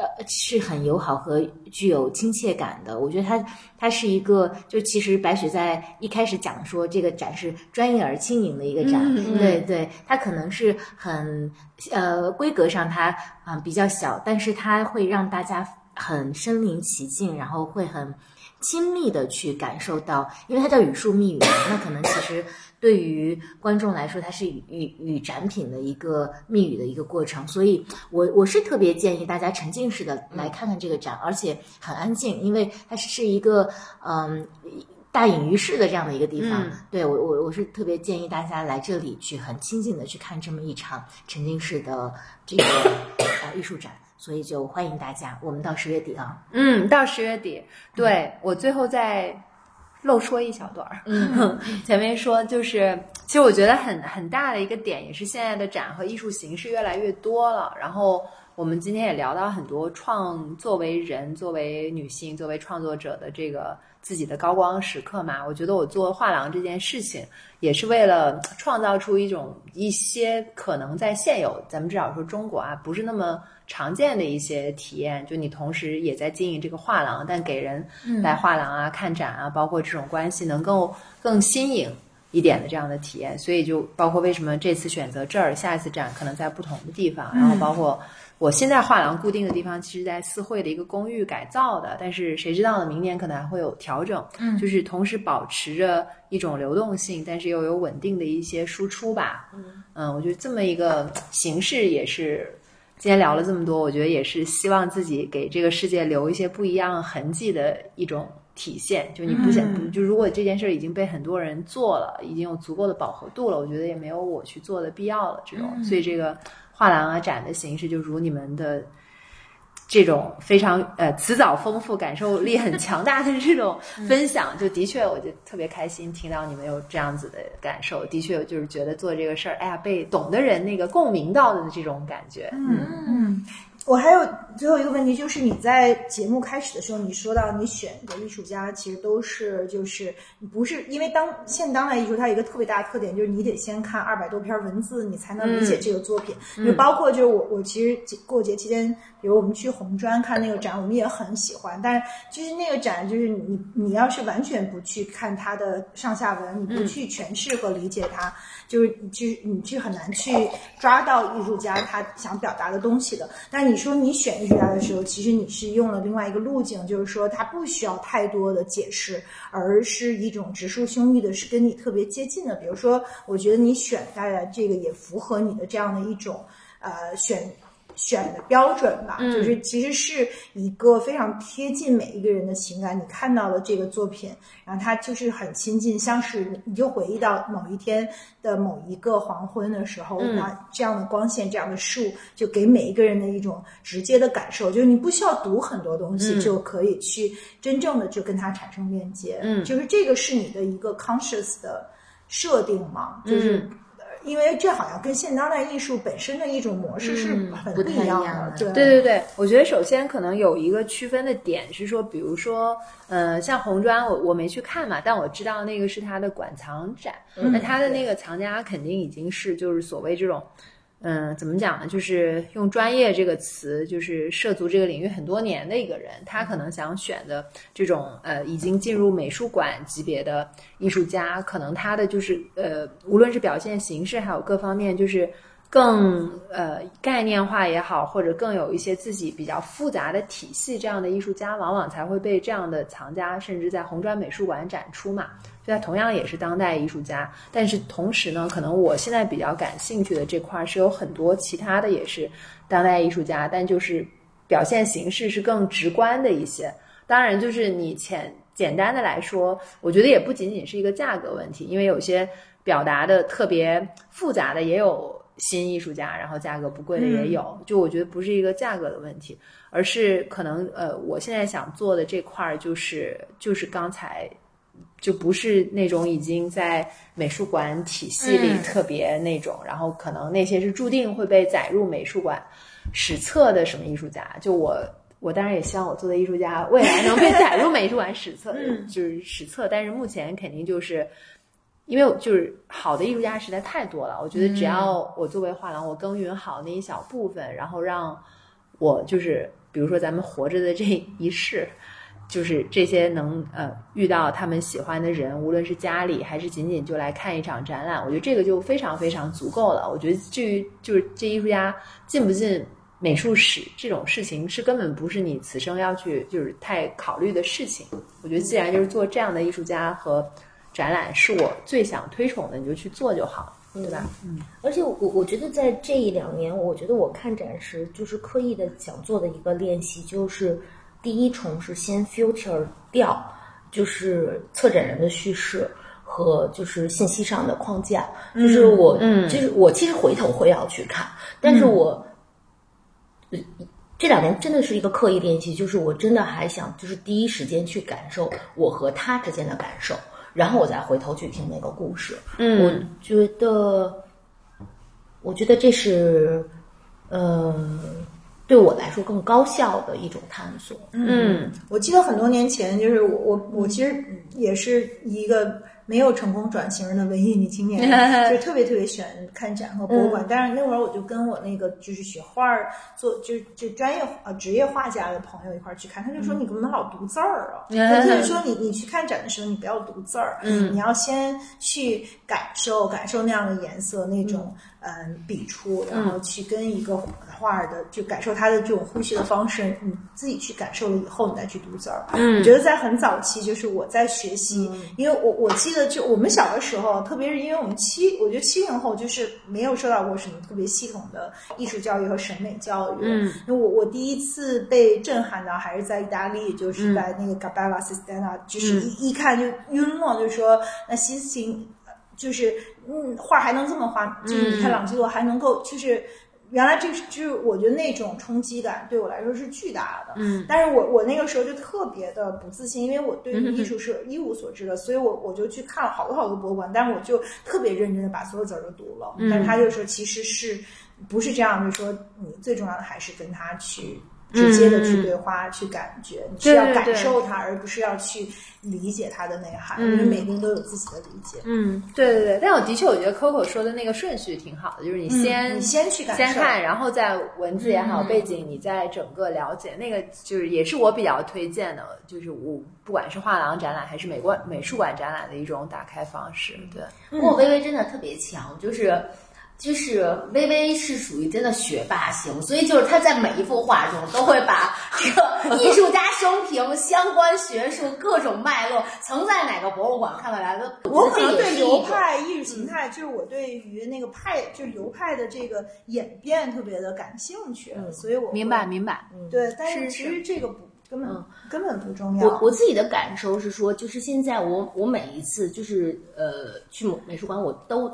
呃，是很友好和具有亲切感的。我觉得它它是一个，就其实白雪在一开始讲说这个展是专业而轻盈的一个展，对对，它可能是很呃规格上它啊比较小，但是它会让大家很身临其境，然后会很亲密的去感受到，因为它叫语数密语嘛，那可能其实对于观众来说，它是语语语展品的一个密语的一个过程，所以我我是特别建议大家沉浸式的来看看这个展，而且很安静，因为它是一个嗯。大隐于市的这样的一个地方，对我我我是特别建议大家来这里去很亲近的去看这么一场沉浸式的这个呃艺术展，所以就欢迎大家，我们到十月底啊，
嗯，到十月底，对我最后再漏说一小段儿，嗯，前面说就是，其实我觉得很很大的一个点，也是现在的展和艺术形式越来越多了，然后我们今天也聊到很多创作为人、作为女性、作为创作者的这个。自己的高光时刻嘛，我觉得我做画廊这件事情，也是为了创造出一种一些可能在现有咱们至少说中国啊，不是那么常见的一些体验。就你同时也在经营这个画廊，但给人来画廊啊、看展啊，包括这种关系能够更新颖一点的这样的体验。所以就包括为什么这次选择这儿，下一次展可能在不同的地方，然后包括。我现在画廊固定的地方，其实在四惠的一个公寓改造的，但是谁知道呢？明年可能还会有调整。嗯，就是同时保持着一种流动性，但是又有稳定的一些输出吧。嗯嗯，我觉得这么一个形式也是。今天聊了这么多，我觉得也是希望自己给这个世界留一些不一样痕迹的一种体现。就你不想，就如果这件事已经被很多人做了，已经有足够的饱和度了，我觉得也没有我去做的必要了。这种，所以这个。画廊啊，展的形式就如你们的这种非常呃词藻丰富、感受力很强大的这种分享，就的确我就特别开心听到你们有这样子的感受。的确，就是觉得做这个事儿，哎呀，被懂的人那个共鸣到的这种感觉。
嗯。我还有最后一个问题，就是你在节目开始的时候，你说到你选的艺术家其实都是就是不是因为当现当代艺术它有一个特别大的特点，就是你得先看二百多篇文字，你才能理解这个作品。就包括就是我我其实过节期间，比如我们去红砖看那个展，我们也很喜欢。但是就是那个展，就是你你要是完全不去看它的上下文，你不去诠释和理解它，就是其实你去很难去抓到艺术家他想表达的东西的。但你说你选艺术家的时候，其实你是用了另外一个路径，就是说他不需要太多的解释，而是一种直抒胸臆的，是跟你特别接近的。比如说，我觉得你选的这个也符合你的这样的一种呃选。选的标准吧，就是其实是一个非常贴近每一个人的情感。你看到了这个作品，然后它就是很亲近，像是你就回忆到某一天的某一个黄昏的时候，那这样的光线，这样的树，就给每一个人的一种直接的感受，就是你不需要读很多东西就可以去真正的就跟它产生链接。嗯，就是这个是你的一个 conscious 的设定嘛，就是。因为这好像跟现当代艺术本身的一种模式是很不一样的，对
对对对。我觉得首先可能有一个区分的点是说，比如说，呃，像红砖，我我没去看嘛，但我知道那个是他的馆藏展，那他的那个藏家肯定已经是就是所谓这种。嗯，怎么讲呢？就是用“专业”这个词，就是涉足这个领域很多年的一个人，他可能想选的这种呃，已经进入美术馆级别的艺术家，可能他的就是呃，无论是表现形式，还有各方面，就是更呃概念化也好，或者更有一些自己比较复杂的体系，这样的艺术家，往往才会被这样的藏家甚至在红砖美术馆展出嘛。他同样也是当代艺术家，但是同时呢，可能我现在比较感兴趣的这块是有很多其他的也是当代艺术家，但就是表现形式是更直观的一些。当然，就是你简简单的来说，我觉得也不仅仅是一个价格问题，因为有些表达的特别复杂的也有新艺术家，然后价格不贵的也有。就我觉得不是一个价格的问题，而是可能呃，我现在想做的这块儿就是就是刚才。就不是那种已经在美术馆体系里特别那种，然后可能那些是注定会被载入美术馆史册的什么艺术家。就我，我当然也希望我做的艺术家未来能被载入美术馆史册，就是史册。但是目前肯定就是，因为就是好的艺术家实在太多了。我觉得只要我作为画廊，我耕耘好那一小部分，然后让我就是，比如说咱们活着的这一世。就是这些能呃遇到他们喜欢的人，无论是家里还是仅仅就来看一场展览，我觉得这个就非常非常足够了。我觉得至于就是这艺术家进不进美术史这种事情是根本不是你此生要去就是太考虑的事情。我觉得既然就是做这样的艺术家和展览是我最想推崇的，你就去做就好，对吧？
嗯，而且我我觉得在这一两年，我觉得我看展时就是刻意的想做的一个练习，就是第一重是先 filter 掉，就是策展人的叙事和就是信息上的框架，就是我，
嗯
就是我其实回头会要去看，但是我。这两年真的是一个刻意练习，就是我真的还想，就是第一时间去感受我和他之间的感受，然后我再回头去听那个故事。
嗯
我觉得，我觉得这是，呃，对我来说更高效的一种探索。
嗯
我记得很多年前，就是我我我其实也是一个没有成功转型的文艺女青年，就是特别特别喜欢看展和博物馆。但是那会儿我就跟我那个就是学画儿做就就专业呃职业画家的朋友一块儿去看，他就说你怎么老读字儿啊？他就是说你你去看展的时候，你不要读字儿，
嗯
你要先去感受感受那样的颜色那种嗯笔触，然后去跟一个画儿的就感受它的这种呼吸的方式，你自己去感受了以后，你再去读字儿。
嗯
我觉得在很早期，就是我在学习，因为我我记得就我们小的时候，特别是因为我们七，我觉得七零后就是没有受到过什么特别系统的艺术教育和审美教育。
嗯，
因为我我第一次被震撼到还是在意大利，就是在那个 Gabbana Sistina，、就是一一看就晕了，就说那西斯廷，就是嗯画还能这么画，就是你看朗基罗还能够就是。原来这是就是我觉得那种冲击感对我来说是巨大的，
嗯，
但是我我那个时候就特别的不自信，因为我对于艺术是一无所知的，所以我我就去看了好多好多博物馆，但是我就特别认真的把所有字儿都读了，但是他就说其实是不是这样，就是说你最重要的还是跟他去直接的去对话、去感觉，你是要感受它，而不是要去理解它的内涵，
嗯
因为每个人都有自己的理解。
嗯，对。对。对，但我的确我觉得 Coco 说的那个顺序挺好的，就是你先、
嗯你先去感受
先看，然后再文字也好、背景，你再整个了解那个，就是也是我比较推荐的，就是我不管是画廊展览还是美馆美术馆展览的一种打开方式。对，
不过微微真的特别强，就是就是微微是属于真的学霸型，所以就是他在每一幅画中都会把这个艺术家生平、相关学术各种脉络，曾在哪个博物馆看到来的，
我可能对流派、艺术形态，就是我对于那个派，就是流派的这个演变特别的感兴趣，所以我
明白明白。
对，但
是
是其实这个不根本、
嗯
根本不重要。
我我自己的感受是说，就是现在我我每一次就是呃去美美术馆，我都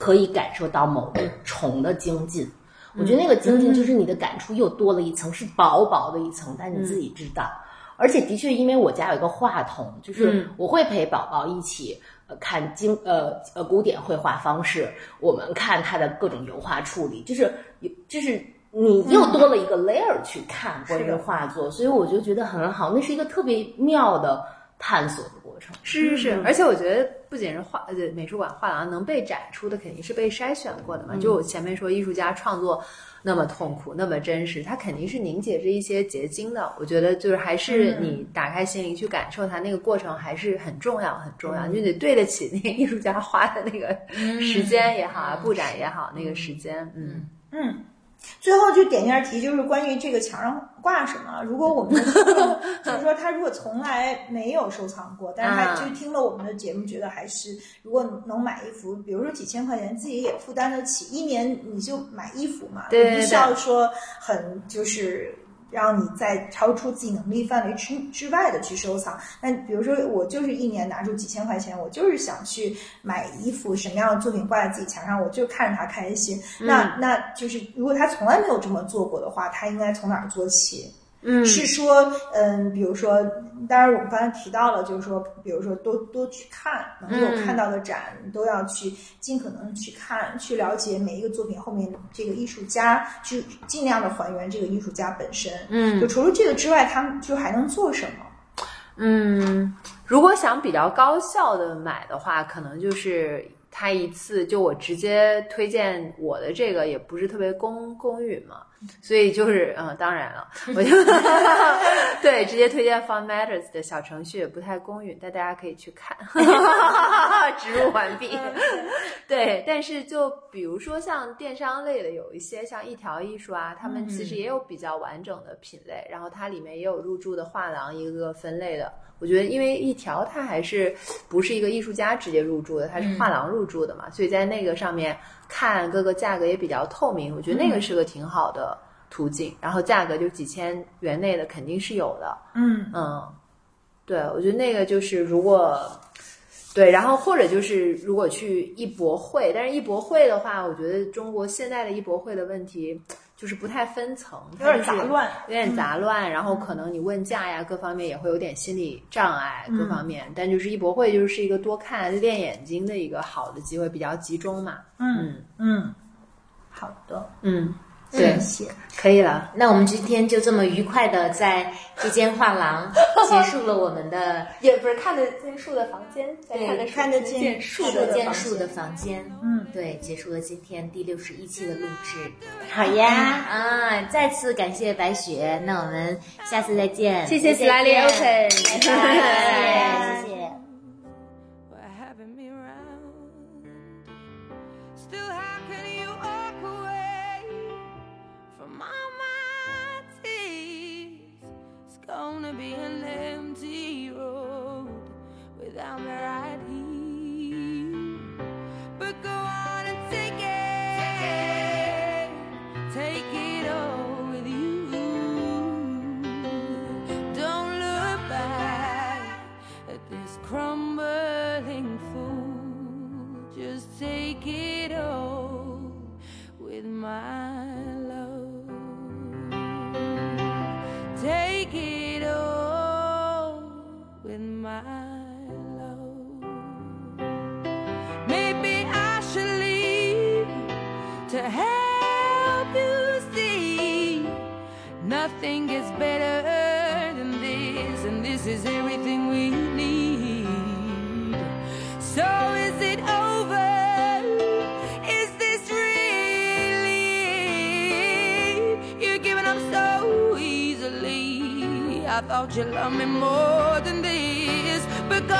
可以感受到某个虫的精进。我觉得那个精进就是你的感触又多了一层，是薄薄的一层，但你自己知道。而且的确，因为我家有一个话筒，就是我会陪宝宝一起呃看经呃呃古典绘画方式，我们看它的各种油画处理，就是有就是你又多了一个 layer 去看关于画作，所以我就觉得很好，那是一个特别妙的探索的过程。
是是是，而且我觉得不仅是画呃美术馆、画廊能被展出的，肯定是被筛选过的嘛。就我前面说，艺术家创作那么痛苦、那么真实，他肯定是凝结着一些结晶的。我觉得就是还是你打开心灵去感受它那个过程，还是很重要、很重要。你得对得起那个艺术家花的那个时间也好啊，布展也好，那个时间，嗯。
嗯，最后就点一下题，就是关于这个墙上挂什么。如果我们 就是说他如果从来没有收藏过，但是他
啊
就听了我们的节目，觉得还是如果能买一幅，比如说几千块钱，自己也负担得起，一年你就买一幅嘛，
对对
你不需要说很就是。让你在超出自己能力范围之之外的去收藏。那比如说，我就是一年拿出几千块钱，我就是想去买一幅什么样的作品挂在自己墙上，我就看着他开心。那那就是如果他从来没有这么做过的话，他应该从哪儿做起？
嗯
是说，嗯，比如说，当然我们刚才提到了，就是说，比如说多多去看，能有
嗯
看到的展，都要去尽可能去看，去了解每一个作品后面这个艺术家，去尽量的还原这个艺术家本身。
嗯
就除了这个之外，他们就还能做什么？
嗯，如果想比较高效的买的话，可能就是他一次就我直接推荐我的这个也不是特别公公允嘛，所以就是，嗯，当然了，我就 对直接推荐 Fun Matters 的小程序，也不太公允，但大家可以去看。植入完毕。对，但是就比如说像电商类的，有一些像一条艺术啊，他们其实也有比较完整的品类，然后它里面也有入驻的画廊一个个分类的。我觉得，因为一条它还是不是一个艺术家直接入驻的，它是画廊入驻的嘛，所以在那个上面看各个价格也比较透明。我觉得那个是个挺好的途径，然后价格就几千元内的肯定是有的。
嗯
嗯，对，我觉得那个就是如果对，然后或者就是如果去艺博会，但是艺博会的话，我觉得中国现在的艺博会的问题就是不太分层，
有点杂乱
有点杂乱，然后可能你问价呀，各方面也会有点心理障碍，各方面。但就是艺博会就是一个多看练眼睛的一个好的机会，比较集中嘛。
嗯嗯，好的，
嗯，对
谢，谢。
可以了。
那我们今天就这么愉快的在这间画廊 结束了我们的
也不是看得见树的房间，在
对
看得
见
树
的房
见树的房间。
嗯，
对，结束了今天第六十一期的录制。
好呀，
啊，再次感谢白雪，那我们下次再见。
谢谢
再见
Slightly Open
拜拜谢谢
nothing gets better than this, and this is everything we need. So is it over? Is this really? You're giving up so easily. I thought you loved me more than this, but go